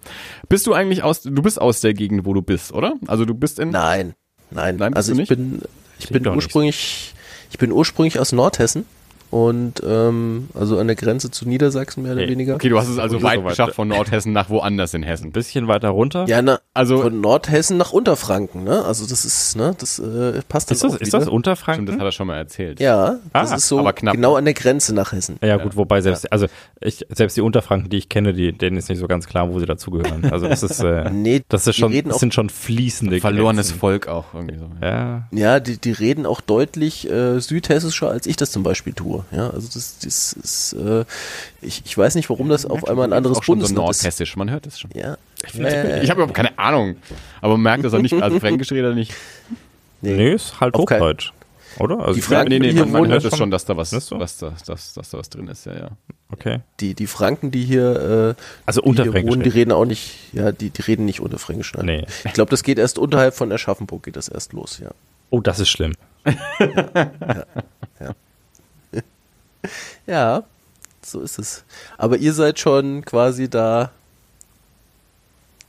Bist du eigentlich aus, du bist aus der Gegend, wo du bist, oder? Also du bist in, Nein, nein, Nein, also ich nicht? bin, ich Klingt bin doch nicht ursprünglich, ich bin ursprünglich aus Nordhessen und ähm, also an der Grenze zu Niedersachsen mehr oder Hey, weniger. okay, du hast es also So weit weit. geschafft von Nordhessen nach woanders in Ein Hessen. bisschen weiter runter. Ja, na, Also, von Nordhessen nach Unterfranken, ne? Also das ist, ne, das äh, passt ist dann das, auch ist wieder. das stimmt, Unterfranken? das hat er schon mal erzählt. Ja, das Ah, ist so aber knapp, genau an der Grenze nach Hessen. Ja, gut, wobei selbst, also ich, selbst die Unterfranken, die ich kenne, die, denen ist nicht so ganz klar, wo sie dazugehören. Also das ist, äh, Nee, das ist schon, das sind schon fließende Verlorenes Grenzen. Volk auch irgendwie so. Ja, Ja, die, die reden auch deutlich äh, südhessischer, als ich das zum Beispiel tue. Ja, also das, das ist, äh, ich, ich weiß nicht, warum das auf einmal ein anderes auch schon so Bundesland ist. nordhessisch, man hört es schon. Ja, Ich habe überhaupt keine Ahnung, aber man merkt, dass er nicht, also Fränkisch redet er nicht. nee, ist halt Auf kein- Hochdeutsch. Oder? Also Die ich- Franken, nee, nee, die hier man, man wohnen, hört es schon, dass da was, Ist so? was da, dass, dass da was drin ist, ja, ja. okay. die, die Franken, die hier, äh, Also die hier Unterfränkisch. wohnen, die reden auch nicht, ja, die, die reden nicht Unterfränkisch. Nein. Nee. Ich glaube, das geht erst unterhalb von Aschaffenburg geht das erst los, ja. Oh, das ist schlimm. Ja, so ist es. Aber ihr seid schon quasi da.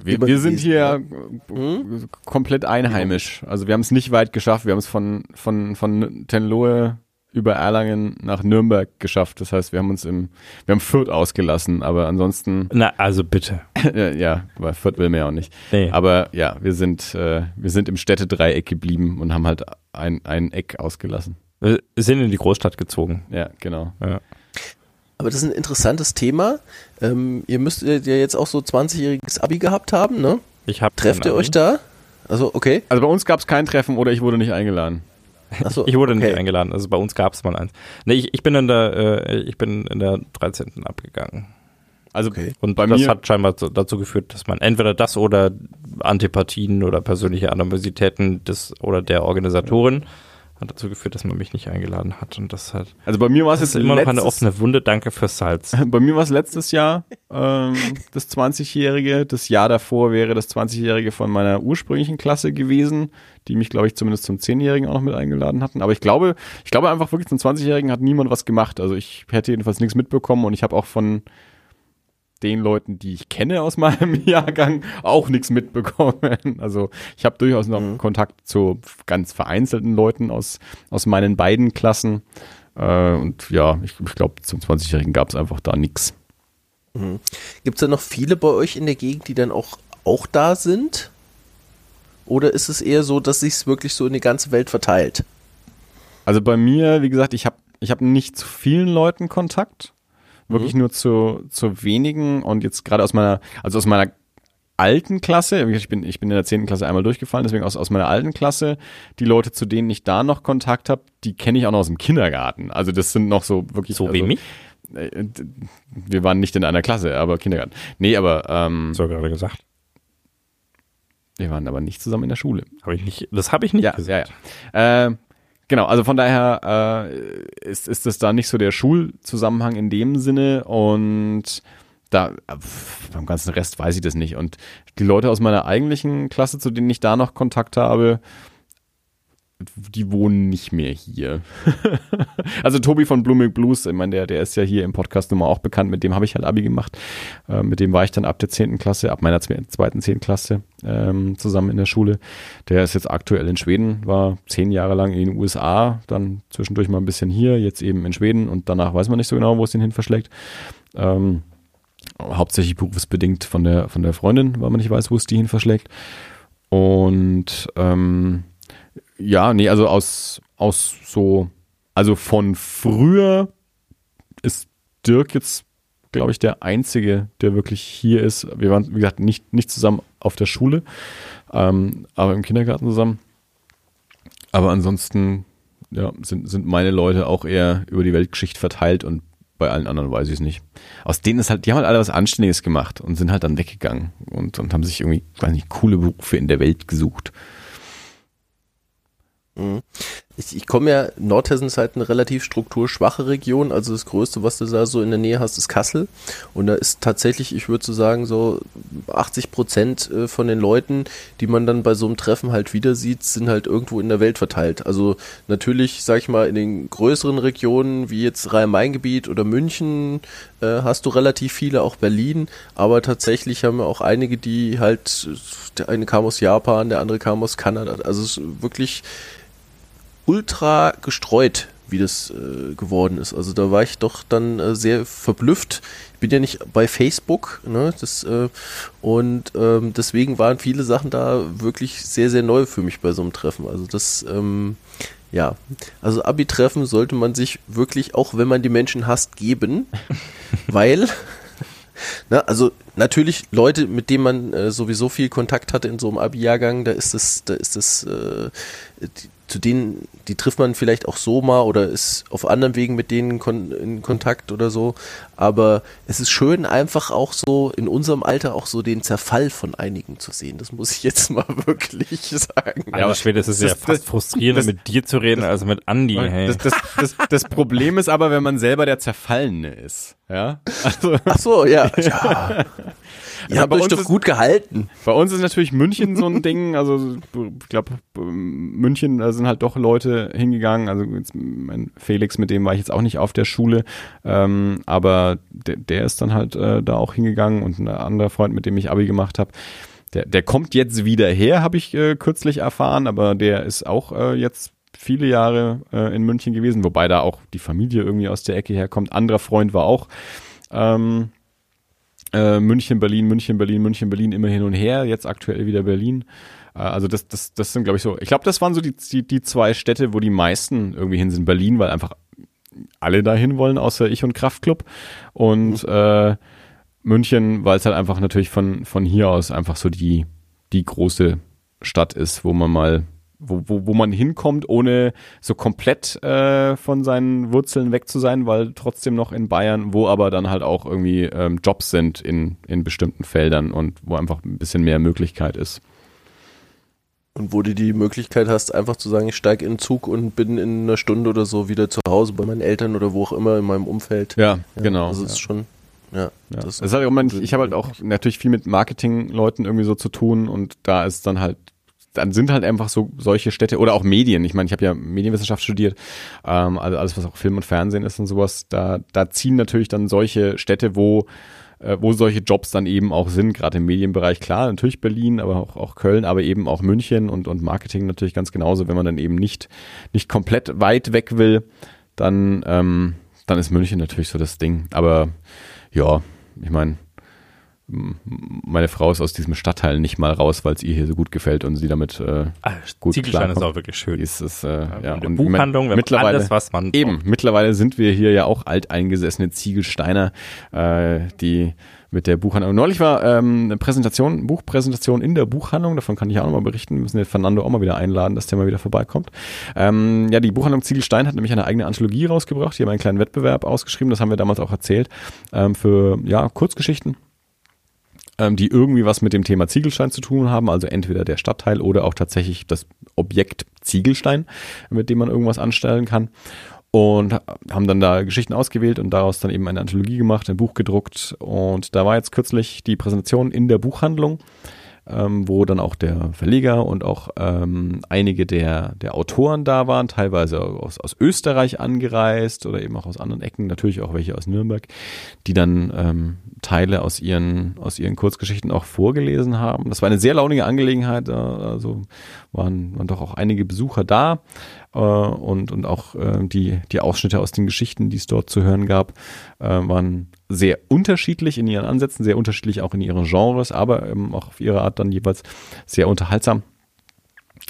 Wir, wir sind hier äh, komplett einheimisch. Also wir haben es nicht weit geschafft. Wir haben es von, von, von Tenlohe über Erlangen nach Nürnberg geschafft. Das heißt, wir haben uns im, wir haben Fürth ausgelassen, aber ansonsten. Na, also bitte. ja, weil Fürth will mir auch nicht. Nee. Aber ja, wir sind, äh, wir sind im Städtedreieck geblieben und haben halt ein, ein Eck ausgelassen. Wir sind in die Großstadt gezogen. Ja, genau. Ja. Aber das ist ein interessantes Thema. Ähm, ihr müsst ja jetzt auch so 20-jähriges Abi gehabt haben, ne? Ich hab Trefft ihr euch da? Also, okay. Also bei uns gab es kein Treffen oder ich wurde nicht eingeladen. So, ich wurde okay. nicht eingeladen. Also bei uns gab es mal eins. Nee, ich, ich bin in der, äh, ich bin in der 13. abgegangen. Also okay. und bei das mir hat scheinbar dazu geführt, dass man entweder das oder Antipathien oder persönliche Animositäten des oder der Organisatorin ja hat dazu geführt, dass man mich nicht eingeladen hat und das halt. Also bei mir war es jetzt immer noch eine offene Wunde. Danke fürs Salz. Bei mir war es letztes Jahr ähm, das 20-jährige. Das Jahr davor wäre das 20-jährige von meiner ursprünglichen Klasse gewesen, die mich, glaube ich, zumindest zum 10-jährigen auch noch mit eingeladen hatten. Aber ich glaube, ich glaube einfach wirklich zum 20-jährigen hat niemand was gemacht. Also ich hätte jedenfalls nichts mitbekommen und ich habe auch von den Leuten, die ich kenne aus meinem Jahrgang, auch nichts mitbekommen. Also ich habe durchaus noch mhm. Kontakt zu ganz vereinzelten Leuten aus, aus meinen beiden Klassen. Äh, und ja, ich, ich glaube, zum 20-Jährigen gab es einfach da nichts. Mhm. Gibt es da noch viele bei euch in der Gegend, die dann auch, auch da sind? Oder ist es eher so, dass sich es wirklich so in die ganze Welt verteilt? Also bei mir, wie gesagt, ich habe ich hab nicht zu vielen Leuten Kontakt wirklich mhm. nur zu, zu wenigen und jetzt gerade aus meiner, also aus meiner alten Klasse, ich bin, ich bin in der zehnten Klasse einmal durchgefallen, deswegen aus, aus meiner alten Klasse, die Leute, zu denen ich da noch Kontakt habe, die kenne ich auch noch aus dem Kindergarten. Also das sind noch so wirklich. So also, wie mich? Äh, wir waren nicht in einer Klasse, aber Kindergarten. Nee, aber ähm, So gerade gesagt. Wir waren aber nicht zusammen in der Schule. Habe ich nicht, das habe ich nicht ja, gesagt. Ja, ja. Äh, Genau, also von daher äh, ist, ist das da nicht so der Schulzusammenhang in dem Sinne und da beim ganzen Rest weiß ich das nicht. Und die Leute aus meiner eigentlichen Klasse, zu denen ich da noch Kontakt habe, die wohnen nicht mehr hier. also Tobi von Blooming Blues, ich meine, der, der ist ja hier im Podcast nun mal auch bekannt, mit dem habe ich halt Abi gemacht. Äh, mit dem war ich dann ab der 10. Klasse, ab meiner zweiten 10. Klasse ähm, zusammen in der Schule. Der ist jetzt aktuell in Schweden, war zehn Jahre lang in den USA, dann zwischendurch mal ein bisschen hier, jetzt eben in Schweden und danach weiß man nicht so genau, wo es ihn hin verschlägt. Ähm, hauptsächlich berufsbedingt von der, von der Freundin, weil man nicht weiß, wo es die hin verschlägt. Und ähm, ja, nee, also aus, aus so, also von früher ist Dirk jetzt, glaube ich, der Einzige, der wirklich hier ist. Wir waren, wie gesagt, nicht, nicht zusammen auf der Schule, ähm, aber im Kindergarten zusammen. Aber ansonsten, ja, sind, sind meine Leute auch eher über die Weltgeschichte verteilt und bei allen anderen weiß ich es nicht. Aus denen ist halt, die haben halt alle was Anständiges gemacht und sind halt dann weggegangen und, und haben sich irgendwie, weiß nicht, coole Berufe in der Welt gesucht. Mhm. Ich, ich komme ja, Nordhessen ist halt eine relativ strukturschwache Region, also das Größte, was du da so in der Nähe hast, ist Kassel. Und da ist tatsächlich, ich würde so sagen, so 80 Prozent äh, von den Leuten, die man dann bei so einem Treffen halt wieder sieht, sind halt irgendwo in der Welt verteilt. Also natürlich, sag ich mal, in den größeren Regionen, wie jetzt Rhein-Main-Gebiet oder München, äh, hast du relativ viele, auch Berlin, aber tatsächlich haben wir auch einige, die halt, der eine kam aus Japan, der andere kam aus Kanada. Also es ist wirklich ultra gestreut, wie das äh, geworden ist. Also da war ich doch dann äh, sehr verblüfft. Ich bin ja nicht bei Facebook, ne? Das, äh, und ähm, deswegen waren viele Sachen da wirklich sehr, sehr neu für mich bei so einem Treffen. Also das, ähm, ja, also Abi-Treffen sollte man sich wirklich, auch wenn man die Menschen hasst, geben, weil na, also natürlich Leute, mit denen man äh, sowieso viel Kontakt hatte in so einem Abi-Jahrgang, da ist das, da ist das, äh, zu denen, die trifft man vielleicht auch so mal oder ist auf anderen Wegen mit denen kon in Kontakt oder so. Aber es ist schön, einfach auch so in unserem Alter auch so den Zerfall von einigen zu sehen. Das muss ich jetzt mal wirklich sagen. Ja, aber Schwede, es ist ja fast frustrierender, mit dir zu reden, als mit Andi. Hey. Das, das, das, Problem ist aber, wenn man selber der Zerfallene ist. Ja? Also. Ach so, ja. ja. Ihr habt euch doch gut gehalten. Bei uns ist natürlich München so ein Ding. Also ich glaube, München, da sind halt doch Leute hingegangen. Also jetzt mein Felix, mit dem war ich jetzt auch nicht auf der Schule. Ähm, aber der, der ist dann halt äh, da auch hingegangen und ein anderer Freund, mit dem ich Abi gemacht habe. Der, der kommt jetzt wieder her, habe ich äh, kürzlich erfahren, aber der ist auch äh, jetzt viele Jahre äh, in München gewesen, wobei da auch die Familie irgendwie aus der Ecke herkommt. Anderer Freund war auch ähm, äh, München, Berlin, München, Berlin, München, Berlin, immer hin und her. Jetzt aktuell wieder Berlin. Äh, also das, das, das sind, glaube ich, so. Ich glaube, das waren so die, die, die zwei Städte, wo die meisten irgendwie hin sind. Berlin, weil einfach alle dahin wollen, außer ich und Kraftklub. Und mhm. äh, München, weil es halt einfach natürlich von, von hier aus einfach so die, die große Stadt ist, wo man mal wo, wo, wo man hinkommt, ohne so komplett äh, von seinen Wurzeln weg zu sein, weil trotzdem noch in Bayern, wo aber dann halt auch irgendwie ähm, Jobs sind in, in bestimmten Feldern und wo einfach ein bisschen mehr Möglichkeit ist. Und wo du die Möglichkeit hast, einfach zu sagen, ich steige in den Zug und bin in einer Stunde oder so wieder zu Hause bei meinen Eltern oder wo auch immer in meinem Umfeld. Ja, ja genau. Also es ist schon, ja. ja. Das ist halt auch, ich habe halt auch natürlich viel mit Marketingleuten irgendwie so zu tun und da ist dann halt dann sind halt einfach so solche Städte oder auch Medien. Ich meine, ich habe ja Medienwissenschaft studiert, ähm, also alles, was auch Film und Fernsehen ist und sowas, da, da ziehen natürlich dann solche Städte, wo äh, wo solche Jobs dann eben auch sind, gerade im Medienbereich, klar, natürlich Berlin, aber auch, auch Köln, aber eben auch München und, und Marketing natürlich ganz genauso, wenn man dann eben nicht, nicht komplett weit weg will, dann, ähm, dann ist München natürlich so das Ding. Aber ja, ich meine, meine Frau ist aus diesem Stadtteil nicht mal raus, weil es ihr hier so gut gefällt und sie damit äh, ah, gut Ziegelstein ist auch wirklich schön. Ist es, äh, ja, ja. Und Buchhandlung, mittlerweile, alles, was man eben, braucht. mittlerweile sind wir hier ja auch alteingesessene Ziegelsteiner, äh, die mit der Buchhandlung. Neulich war ähm, eine Präsentation, Buchpräsentation in der Buchhandlung, davon kann ich auch nochmal berichten, wir müssen den Fernando auch mal wieder einladen, dass der mal wieder vorbeikommt. Ähm, ja, die Buchhandlung Ziegelstein hat nämlich eine eigene Anthologie rausgebracht, die haben einen kleinen Wettbewerb ausgeschrieben, das haben wir damals auch erzählt, ähm, für ja, Kurzgeschichten ähm, die irgendwie was mit dem Thema Ziegelstein zu tun haben, also entweder der Stadtteil oder auch tatsächlich das Objekt Ziegelstein, mit dem man irgendwas anstellen kann. Und haben dann da Geschichten ausgewählt und daraus dann eben eine Anthologie gemacht, ein Buch gedruckt. Und da war jetzt kürzlich die Präsentation in der Buchhandlung ähm, wo dann auch der Verleger und auch ähm, einige der, der Autoren da waren, teilweise aus, aus Österreich angereist oder eben auch aus anderen Ecken, natürlich auch welche aus Nürnberg, die dann ähm, Teile aus ihren, aus ihren Kurzgeschichten auch vorgelesen haben. Das war eine sehr launige Angelegenheit, also waren, waren doch auch einige Besucher da äh, und, und auch äh, die, die Ausschnitte aus den Geschichten, die es dort zu hören gab, äh, waren sehr unterschiedlich in ihren Ansätzen, sehr unterschiedlich auch in ihren Genres, aber ähm, auch auf ihre Art dann jeweils sehr unterhaltsam.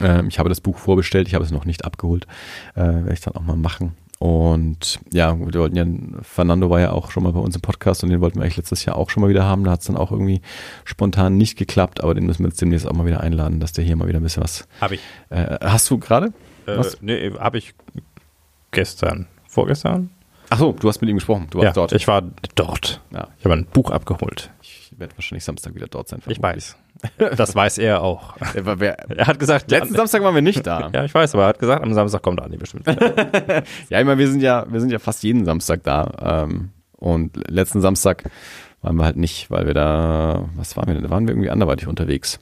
Ähm, ich habe das Buch vorbestellt, ich habe es noch nicht abgeholt, äh, werde ich dann auch mal machen. Und ja, wir wollten ja, Fernando war ja auch schon mal bei uns im Podcast und den wollten wir eigentlich letztes Jahr auch schon mal wieder haben. Da hat es dann auch irgendwie spontan nicht geklappt, aber den müssen wir jetzt demnächst auch mal wieder einladen, dass der hier mal wieder ein bisschen was. Habe ich. Äh, hast du gerade? Äh, nee, habe ich gestern, vorgestern? Ach so, du hast mit ihm gesprochen. Du warst ja, dort. Ich war dort. Ja. Ich habe ein Buch abgeholt. Ich werde wahrscheinlich Samstag wieder dort sein. Ich weiß. Das weiß er auch. Er, er hat gesagt, letzten Samstag waren wir nicht da. ja, ich weiß, aber er hat gesagt, am Samstag kommt Andi bestimmt. ja, ich meine, wir sind ja, wir sind ja fast jeden Samstag da. Ähm, und letzten Samstag waren wir halt nicht, weil wir da, was waren wir denn? Da waren wir irgendwie anderweitig unterwegs.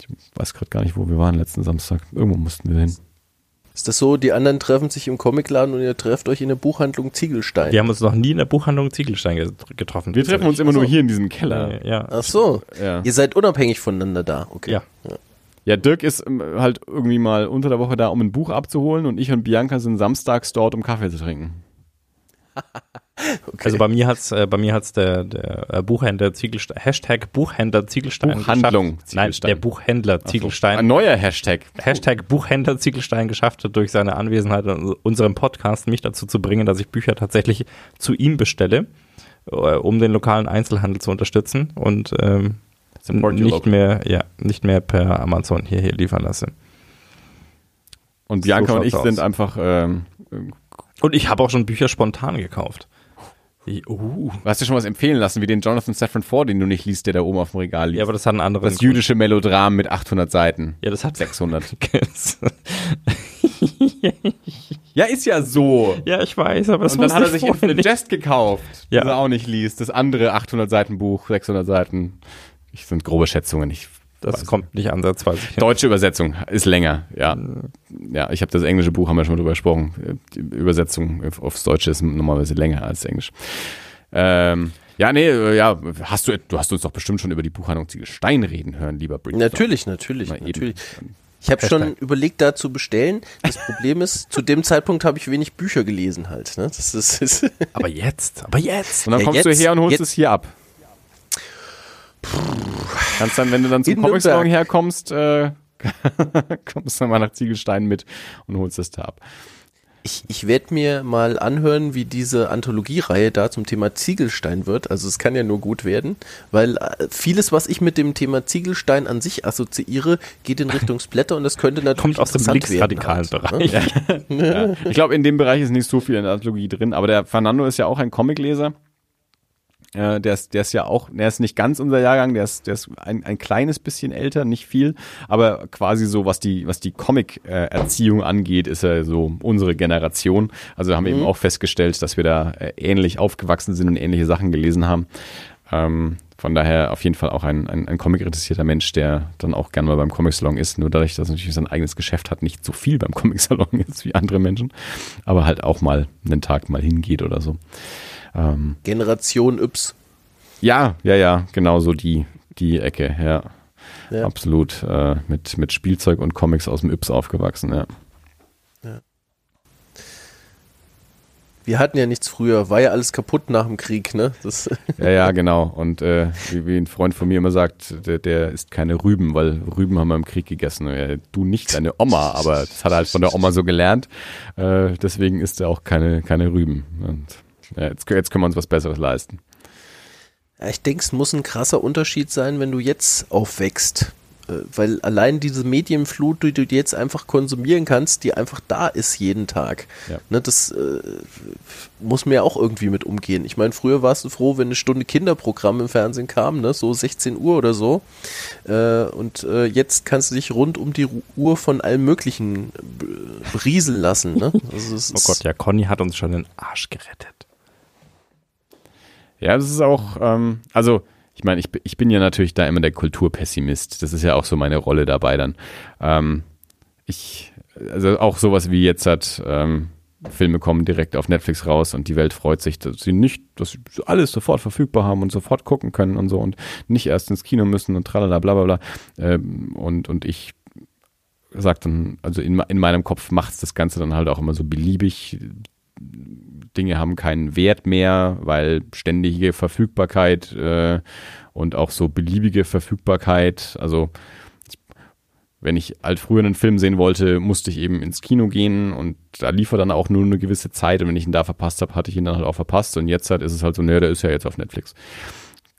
Ich weiß gerade gar nicht, wo wir waren letzten Samstag. Irgendwo mussten wir hin. Ist das so, die anderen treffen sich im Comicladen und ihr trefft euch in der Buchhandlung Ziegelstein? Wir haben uns noch nie in der Buchhandlung Ziegelstein getroffen. Wir treffen uns immer so. nur hier in diesem Keller. Ja. Ach so. Ja. Ihr seid unabhängig voneinander da. Okay. Ja. ja. Ja, Dirk ist ähm, halt irgendwie mal unter der Woche da, um ein Buch abzuholen und ich und Bianca sind samstags dort, um Kaffee zu trinken. Okay. Also bei mir hat's, äh, bei mir hat's der, der äh, Buchhändler Ziegelstein, Hashtag Buchhändler Ziegelstein. Buchhandlung geschafft. Ziegelstein. Nein, der Buchhändler Ziegelstein. So, ein neuer Hashtag. Hashtag Buchhändler Ziegelstein geschafft hat, durch seine Anwesenheit in unserem Podcast mich dazu zu bringen, dass ich Bücher tatsächlich zu ihm bestelle, äh, um den lokalen Einzelhandel zu unterstützen und ähm, nicht mehr, ja, nicht mehr per Amazon hierher liefern lasse. Und Bianca so und ich aus. sind einfach ähm, und ich habe auch schon Bücher spontan gekauft. Uh. Du hast dir schon was empfehlen lassen, wie den Jonathan Safran Foer, den du nicht liest, der da oben auf dem Regal liegt. Ja, aber das hat einen anderen Das jüdische Melodram mit 800 Seiten. Ja, das hat 600. ja, ist ja so. Ja, ich weiß, aber es Und dann hat er sich Infinite Jest gekauft, ja. das er auch nicht liest. Das andere 800 Seiten Buch, 600 Seiten. Ich sind grobe Schätzungen. Ich das Weiß kommt nicht ansatzweise hin. Deutsche Übersetzung ist länger, ja. Ja, ich habe das englische Buch, haben wir schon mal drüber gesprochen. Die Übersetzung aufs Deutsche ist normalerweise länger als Englisch. Ähm, ja, nee, äh, ja, hast du, du hast uns doch bestimmt schon über die Buchhandlung Ziegelstein reden hören, lieber Bridge. Natürlich, natürlich, natürlich. Ich habe schon überlegt, da zu bestellen. Das Problem ist, zu dem Zeitpunkt habe ich wenig Bücher gelesen halt. Ne? Das ist, ist aber jetzt, aber jetzt. Und dann Ja, kommst jetzt- du her und holst jetzt- es hier ab. Kannst dann, wenn du dann zum In Comic Salon Nürnberg. herkommst, äh, kommst du mal nach Ziegelstein mit und holst es da ab. Ich, ich werde mir mal anhören, wie diese Anthologiereihe da zum Thema Ziegelstein wird. Also es kann ja nur gut werden, weil äh, vieles, was ich mit dem Thema Ziegelstein an sich assoziiere, geht in Richtung Splatter und das könnte natürlich Kommt aus dem linksradikalen halt, ne? Bereich. Ja. Ich glaube, in dem Bereich ist nicht so viel in der Anthologie drin, aber der Fernando ist ja auch ein Comicleser. Äh, der, ist, der ist ja auch, der ist nicht ganz unser Jahrgang, der ist, der ist ein, ein kleines bisschen älter, nicht viel, aber quasi so, was die, was die Comic-Erziehung angeht, ist er so unsere Generation. Also haben wir eben auch festgestellt, dass wir da äh, ähnlich aufgewachsen sind und ähnliche Sachen gelesen haben. Ähm, von daher auf jeden Fall auch ein, ein, ein Comic-interessierter Mensch, der dann auch gerne mal beim Comic-Salon ist. Nur dadurch, dass er natürlich sein eigenes Geschäft hat, nicht so viel beim Comic-Salon ist wie andere Menschen. Aber halt auch mal einen Tag mal hingeht oder so. Ähm, Generation Yps. ja, ja, ja, genau so die, die Ecke, ja. Ja. Absolut. Äh, mit, mit Spielzeug und Comics aus dem Yps aufgewachsen, ja. Wir hatten ja nichts früher, war ja alles kaputt nach dem Krieg, ne? Das, Ja, ja, genau. Und äh, wie, wie ein Freund von mir immer sagt, der, der isst keine Rüben, weil Rüben haben wir im Krieg gegessen. Ja, du nicht, deine Oma, aber das hat er halt von der Oma so gelernt. Äh, deswegen isst er auch keine, keine Rüben. Und ja, jetzt, jetzt können wir uns was Besseres leisten. Ich denke, es muss ein krasser Unterschied sein, wenn du jetzt aufwächst. Äh, Weil allein diese Medienflut, die du jetzt einfach konsumieren kannst, die einfach da ist jeden Tag. Ja. Ne, das äh, muss mir ja auch irgendwie mit umgehen. Ich meine, früher warst du froh, wenn eine Stunde Kinderprogramm im Fernsehen kam, ne, so 16 Uhr oder so. Äh, und äh, jetzt kannst du dich rund um die Uhr von allem Möglichen b- berieseln lassen. Ne? Also Oh Gott, ja, Conny hat uns schon den Arsch gerettet. Ja, das ist auch, ähm, also ich meine, ich, ich bin ja natürlich da immer der Kulturpessimist. Das ist ja auch so meine Rolle dabei dann. Ähm, ich, also auch sowas wie jetzt hat, ähm, Filme kommen direkt auf Netflix raus und die Welt freut sich, dass sie nicht, dass sie alles sofort verfügbar haben und sofort gucken können und so und nicht erst ins Kino müssen und tralala, bla bla bla. Ähm, und, und ich sag dann, also in, in meinem Kopf macht das Ganze dann halt auch immer so beliebig. Dinge haben keinen Wert mehr, weil ständige Verfügbarkeit äh, und auch so beliebige Verfügbarkeit, also wenn ich halt früher einen Film sehen wollte, musste ich eben ins Kino gehen und da lief er dann auch nur eine gewisse Zeit. Und wenn ich ihn da verpasst habe, hatte ich ihn dann halt auch verpasst. Und jetzt halt ist es halt so, naja, der ist ja jetzt auf Netflix.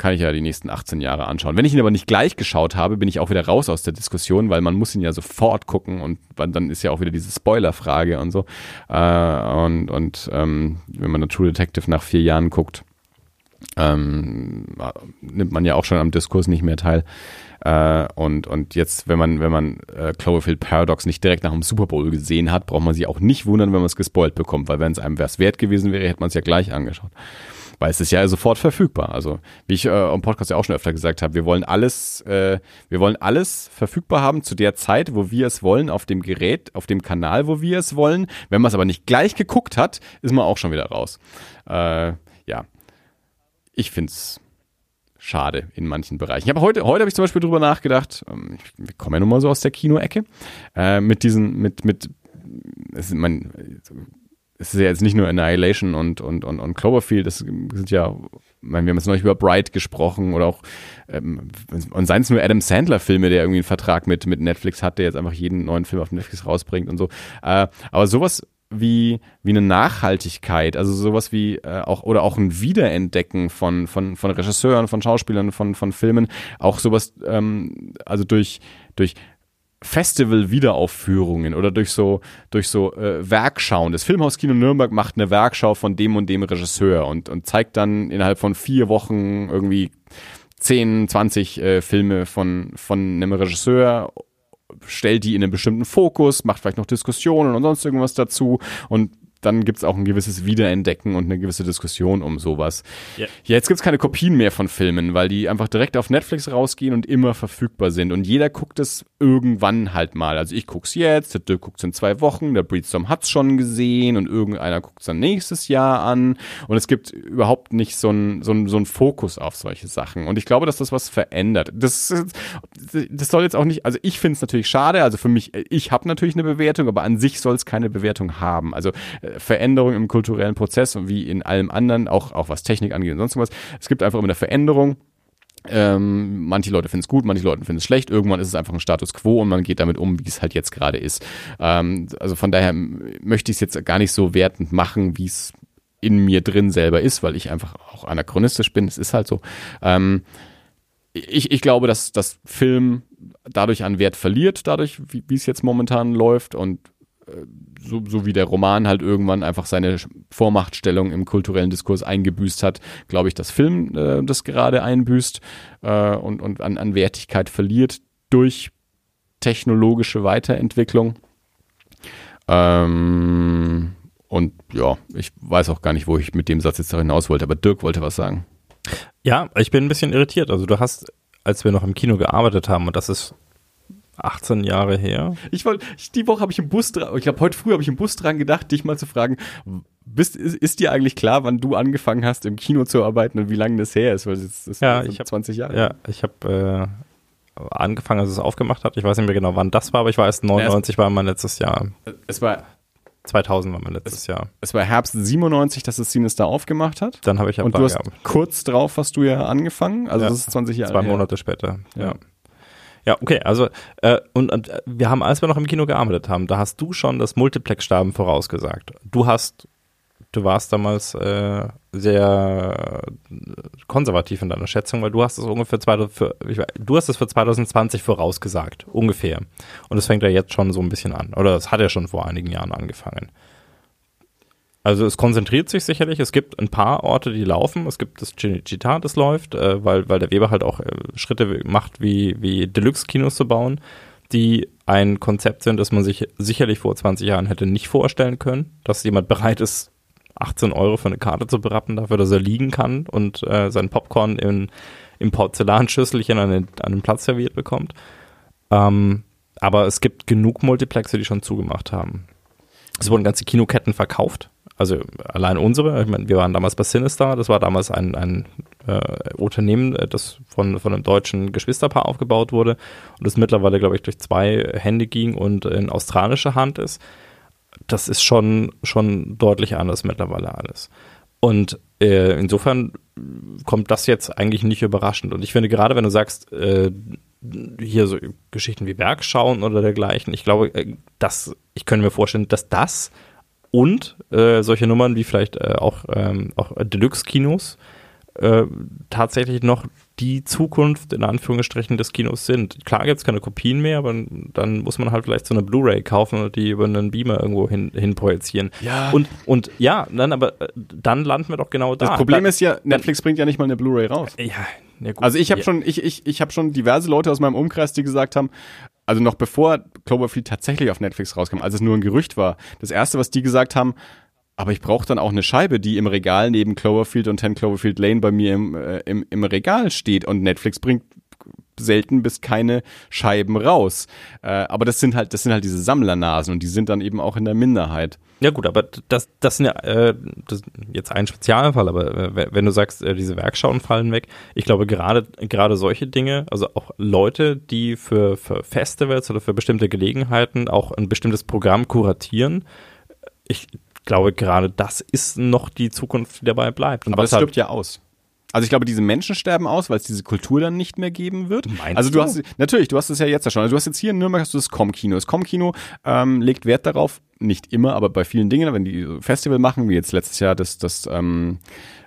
Kann ich ja die nächsten 18 Jahre anschauen. Wenn ich ihn aber nicht gleich geschaut habe, bin ich auch wieder raus aus der Diskussion, weil man muss ihn ja sofort gucken und dann ist ja auch wieder diese Spoilerfrage und so. Äh, und und ähm, wenn man True Detective nach vier Jahren guckt, ähm, nimmt man ja auch schon am Diskurs nicht mehr teil. Äh, und, und jetzt, wenn man, wenn man äh, Cloverfield Paradox nicht direkt nach dem Super Bowl gesehen hat, braucht man sich auch nicht wundern, wenn man es gespoilt bekommt, weil wenn es einem wert gewesen wäre, hätte man es ja gleich angeschaut. Weil es ist ja sofort verfügbar. Also, wie ich äh, im Podcast ja auch schon öfter gesagt habe, wir wollen alles, äh, wir wollen alles verfügbar haben zu der Zeit, wo wir es wollen, auf dem Gerät, auf dem Kanal, wo wir es wollen. Wenn man es aber nicht gleich geguckt hat, ist man auch schon wieder raus. Äh, ja, ich find's schade in manchen Bereichen. Ich habe heute, heute habe ich zum Beispiel drüber nachgedacht. ähm, Ich, wir kommen ja nun mal so aus der Kinoecke äh, mit diesen, mit mit, es man, es ist ja jetzt nicht nur Annihilation und und und, und Cloverfield. Das sind ja, meine, wir haben jetzt neulich über Bright gesprochen oder auch ähm, und seien es nur Adam Sandler Filme, der irgendwie einen Vertrag mit mit Netflix hat, der jetzt einfach jeden neuen Film auf Netflix rausbringt und so. Äh, aber sowas wie, wie eine Nachhaltigkeit, also sowas wie äh, auch oder auch ein Wiederentdecken von, von, von Regisseuren, von Schauspielern, von, von Filmen, auch sowas, ähm, also durch, durch Festival-Wiederaufführungen oder durch so, durch so äh, Werkschauen. Das Filmhauskino Nürnberg macht eine Werkschau von dem und dem Regisseur und, und zeigt dann innerhalb von vier Wochen irgendwie 10, 20 äh, Filme von, von einem Regisseur stellt die in einen bestimmten Fokus, macht vielleicht noch Diskussionen und sonst irgendwas dazu und dann gibt's auch ein gewisses Wiederentdecken und eine gewisse Diskussion um sowas. Ja, ja jetzt gibt's keine Kopien mehr von Filmen, weil die einfach direkt auf Netflix rausgehen und immer verfügbar sind. Und jeder guckt es irgendwann halt mal. Also ich guck's jetzt, der Dirk guckt's in zwei Wochen, der Breedstorm hat's schon gesehen und irgendeiner guckt's dann nächstes Jahr an. Und es gibt überhaupt nicht so ein, so so ein Fokus auf solche Sachen. Und ich glaube, dass das was verändert. Das, das soll jetzt auch nicht, also ich finde es natürlich schade, also für mich, ich habe natürlich eine Bewertung, aber an sich soll es keine Bewertung haben. Also äh, Veränderung im kulturellen Prozess und wie in allem anderen, auch, auch was Technik angeht und sonst was. Es gibt einfach immer eine Veränderung. Ähm, manche Leute finden es gut, manche Leute finden es schlecht. Irgendwann ist es einfach ein Status quo und man geht damit um, wie es halt jetzt gerade ist. Ähm, also von daher möchte ich es jetzt gar nicht so wertend machen, wie es in mir drin selber ist, weil ich einfach auch anachronistisch bin. Es ist halt so. Ähm, ich, ich glaube, dass das Film dadurch an Wert verliert, dadurch, wie, es jetzt momentan läuft und so, so wie der Roman halt irgendwann einfach seine Vormachtstellung im kulturellen Diskurs eingebüßt hat, glaube ich, dass Film äh, das gerade einbüßt äh, und, und an, an Wertigkeit verliert durch technologische Weiterentwicklung. Ähm, und ja, ich weiß auch gar nicht, wo ich mit dem Satz jetzt hinaus wollte, aber Dirk wollte was sagen. Ja, ich bin ein bisschen irritiert. Also du hast, als wir noch im Kino gearbeitet haben, und das ist 18 Jahre her. Ich wollte, die Woche habe ich im Bus dran, ich glaube heute früh habe ich im Bus dran gedacht, dich mal zu fragen, bist, ist, ist, dir eigentlich klar, wann du angefangen hast, im Kino zu arbeiten und wie lange das her ist? Weil das ist ja, ich hab, 20 Jahre. Ja, ich habe äh, angefangen, als es aufgemacht hat. Ich weiß nicht mehr genau, wann das war, aber ich war erst 99 ja, war mein letztes Jahr. Es war 2000 war mein letztes es, Jahr. Es war Herbst 97, dass das Sinister aufgemacht hat. Dann habe ich Und du hast kurz drauf hast du ja angefangen. Also ja, das ist 20 Jahre Zwei her. Monate später, ja. ja. Ja, okay, also äh, und, und äh, wir haben, als wir noch im Kino gearbeitet haben, da hast du schon das Multiplex-Starben vorausgesagt. Du hast du warst damals äh, sehr konservativ in deiner Schätzung, weil du hast es ungefähr 2000, für, ich, du hast es für 2020 vorausgesagt, ungefähr. Und es fängt ja jetzt schon so ein bisschen an. Oder es hat ja schon vor einigen Jahren angefangen. Also es konzentriert sich sicherlich, es gibt ein paar Orte, die laufen, es gibt das Cinecittà, das läuft, äh, weil, weil der Weber halt auch äh, Schritte macht, wie, wie Deluxe-Kinos zu bauen, die ein Konzept sind, das man sich sicherlich vor 20 Jahren hätte nicht vorstellen können, dass jemand bereit ist, 18 Euro für eine Karte zu berappen, dafür, dass er liegen kann und äh, sein Popcorn in, im Porzellanschüsselchen an den, an den Platz serviert bekommt. Ähm, aber es gibt genug Multiplexe, die schon zugemacht haben. Es wurden ganze Kinoketten verkauft. Also allein unsere, ich meine, wir waren damals bei Sinister, das war damals ein, ein äh, Unternehmen, äh, das von, von einem deutschen Geschwisterpaar aufgebaut wurde und das mittlerweile, glaube ich, durch zwei Hände ging und in australischer Hand ist das ist schon, schon deutlich anders mittlerweile alles. Und äh, insofern kommt das jetzt eigentlich nicht überraschend. Und ich finde, gerade wenn du sagst, äh, hier so Geschichten wie Bergschauen oder dergleichen, ich glaube, äh, dass, ich könnte mir vorstellen, dass das und äh, solche Nummern wie vielleicht äh, auch, ähm, auch Deluxe-Kinos äh, tatsächlich noch die Zukunft in Anführungsstrichen des Kinos sind. Klar gibt es keine Kopien mehr, aber dann muss man halt vielleicht so eine Blu-ray kaufen und die über einen Beamer irgendwo hin, hin projizieren. Ja. Und, und ja, dann aber äh, dann landen wir doch genau da. Das Problem ist ja, Netflix bringt ja nicht mal eine Blu-ray raus. Ja, ja gut. Also ich habe ja. schon, ich, ich, ich habe schon diverse Leute aus meinem Umkreis, die gesagt haben, also noch bevor Cloverfield tatsächlich auf Netflix rauskam, als es nur ein Gerücht war, das erste, was die gesagt haben, aber ich brauche dann auch eine Scheibe, die im Regal neben Cloverfield und 10 Cloverfield Lane bei mir im, äh, im, im Regal steht. Und Netflix bringt selten bis keine Scheiben raus. Äh, aber das sind halt, das sind halt diese Sammlernasen und die sind dann eben auch in der Minderheit. Ja gut, aber das, das sind ja äh, das jetzt ein Spezialfall, aber äh, wenn du sagst, äh, diese Werkschauen fallen weg, ich glaube gerade gerade solche Dinge, also auch Leute, die für, für Festivals oder für bestimmte Gelegenheiten auch ein bestimmtes Programm kuratieren, ich glaube, gerade das ist noch die Zukunft, die dabei bleibt. Und Aber es halt stirbt ja aus. Also ich glaube, diese Menschen sterben aus, weil es diese Kultur dann nicht mehr geben wird. Meinst also du, du hast natürlich, du hast es ja jetzt ja schon. Also du hast jetzt hier in Nürnberg hast du das Com-Kino. Das Com-Kino ähm, legt Wert darauf, nicht immer, aber bei vielen Dingen, wenn die Festival machen, wie jetzt letztes Jahr das, das ähm,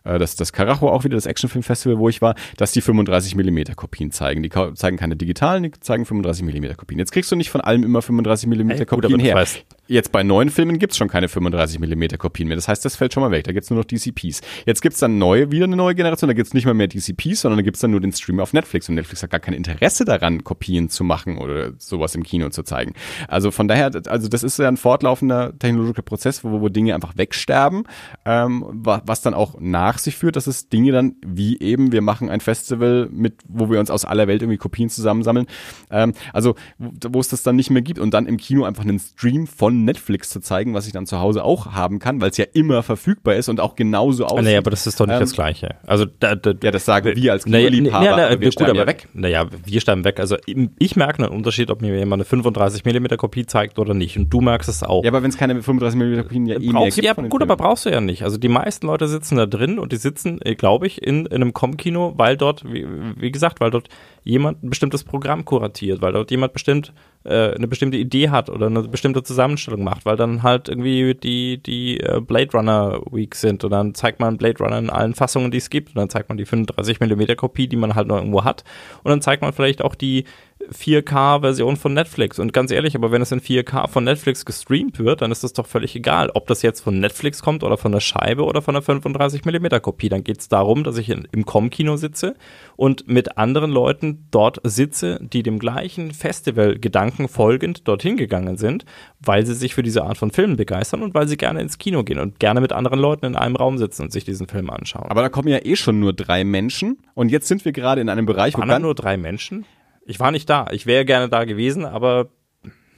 äh, das, das Carajo auch wieder, das Actionfilm-Festival, wo ich war, dass die 35 mm Kopien zeigen. Die zeigen keine digitalen, die zeigen 35 mm Kopien. Jetzt kriegst du nicht von allem immer 35 mm hey, Kopien gut, her. Jetzt bei neuen Filmen gibt's schon keine 35 mm Kopien mehr. Das heißt, das fällt schon mal weg. Da gibt's nur noch DCPs. Jetzt gibt's dann neue, wieder eine neue Generation. Da gibt's nicht mal mehr DCPs, sondern da gibt's dann nur den Stream auf Netflix. Und Netflix hat gar kein Interesse daran, Kopien zu machen oder sowas im Kino zu zeigen. Also von daher, also das ist ja ein Fortlauf laufender technologischer Prozess, wo, wo Dinge einfach wegsterben, ähm, was dann auch nach sich führt, dass es Dinge dann wie eben, wir machen ein Festival mit, wo wir uns aus aller Welt irgendwie Kopien zusammensammeln. Ähm, also wo es das dann nicht mehr gibt und dann im Kino einfach einen Stream von Netflix zu zeigen, was ich dann zu Hause auch haben kann, weil es ja immer verfügbar ist und auch genauso aussieht. Naja, aber das ist doch nicht ähm, das Gleiche. Also da, da, ja, das sagen wir als Kinoliebhaber. Naja, na, na, wir sterben ja weg. Naja, wir sterben weg. Also ich merke einen Unterschied, ob mir jemand eine 35 mm Kopie zeigt oder nicht. Und du merkst es auch. Ja, aber wenn es keine 35 mm Kopien ja eh mehr gibt. Ja, gut, aber brauchst du ja nicht. Also die meisten Leute sitzen da drin und die sitzen, äh, glaube ich, in, in einem Com-Kino, weil dort, wie, wie gesagt, weil dort jemand ein bestimmtes Programm kuratiert, weil dort jemand bestimmt äh, eine bestimmte Idee hat oder eine bestimmte Zusammenstellung macht, weil dann halt irgendwie die, die äh, Blade Runner Week sind und dann zeigt man Blade Runner in allen Fassungen, die es gibt und dann zeigt man die 35 mm Kopie, die man halt noch irgendwo hat und dann zeigt man vielleicht auch die 4K-Version von Netflix. Und ganz ehrlich, aber wenn es in 4K von Netflix gestreamt wird, dann ist das doch völlig egal, ob das jetzt von Netflix kommt oder von der Scheibe oder von der 35mm Kopie. Dann geht es darum, dass ich in, im Com-Kino sitze und mit anderen Leuten dort sitze, die dem gleichen Festival-Gedanken folgend dorthin gegangen sind, weil sie sich für diese Art von Filmen begeistern und weil sie gerne ins Kino gehen und gerne mit anderen Leuten in einem Raum sitzen und sich diesen Film anschauen. Aber da kommen ja eh schon nur drei Menschen und jetzt sind wir gerade in einem Bereich, Waren wo nur drei Menschen? Ich war nicht da. Ich wäre gerne da gewesen, aber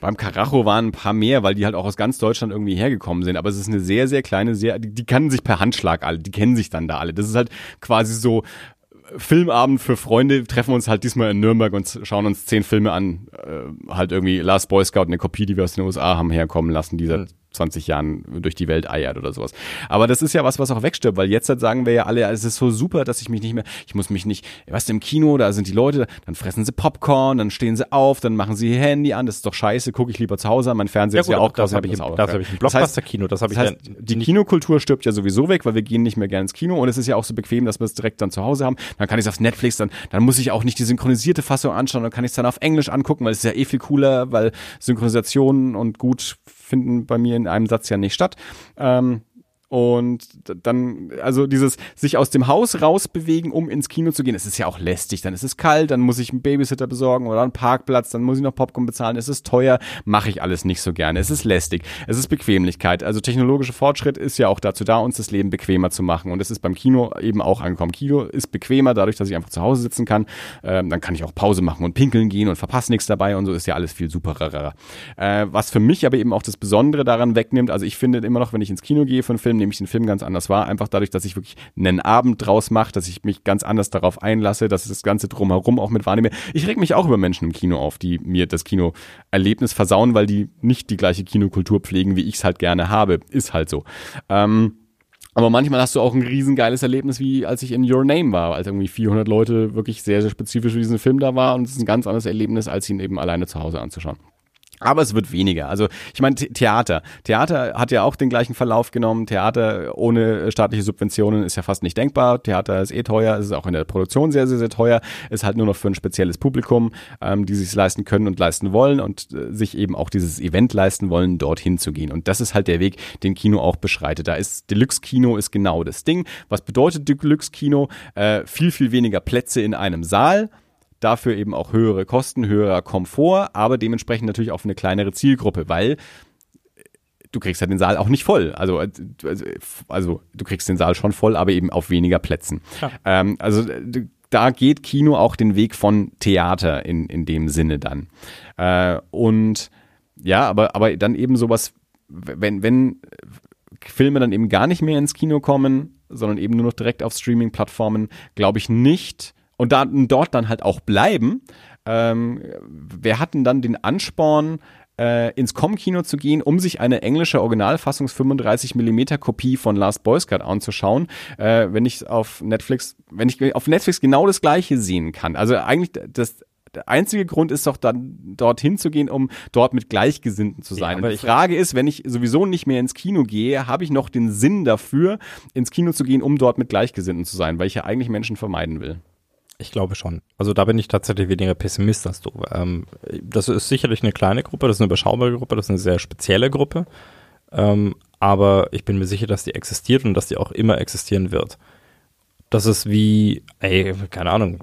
beim Karacho waren ein paar mehr, weil die halt auch aus ganz Deutschland irgendwie hergekommen sind. Aber es ist eine sehr, sehr kleine, sehr, die, die kannten sich per Handschlag alle, die kennen sich dann da alle. Das ist halt quasi so Filmabend für Freunde, treffen uns halt diesmal in Nürnberg und schauen uns zehn Filme an. Äh, halt irgendwie Last Boy Scout, eine Kopie, die wir aus den USA haben herkommen lassen, die seit mhm. 20 Jahren durch die Welt eiert oder sowas. Aber das ist ja was, was auch wegstirbt, weil jetzt halt sagen wir ja alle, es ist so super, dass ich mich nicht mehr, ich muss mich nicht, weißt du, im Kino, da sind die Leute, dann fressen sie Popcorn, dann stehen sie auf, dann machen sie ihr Handy an, das ist doch scheiße, gucke ich lieber zu Hause an, mein Fernseher ja, ist ja auch das habe ich, im, das hab ich ein Blockbuster-Kino, das, heißt, das heißt, die Kinokultur stirbt ja sowieso weg, weil wir gehen nicht mehr gerne ins Kino und es ist ja auch so bequem, dass wir es direkt dann zu Hause haben. Dann kann ich es auf Netflix, dann, dann muss ich auch nicht die synchronisierte Fassung anschauen, dann kann ich es dann auf Englisch angucken, weil es ist ja eh viel cooler, weil Synchronisation und gut finden bei mir in einem Satz ja nicht statt. Ähm, und dann, also dieses sich aus dem Haus rausbewegen, um ins Kino zu gehen, es ist ja auch lästig. Dann ist es kalt, dann muss ich einen Babysitter besorgen oder einen Parkplatz, dann muss ich noch Popcorn bezahlen, es ist teuer, mache ich alles nicht so gerne. Es ist lästig, es ist Bequemlichkeit. Also technologischer Fortschritt ist ja auch dazu da, uns das Leben bequemer zu machen. Und es ist beim Kino eben auch angekommen. Kino ist bequemer, dadurch, dass ich einfach zu Hause sitzen kann. Ähm, dann kann ich auch Pause machen und pinkeln gehen und verpasse nichts dabei und so ist ja alles viel superer. Äh, was für mich aber eben auch das Besondere daran wegnimmt, also ich finde immer noch, wenn ich ins Kino gehe für einen Film, nehme ich den Film ganz anders wahr. Einfach dadurch, dass ich wirklich einen Abend draus mache, dass ich mich ganz anders darauf einlasse, dass ich das Ganze drumherum auch mit wahrnehme. Ich reg mich auch über Menschen im Kino auf, die mir das Kinoerlebnis versauen, weil die nicht die gleiche Kinokultur pflegen, wie ich es halt gerne habe. Ist halt so. Ähm, aber manchmal hast du auch ein riesengeiles Erlebnis, wie als ich in Your Name war, als irgendwie 400 Leute wirklich sehr, sehr spezifisch für diesen Film da war und es ist ein ganz anderes Erlebnis, als ihn eben alleine zu Hause anzuschauen. Aber es wird weniger. Also ich meine, Theater. Theater hat ja auch den gleichen Verlauf genommen. Theater ohne staatliche Subventionen ist ja fast nicht denkbar. Theater ist eh teuer, es ist auch in der Produktion sehr, sehr, sehr teuer. Ist halt nur noch für ein spezielles Publikum, ähm, die sich leisten können und leisten wollen und äh, sich eben auch dieses Event leisten wollen, dorthin zu gehen. Und das ist halt der Weg, den Kino auch beschreitet. Da ist Deluxe-Kino ist genau das Ding. Was bedeutet Deluxe-Kino? Äh, viel, viel weniger Plätze in einem Saal dafür eben auch höhere Kosten, höherer Komfort, aber dementsprechend natürlich auch eine kleinere Zielgruppe, weil du kriegst ja den Saal auch nicht voll. Also, also, also du kriegst den Saal schon voll, aber eben auf weniger Plätzen. Ja. Ähm, also da geht Kino auch den Weg von Theater in, in dem Sinne dann. Äh, und ja, aber, aber dann eben sowas, wenn, wenn Filme dann eben gar nicht mehr ins Kino kommen, sondern eben nur noch direkt auf Streaming-Plattformen, glaube ich nicht, und da, dort dann halt auch bleiben, ähm, wer hat denn dann den Ansporn, äh, ins Com-Kino zu gehen, um sich eine englische Originalfassungs 35 mm Kopie von Last Boy Scout anzuschauen, äh, wenn ich auf Netflix, wenn ich auf Netflix genau das gleiche sehen kann. Also eigentlich das der einzige Grund ist doch dann dorthin zu gehen, um dort mit Gleichgesinnten zu sein. Ja, aber die Frage ist, wenn ich sowieso nicht mehr ins Kino gehe, habe ich noch den Sinn dafür, ins Kino zu gehen, um dort mit Gleichgesinnten zu sein, weil ich ja eigentlich Menschen vermeiden will. Ich glaube schon. Also da bin ich tatsächlich weniger Pessimist als du. Ähm, das ist sicherlich eine kleine Gruppe, das ist eine überschaubare Gruppe, das ist eine sehr spezielle Gruppe. Ähm, aber ich bin mir sicher, dass die existiert und dass die auch immer existieren wird. Das ist wie, ey, keine Ahnung,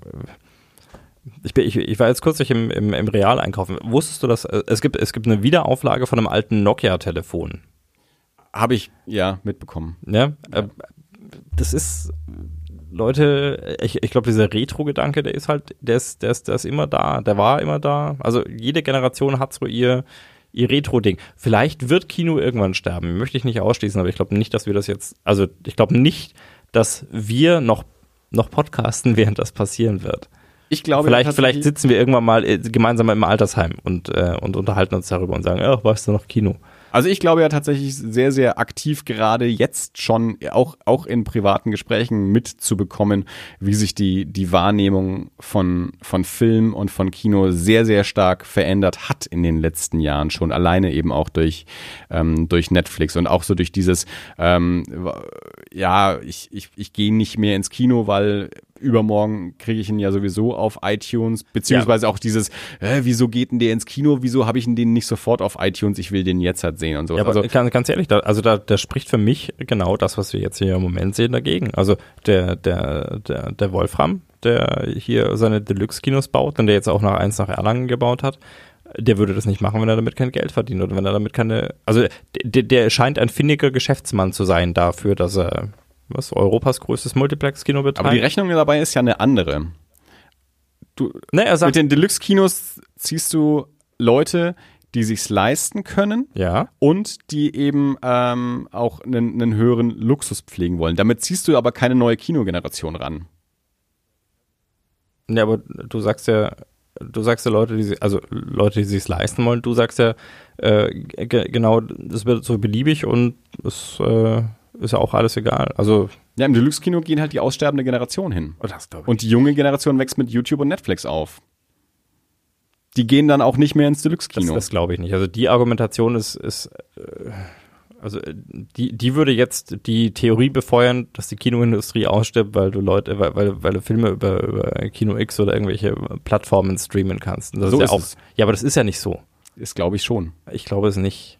Ich, bin, ich, ich war jetzt kurz im, im, im Real einkaufen. Wusstest du, dass äh, es gibt, es gibt eine Wiederauflage von einem alten Nokia-Telefon? Habe ich ja mitbekommen. Ja, ja. Äh, das ist Leute, ich, ich glaube, dieser Retro-Gedanke, der ist halt, der ist, der ist, der ist immer da, der war immer da. Also jede Generation hat so ihr, ihr Retro-Ding. Vielleicht wird Kino irgendwann sterben, möchte ich nicht ausschließen, aber ich glaube nicht, dass wir das jetzt, also ich glaube nicht, dass wir noch, noch podcasten, während das passieren wird. Ich glaube, vielleicht, vielleicht sitzen wir irgendwann mal äh, gemeinsam im Altersheim und, äh, und unterhalten uns darüber und sagen, ach, weißt du noch Kino? Also ich glaube ja tatsächlich sehr, sehr aktiv gerade jetzt schon auch, auch in privaten Gesprächen mitzubekommen, wie sich die, die Wahrnehmung von, von Film und von Kino sehr, sehr stark verändert hat in den letzten Jahren schon. Alleine eben auch durch, ähm, durch Netflix und auch so durch dieses, ähm, ja, ich, ich, ich gehe nicht mehr ins Kino, weil übermorgen kriege ich ihn ja sowieso auf iTunes, beziehungsweise ja. auch dieses, äh, wieso geht denn der ins Kino, wieso habe ich ihn den nicht sofort auf iTunes, ich will den jetzt halt sehen und so. Ja, aber also, ganz, ganz ehrlich, da, also da, da spricht für mich genau das, was wir jetzt hier im Moment sehen, dagegen. Also der, der, der, der Wolfram, der hier seine Deluxe-Kinos baut und der jetzt auch noch eins nach Erlangen gebaut hat, der würde das nicht machen, wenn er damit kein Geld verdient oder wenn er damit keine, also der, der scheint ein findiger Geschäftsmann zu sein dafür, dass er was Europas größtes Multiplex-Kino betreibt. Aber die Rechnung dabei ist ja eine andere. Du, ne, sagt, mit den Deluxe-Kinos ziehst du Leute, die sich's leisten können ja. und die eben ähm, auch einen, einen höheren Luxus pflegen wollen. Damit ziehst du aber keine neue Kinogeneration ran. Ja, aber du sagst ja, du sagst ja Leute, die also Leute, die sich's leisten wollen. Du sagst ja äh, genau, das wird so beliebig und es äh, ist ja auch alles egal. Also ja, im Deluxe-Kino gehen halt die aussterbende Generation hin. Oh, und die junge Generation wächst mit YouTube und Netflix auf. Die gehen dann auch nicht mehr ins Deluxe-Kino. Das, das glaube ich nicht. Also die Argumentation ist, ist äh, also die, die würde jetzt die Theorie befeuern, dass die Kinoindustrie ausstirbt, weil du Leute, weil, weil, weil du Filme über, über Kino X oder irgendwelche Plattformen streamen kannst. das so ist ja auch. Es. Ja, aber das ist ja nicht so. Ist glaube ich schon. Ich glaube es nicht.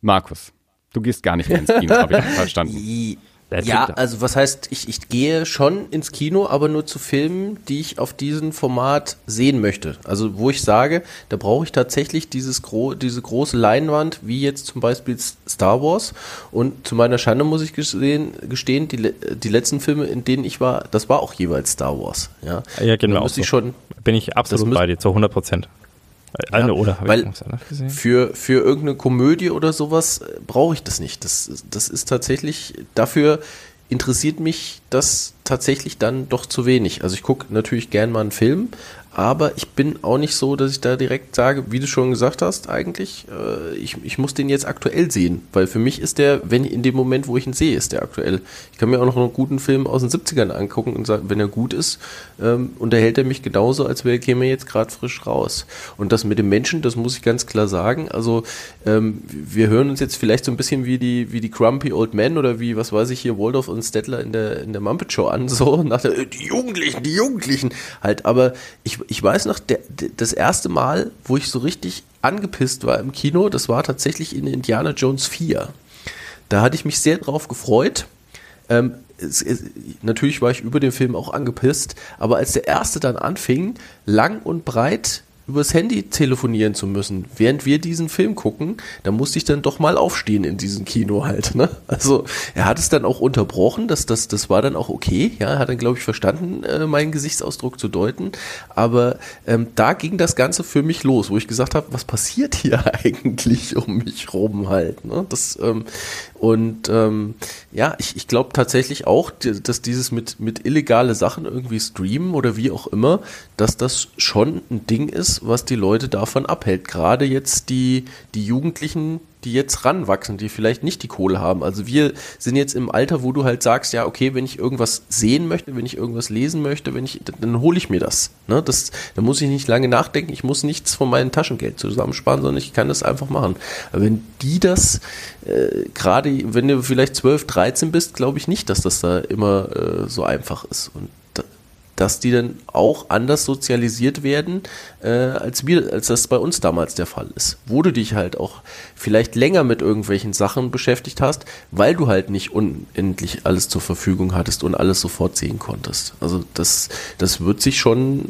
Markus. Du gehst gar nicht mehr ins Kino, habe ich verstanden. Ja, also was heißt, ich, ich gehe schon ins Kino, aber nur zu Filmen, die ich auf diesem Format sehen möchte. Also wo ich sage, da brauche ich tatsächlich dieses gro diese große Leinwand, wie jetzt zum Beispiel Star Wars. Und zu meiner Schande muss ich gestehen, gestehen die, die letzten Filme, in denen ich war, das war auch jeweils Star Wars. Ja, ja genau. So. Ich schon, Bin ich absolut bei dir, zu 100 Prozent. Eine ja, oder habe ich gesehen? Für, für irgendeine Komödie oder sowas äh, brauche ich das nicht. Das, das ist tatsächlich, dafür interessiert mich das tatsächlich dann doch zu wenig. Also ich gucke natürlich gern mal einen Film, aber ich bin auch nicht so, dass ich da direkt sage, wie du schon gesagt hast, eigentlich, äh, ich, ich muss den jetzt aktuell sehen, weil für mich ist der, wenn in dem Moment, wo ich ihn sehe, ist der aktuell. Ich kann mir auch noch einen guten Film aus den 70ern angucken und sagen, wenn er gut ist, ähm, unterhält er mich genauso, als wäre käme er jetzt gerade frisch raus. Und das mit dem Menschen, das muss ich ganz klar sagen. Also ähm, wir hören uns jetzt vielleicht so ein bisschen wie die, wie die Grumpy Old Men oder wie, was weiß ich hier, Waldorf und Stettler in der, in der Muppet Show an, so nach der, die Jugendlichen, die Jugendlichen halt, aber ich ich weiß noch, der, das erste Mal, wo ich so richtig angepisst war im Kino, das war tatsächlich in Indiana Jones 4. Da hatte ich mich sehr drauf gefreut. Ähm, es, es, natürlich war ich über den Film auch angepisst, aber als der erste dann anfing, lang und breit übers Handy telefonieren zu müssen, während wir diesen Film gucken, da musste ich dann doch mal aufstehen in diesem Kino halt. Ne? Also er hat es dann auch unterbrochen, das, das, das war dann auch okay, ja, hat dann glaube ich verstanden, äh, meinen Gesichtsausdruck zu deuten, aber ähm, da ging das Ganze für mich los, wo ich gesagt habe, was passiert hier eigentlich um mich rum halt. Ne? Das, ähm, und ähm, ja, ich, ich glaube tatsächlich auch, dass dieses mit, mit illegale Sachen irgendwie streamen oder wie auch immer, dass das schon ein Ding ist, was die Leute davon abhält. Gerade jetzt die, die Jugendlichen, die jetzt ranwachsen, die vielleicht nicht die Kohle haben. Also wir sind jetzt im Alter, wo du halt sagst, ja, okay, wenn ich irgendwas sehen möchte, wenn ich irgendwas lesen möchte, wenn ich, dann, dann hole ich mir das. Ne? das. Da muss ich nicht lange nachdenken, ich muss nichts von meinem Taschengeld zusammensparen, sondern ich kann das einfach machen. Aber wenn die das, äh, gerade wenn du vielleicht 12, 13 bist, glaube ich nicht, dass das da immer äh, so einfach ist. Und dass die dann auch anders sozialisiert werden, äh, als, wir, als das bei uns damals der Fall ist. Wo du dich halt auch vielleicht länger mit irgendwelchen Sachen beschäftigt hast, weil du halt nicht unendlich alles zur Verfügung hattest und alles sofort sehen konntest. Also das, das wird sich schon,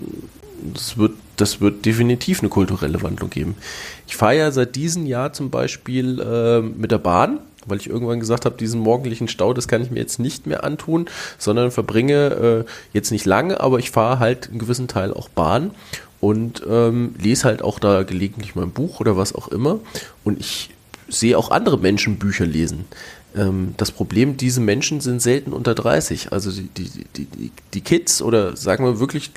das wird, das wird definitiv eine kulturelle Wandlung geben. Ich fahre ja seit diesem Jahr zum Beispiel äh, mit der Bahn weil ich irgendwann gesagt habe, diesen morgendlichen Stau, das kann ich mir jetzt nicht mehr antun, sondern verbringe äh, jetzt nicht lange, aber ich fahre halt einen gewissen Teil auch Bahn und ähm, lese halt auch da gelegentlich mein Buch oder was auch immer. Und ich sehe auch andere Menschen Bücher lesen. Ähm, das Problem, diese Menschen sind selten unter 30. Also die, die, die, die Kids oder sagen wir wirklich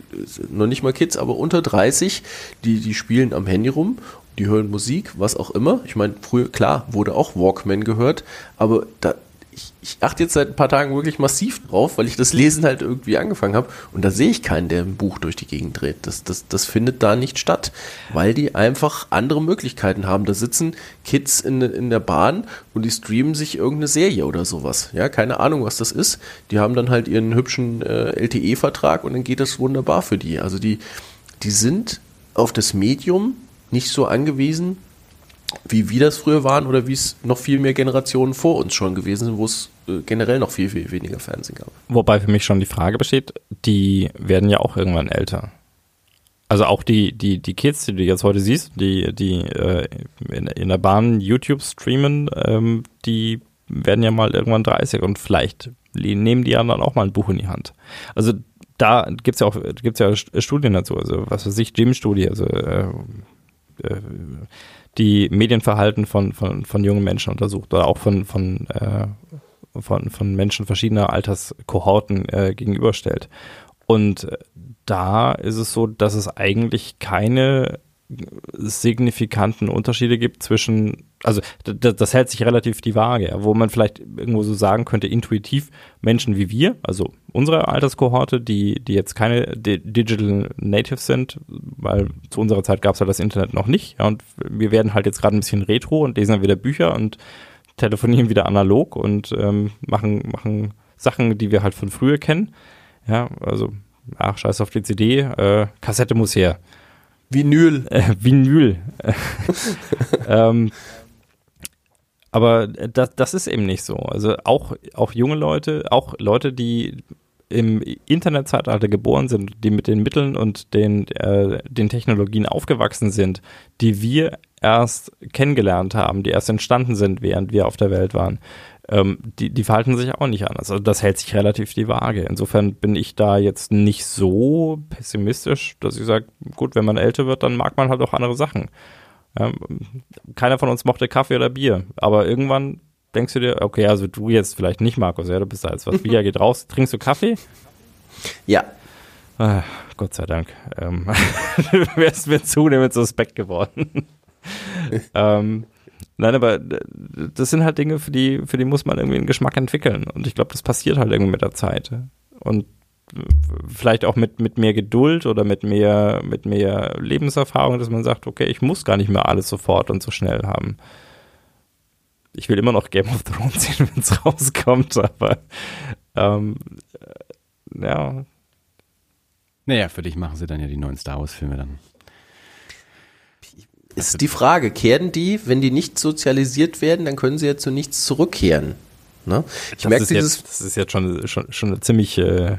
noch nicht mal Kids, aber unter 30, die, die spielen am Handy rum die hören Musik, was auch immer. Ich meine, früher, klar, wurde auch Walkman gehört, aber da, ich, ich achte jetzt seit ein paar Tagen wirklich massiv drauf, weil ich das Lesen halt irgendwie angefangen habe und da sehe ich keinen, der ein Buch durch die Gegend dreht. Das, das, das findet da nicht statt, weil die einfach andere Möglichkeiten haben. Da sitzen Kids in, in der Bahn und die streamen sich irgendeine Serie oder sowas. Ja, keine Ahnung, was das ist. Die haben dann halt ihren hübschen äh, LTE-Vertrag und dann geht das wunderbar für die. Also die, die sind auf das Medium nicht so angewiesen, wie wir das früher waren oder wie es noch viel mehr Generationen vor uns schon gewesen sind, wo es äh, generell noch viel, viel weniger Fernsehen gab. Wobei für mich schon die Frage besteht, die werden ja auch irgendwann älter. Also auch die, die, die Kids, die du jetzt heute siehst, die, die äh, in, in der Bahn YouTube streamen, ähm, die werden ja mal irgendwann 30 und vielleicht nehmen die ja dann auch mal ein Buch in die Hand. Also da gibt es ja auch gibt's ja Studien dazu, also was weiß ich, Gym-Studie, also äh, die Medienverhalten von, von, von jungen Menschen untersucht oder auch von, von, äh, von, von Menschen verschiedener Alterskohorten äh, gegenüberstellt. Und da ist es so, dass es eigentlich keine signifikanten Unterschiede gibt zwischen, also das, hält sich relativ die Waage, wo man vielleicht irgendwo so sagen könnte, intuitiv Menschen wie wir, also unsere Alterskohorte, die, die jetzt keine Digital Natives sind, weil zu unserer Zeit gab es ja das Internet noch nicht, ja, und wir werden halt jetzt gerade ein bisschen retro und lesen dann wieder Bücher und telefonieren wieder analog und ähm, machen, machen Sachen, die wir halt von früher kennen. Ja, also, ach, scheiß auf die CD, äh, Kassette muss her. Vinyl. Äh, Vinyl. ähm, aber das, das ist eben nicht so. Also auch, auch junge Leute, auch Leute, die im Internetzeitalter geboren sind, die mit den Mitteln und den, äh, den Technologien aufgewachsen sind, die wir erst kennengelernt haben, die erst entstanden sind, während wir auf der Welt waren, ähm, die, die verhalten sich auch nicht anders. Also das hält sich relativ die Waage. Insofern bin ich da jetzt nicht so pessimistisch, dass ich sage, gut, wenn man älter wird, dann mag man halt auch andere Sachen. Ähm, keiner von uns mochte Kaffee oder Bier, aber irgendwann denkst du dir, okay, also du jetzt vielleicht nicht, Markus, ja, du bist da jetzt was, Bier geht raus, trinkst du Kaffee? Ja. Ah, Gott sei Dank. Ähm, du wärst mir zunehmend suspekt geworden. ähm, Nein, aber das sind halt Dinge, für die, für die muss man irgendwie einen Geschmack entwickeln. Und ich glaube, das passiert halt irgendwie mit der Zeit. Und vielleicht auch mit, mit mehr Geduld oder mit mehr, mit mehr Lebenserfahrung, dass man sagt, okay, ich muss gar nicht mehr alles sofort und so schnell haben. Ich will immer noch Game of Thrones sehen, wenn es rauskommt, aber ähm, ja. Naja, für dich machen sie dann ja die neuen Star Wars-Filme dann ist die Frage, kehren die, wenn die nicht sozialisiert werden, dann können sie ja zu nichts zurückkehren. Ne? Ich merke dieses. Jetzt, das ist jetzt schon, schon, schon eine ziemlich, äh,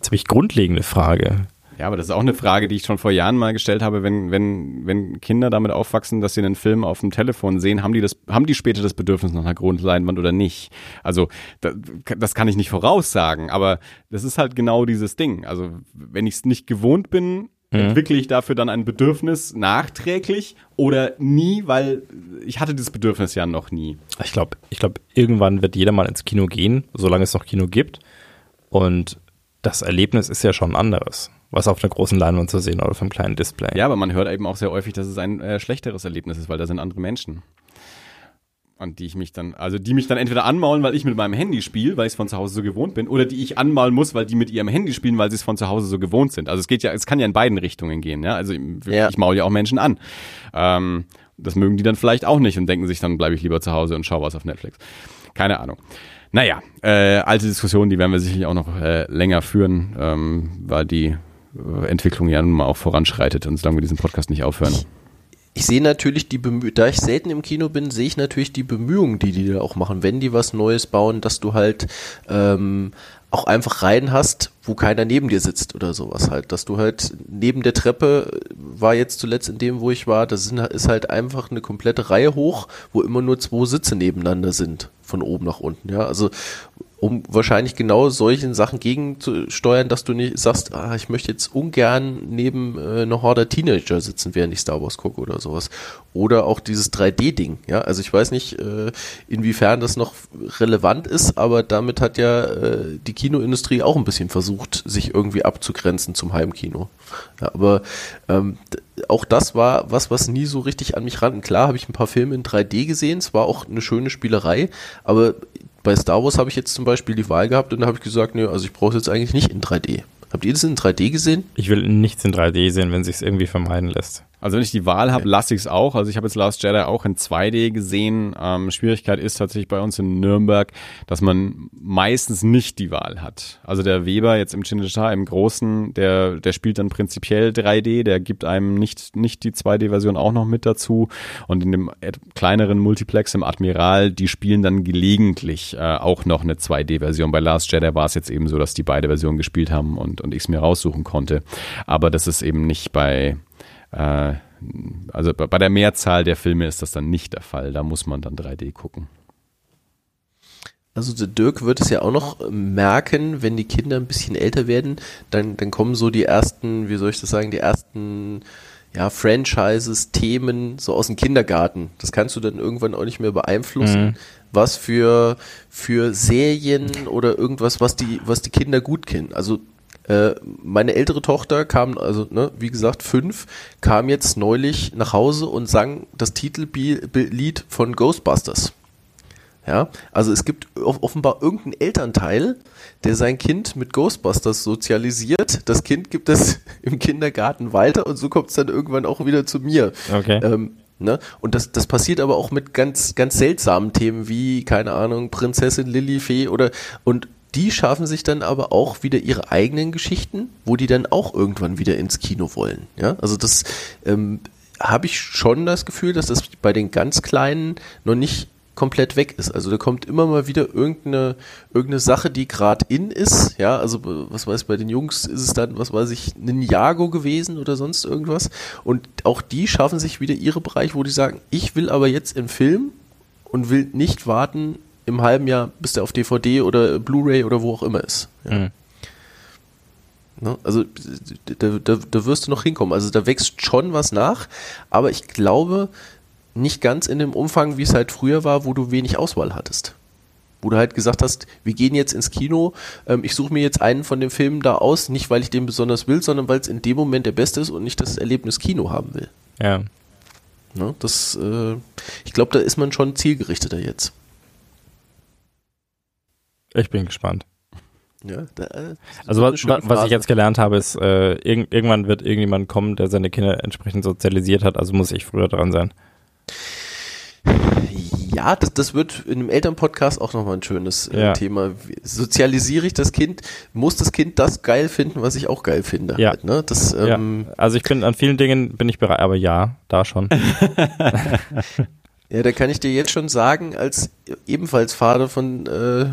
ziemlich grundlegende Frage. Ja, aber das ist auch eine Frage, die ich schon vor Jahren mal gestellt habe, wenn, wenn, wenn Kinder damit aufwachsen, dass sie einen Film auf dem Telefon sehen, haben die das, haben die später das Bedürfnis nach einer Grundleinwand oder nicht? Also, das, das kann ich nicht voraussagen, aber das ist halt genau dieses Ding. Also, wenn ich es nicht gewohnt bin, Mhm. Entwickle ich dafür dann ein Bedürfnis nachträglich oder nie, weil ich hatte das Bedürfnis ja noch nie. Ich glaube, ich glaube, irgendwann wird jeder mal ins Kino gehen, solange es noch Kino gibt. Und das Erlebnis ist ja schon ein anderes, was auf einer großen Leinwand zu sehen oder auf einem kleinen Display. Ja, aber man hört eben auch sehr häufig, dass es ein äh, schlechteres Erlebnis ist, weil da sind andere Menschen an die ich mich dann, also die mich dann entweder anmaulen, weil ich mit meinem Handy spiele, weil ich es von zu Hause so gewohnt bin, oder die ich anmalen muss, weil die mit ihrem Handy spielen, weil sie es von zu Hause so gewohnt sind. Also es geht ja, es kann ja in beiden Richtungen gehen, ja. Also ja. ich maul ja auch Menschen an. Ähm, das mögen die dann vielleicht auch nicht und denken sich, dann bleibe ich lieber zu Hause und schaue was auf Netflix. Keine Ahnung. Naja, äh, alte Diskussionen, die werden wir sicherlich auch noch äh, länger führen, ähm, weil die äh, Entwicklung ja nun mal auch voranschreitet und solange wir diesen Podcast nicht aufhören. Ich sehe natürlich die Bemühungen, da ich selten im Kino bin, sehe ich natürlich die Bemühungen, die die da auch machen, wenn die was Neues bauen, dass du halt ähm, auch einfach rein hast, wo keiner neben dir sitzt oder sowas halt. Dass du halt neben der Treppe, war jetzt zuletzt in dem, wo ich war, das ist halt einfach eine komplette Reihe hoch, wo immer nur zwei Sitze nebeneinander sind, von oben nach unten. Ja, also um wahrscheinlich genau solchen Sachen gegenzusteuern, dass du nicht sagst, ah, ich möchte jetzt ungern neben äh, einer Horde Teenager sitzen, während ich Star Wars gucke oder sowas. Oder auch dieses 3D-Ding, ja. Also ich weiß nicht, äh, inwiefern das noch relevant ist, aber damit hat ja äh, die Kinoindustrie auch ein bisschen versucht, sich irgendwie abzugrenzen zum Heimkino. Ja, aber ähm, auch das war was, was nie so richtig an mich ran. Klar habe ich ein paar Filme in 3D gesehen, es war auch eine schöne Spielerei, aber bei Star Wars habe ich jetzt zum Beispiel die Wahl gehabt und da habe ich gesagt, nö, also ich brauche es jetzt eigentlich nicht in 3D. Habt ihr das in 3D gesehen? Ich will nichts in 3D sehen, wenn sich irgendwie vermeiden lässt. Also wenn ich die Wahl habe, lasse ich es auch. Also ich habe jetzt Last Jedi auch in 2D gesehen. Ähm, Schwierigkeit ist tatsächlich bei uns in Nürnberg, dass man meistens nicht die Wahl hat. Also der Weber jetzt im Chinichita, im Großen, der, der spielt dann prinzipiell 3D, der gibt einem nicht, nicht die 2D-Version auch noch mit dazu. Und in dem kleineren Multiplex im Admiral, die spielen dann gelegentlich äh, auch noch eine 2D-Version. Bei Last Jedi war es jetzt eben so, dass die beide Versionen gespielt haben und, und ich es mir raussuchen konnte. Aber das ist eben nicht bei äh, also bei der Mehrzahl der Filme ist das dann nicht der Fall. Da muss man dann 3D gucken. Also der Dirk wird es ja auch noch merken, wenn die Kinder ein bisschen älter werden, dann, dann kommen so die ersten, wie soll ich das sagen, die ersten ja, Franchises, Themen so aus dem Kindergarten. Das kannst du dann irgendwann auch nicht mehr beeinflussen, mhm. was für, für Serien oder irgendwas, was die, was die Kinder gut kennen. Also äh, meine ältere Tochter kam, also ne, wie gesagt, fünf, kam jetzt neulich nach Hause und sang das Titellied von Ghostbusters. Ja, also es gibt offenbar irgendeinen Elternteil, der sein Kind mit Ghostbusters sozialisiert. Das Kind gibt es im Kindergarten weiter und so kommt es dann irgendwann auch wieder zu mir. Okay. Ähm, Ne? Und das, das passiert aber auch mit ganz, ganz seltsamen Themen wie, keine Ahnung, Prinzessin Lilifee oder und die schaffen sich dann aber auch wieder ihre eigenen Geschichten, wo die dann auch irgendwann wieder ins Kino wollen. Ja, also das ähm, habe ich schon das Gefühl, dass das bei den ganz Kleinen noch nicht komplett weg ist. Also da kommt immer mal wieder irgendeine, irgendeine Sache, die gerade in ist. Ja, also was weiß bei den Jungs ist es dann, was weiß ich, Ninjago gewesen oder sonst irgendwas. Und auch die schaffen sich wieder ihre Bereiche, wo die sagen, ich will aber jetzt im Film und will nicht warten, im halben Jahr, bis der auf DVD oder Blu-ray oder wo auch immer ist. Ja. Mhm. Ne? Also da, da, da wirst du noch hinkommen. Also da wächst schon was nach, aber ich glaube nicht ganz in dem Umfang, wie es halt früher war, wo du wenig Auswahl hattest. Wo du halt gesagt hast, wir gehen jetzt ins Kino, ähm, ich suche mir jetzt einen von den Filmen da aus, nicht weil ich den besonders will, sondern weil es in dem Moment der beste ist und nicht das Erlebnis Kino haben will. Ja. Ne? Das, äh, ich glaube, da ist man schon zielgerichteter jetzt. Ich bin gespannt. Ja, da, äh, also was, was ich jetzt gelernt habe, ist, äh, irg irgendwann wird irgendjemand kommen, der seine Kinder entsprechend sozialisiert hat, also muss ich früher dran sein. Ja, das, das wird in einem Elternpodcast auch nochmal ein schönes äh, ja. Thema. Sozialisiere ich das Kind? Muss das Kind das geil finden, was ich auch geil finde? Ja. Halt, ne? das, ähm, ja. Also ich bin an vielen Dingen bin ich bereit, aber ja, da schon. Ja, da kann ich dir jetzt schon sagen, als ebenfalls Vater von, äh,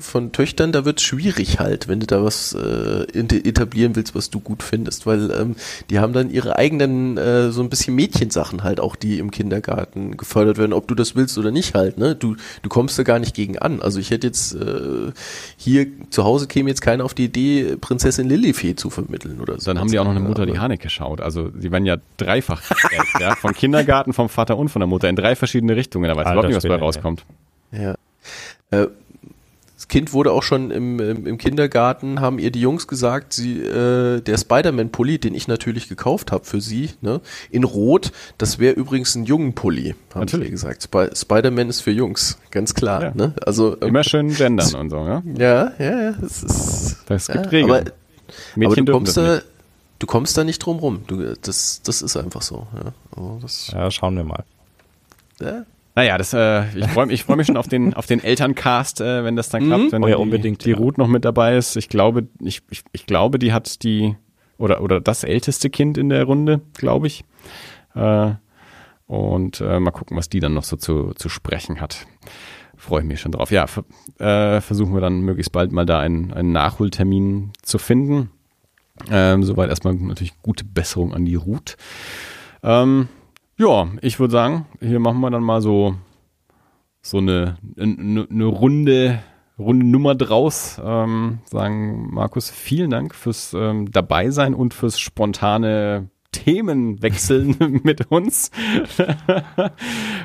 von Töchtern, da wird es schwierig halt, wenn du da was äh, etablieren willst, was du gut findest, weil ähm, die haben dann ihre eigenen äh, so ein bisschen Mädchensachen halt auch, die im Kindergarten gefördert werden, ob du das willst oder nicht halt, ne? Du, du kommst da gar nicht gegen an. Also ich hätte jetzt äh, hier zu Hause käme jetzt keiner auf die Idee, Prinzessin Lilifee zu vermitteln oder so. Dann haben die auch noch eine Mutter, die Haneke schaut. Also sie werden ja dreifach ja, vom Kindergarten, vom Vater und von der Mutter in drei verschiedenen verschiedene Richtungen. Da weiß überhaupt nicht, was bei rauskommt. Ja. Äh, das Kind wurde auch schon im, im, im, Kindergarten, haben ihr die Jungs gesagt, sie, äh, der Spider-Man-Pulli, den ich natürlich gekauft habe für sie, ne, in Rot, das wäre übrigens ein Jungen-Pulli, haben natürlich. sie gesagt. Sp Spider-Man ist für Jungs, ganz klar. Ja. Ne? Also, ähm, Immer schön gendern und so, ja? Ja, ja, ja. Das, ist, das gibt ja, Regeln. Aber, Mädchen aber du kommst da, du kommst da nicht drum rum. Du, das, das ist einfach so. Ja, also das ja, schauen wir mal. Ja, Naja, das, äh, ich freue ich freu mich schon auf den, auf den Elterncast, äh, wenn das dann mhm. klappt, wenn oh ja, die, unbedingt, die Ruth noch mit dabei ist. Ich glaube, ich, ich, ich glaube, die hat die, oder, oder das älteste Kind in der Runde, glaube ich. Äh, und äh, mal gucken, was die dann noch so zu, zu sprechen hat. Freue ich mich schon drauf. Ja, äh, versuchen wir dann möglichst bald mal da einen, einen Nachholtermin zu finden. Ähm, soweit erstmal natürlich gute Besserung an die Ruth. Ähm, ja, ich würde sagen, hier machen wir dann mal so, so eine, eine, eine Runde, Runde Nummer draus. Ähm, sagen, Markus, vielen Dank fürs ähm, Dabeisein und fürs spontane Themen wechseln mit uns.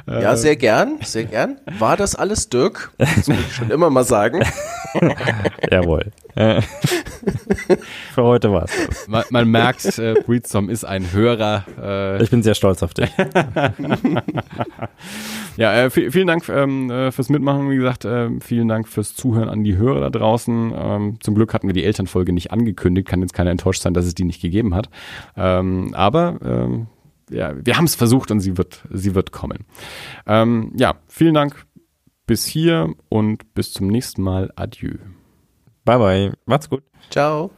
ja, sehr gern, sehr gern. War das alles Dirk? Das muss ich schon immer mal sagen. Jawohl. Für heute war's. Man, man merkt, äh, Breedstorm ist ein Hörer. Äh, ich bin sehr stolz auf dich. ja, äh, vielen Dank ähm, äh, fürs Mitmachen. Wie gesagt, äh, vielen Dank fürs Zuhören an die Hörer da draußen. Ähm, zum Glück hatten wir die Elternfolge nicht angekündigt. Kann jetzt keiner enttäuscht sein, dass es die nicht gegeben hat. Ähm, aber ähm, ja, wir haben es versucht und sie wird, sie wird kommen. Ähm, ja, vielen Dank bis hier und bis zum nächsten Mal. Adieu. Bye bye. Macht's gut. Ciao.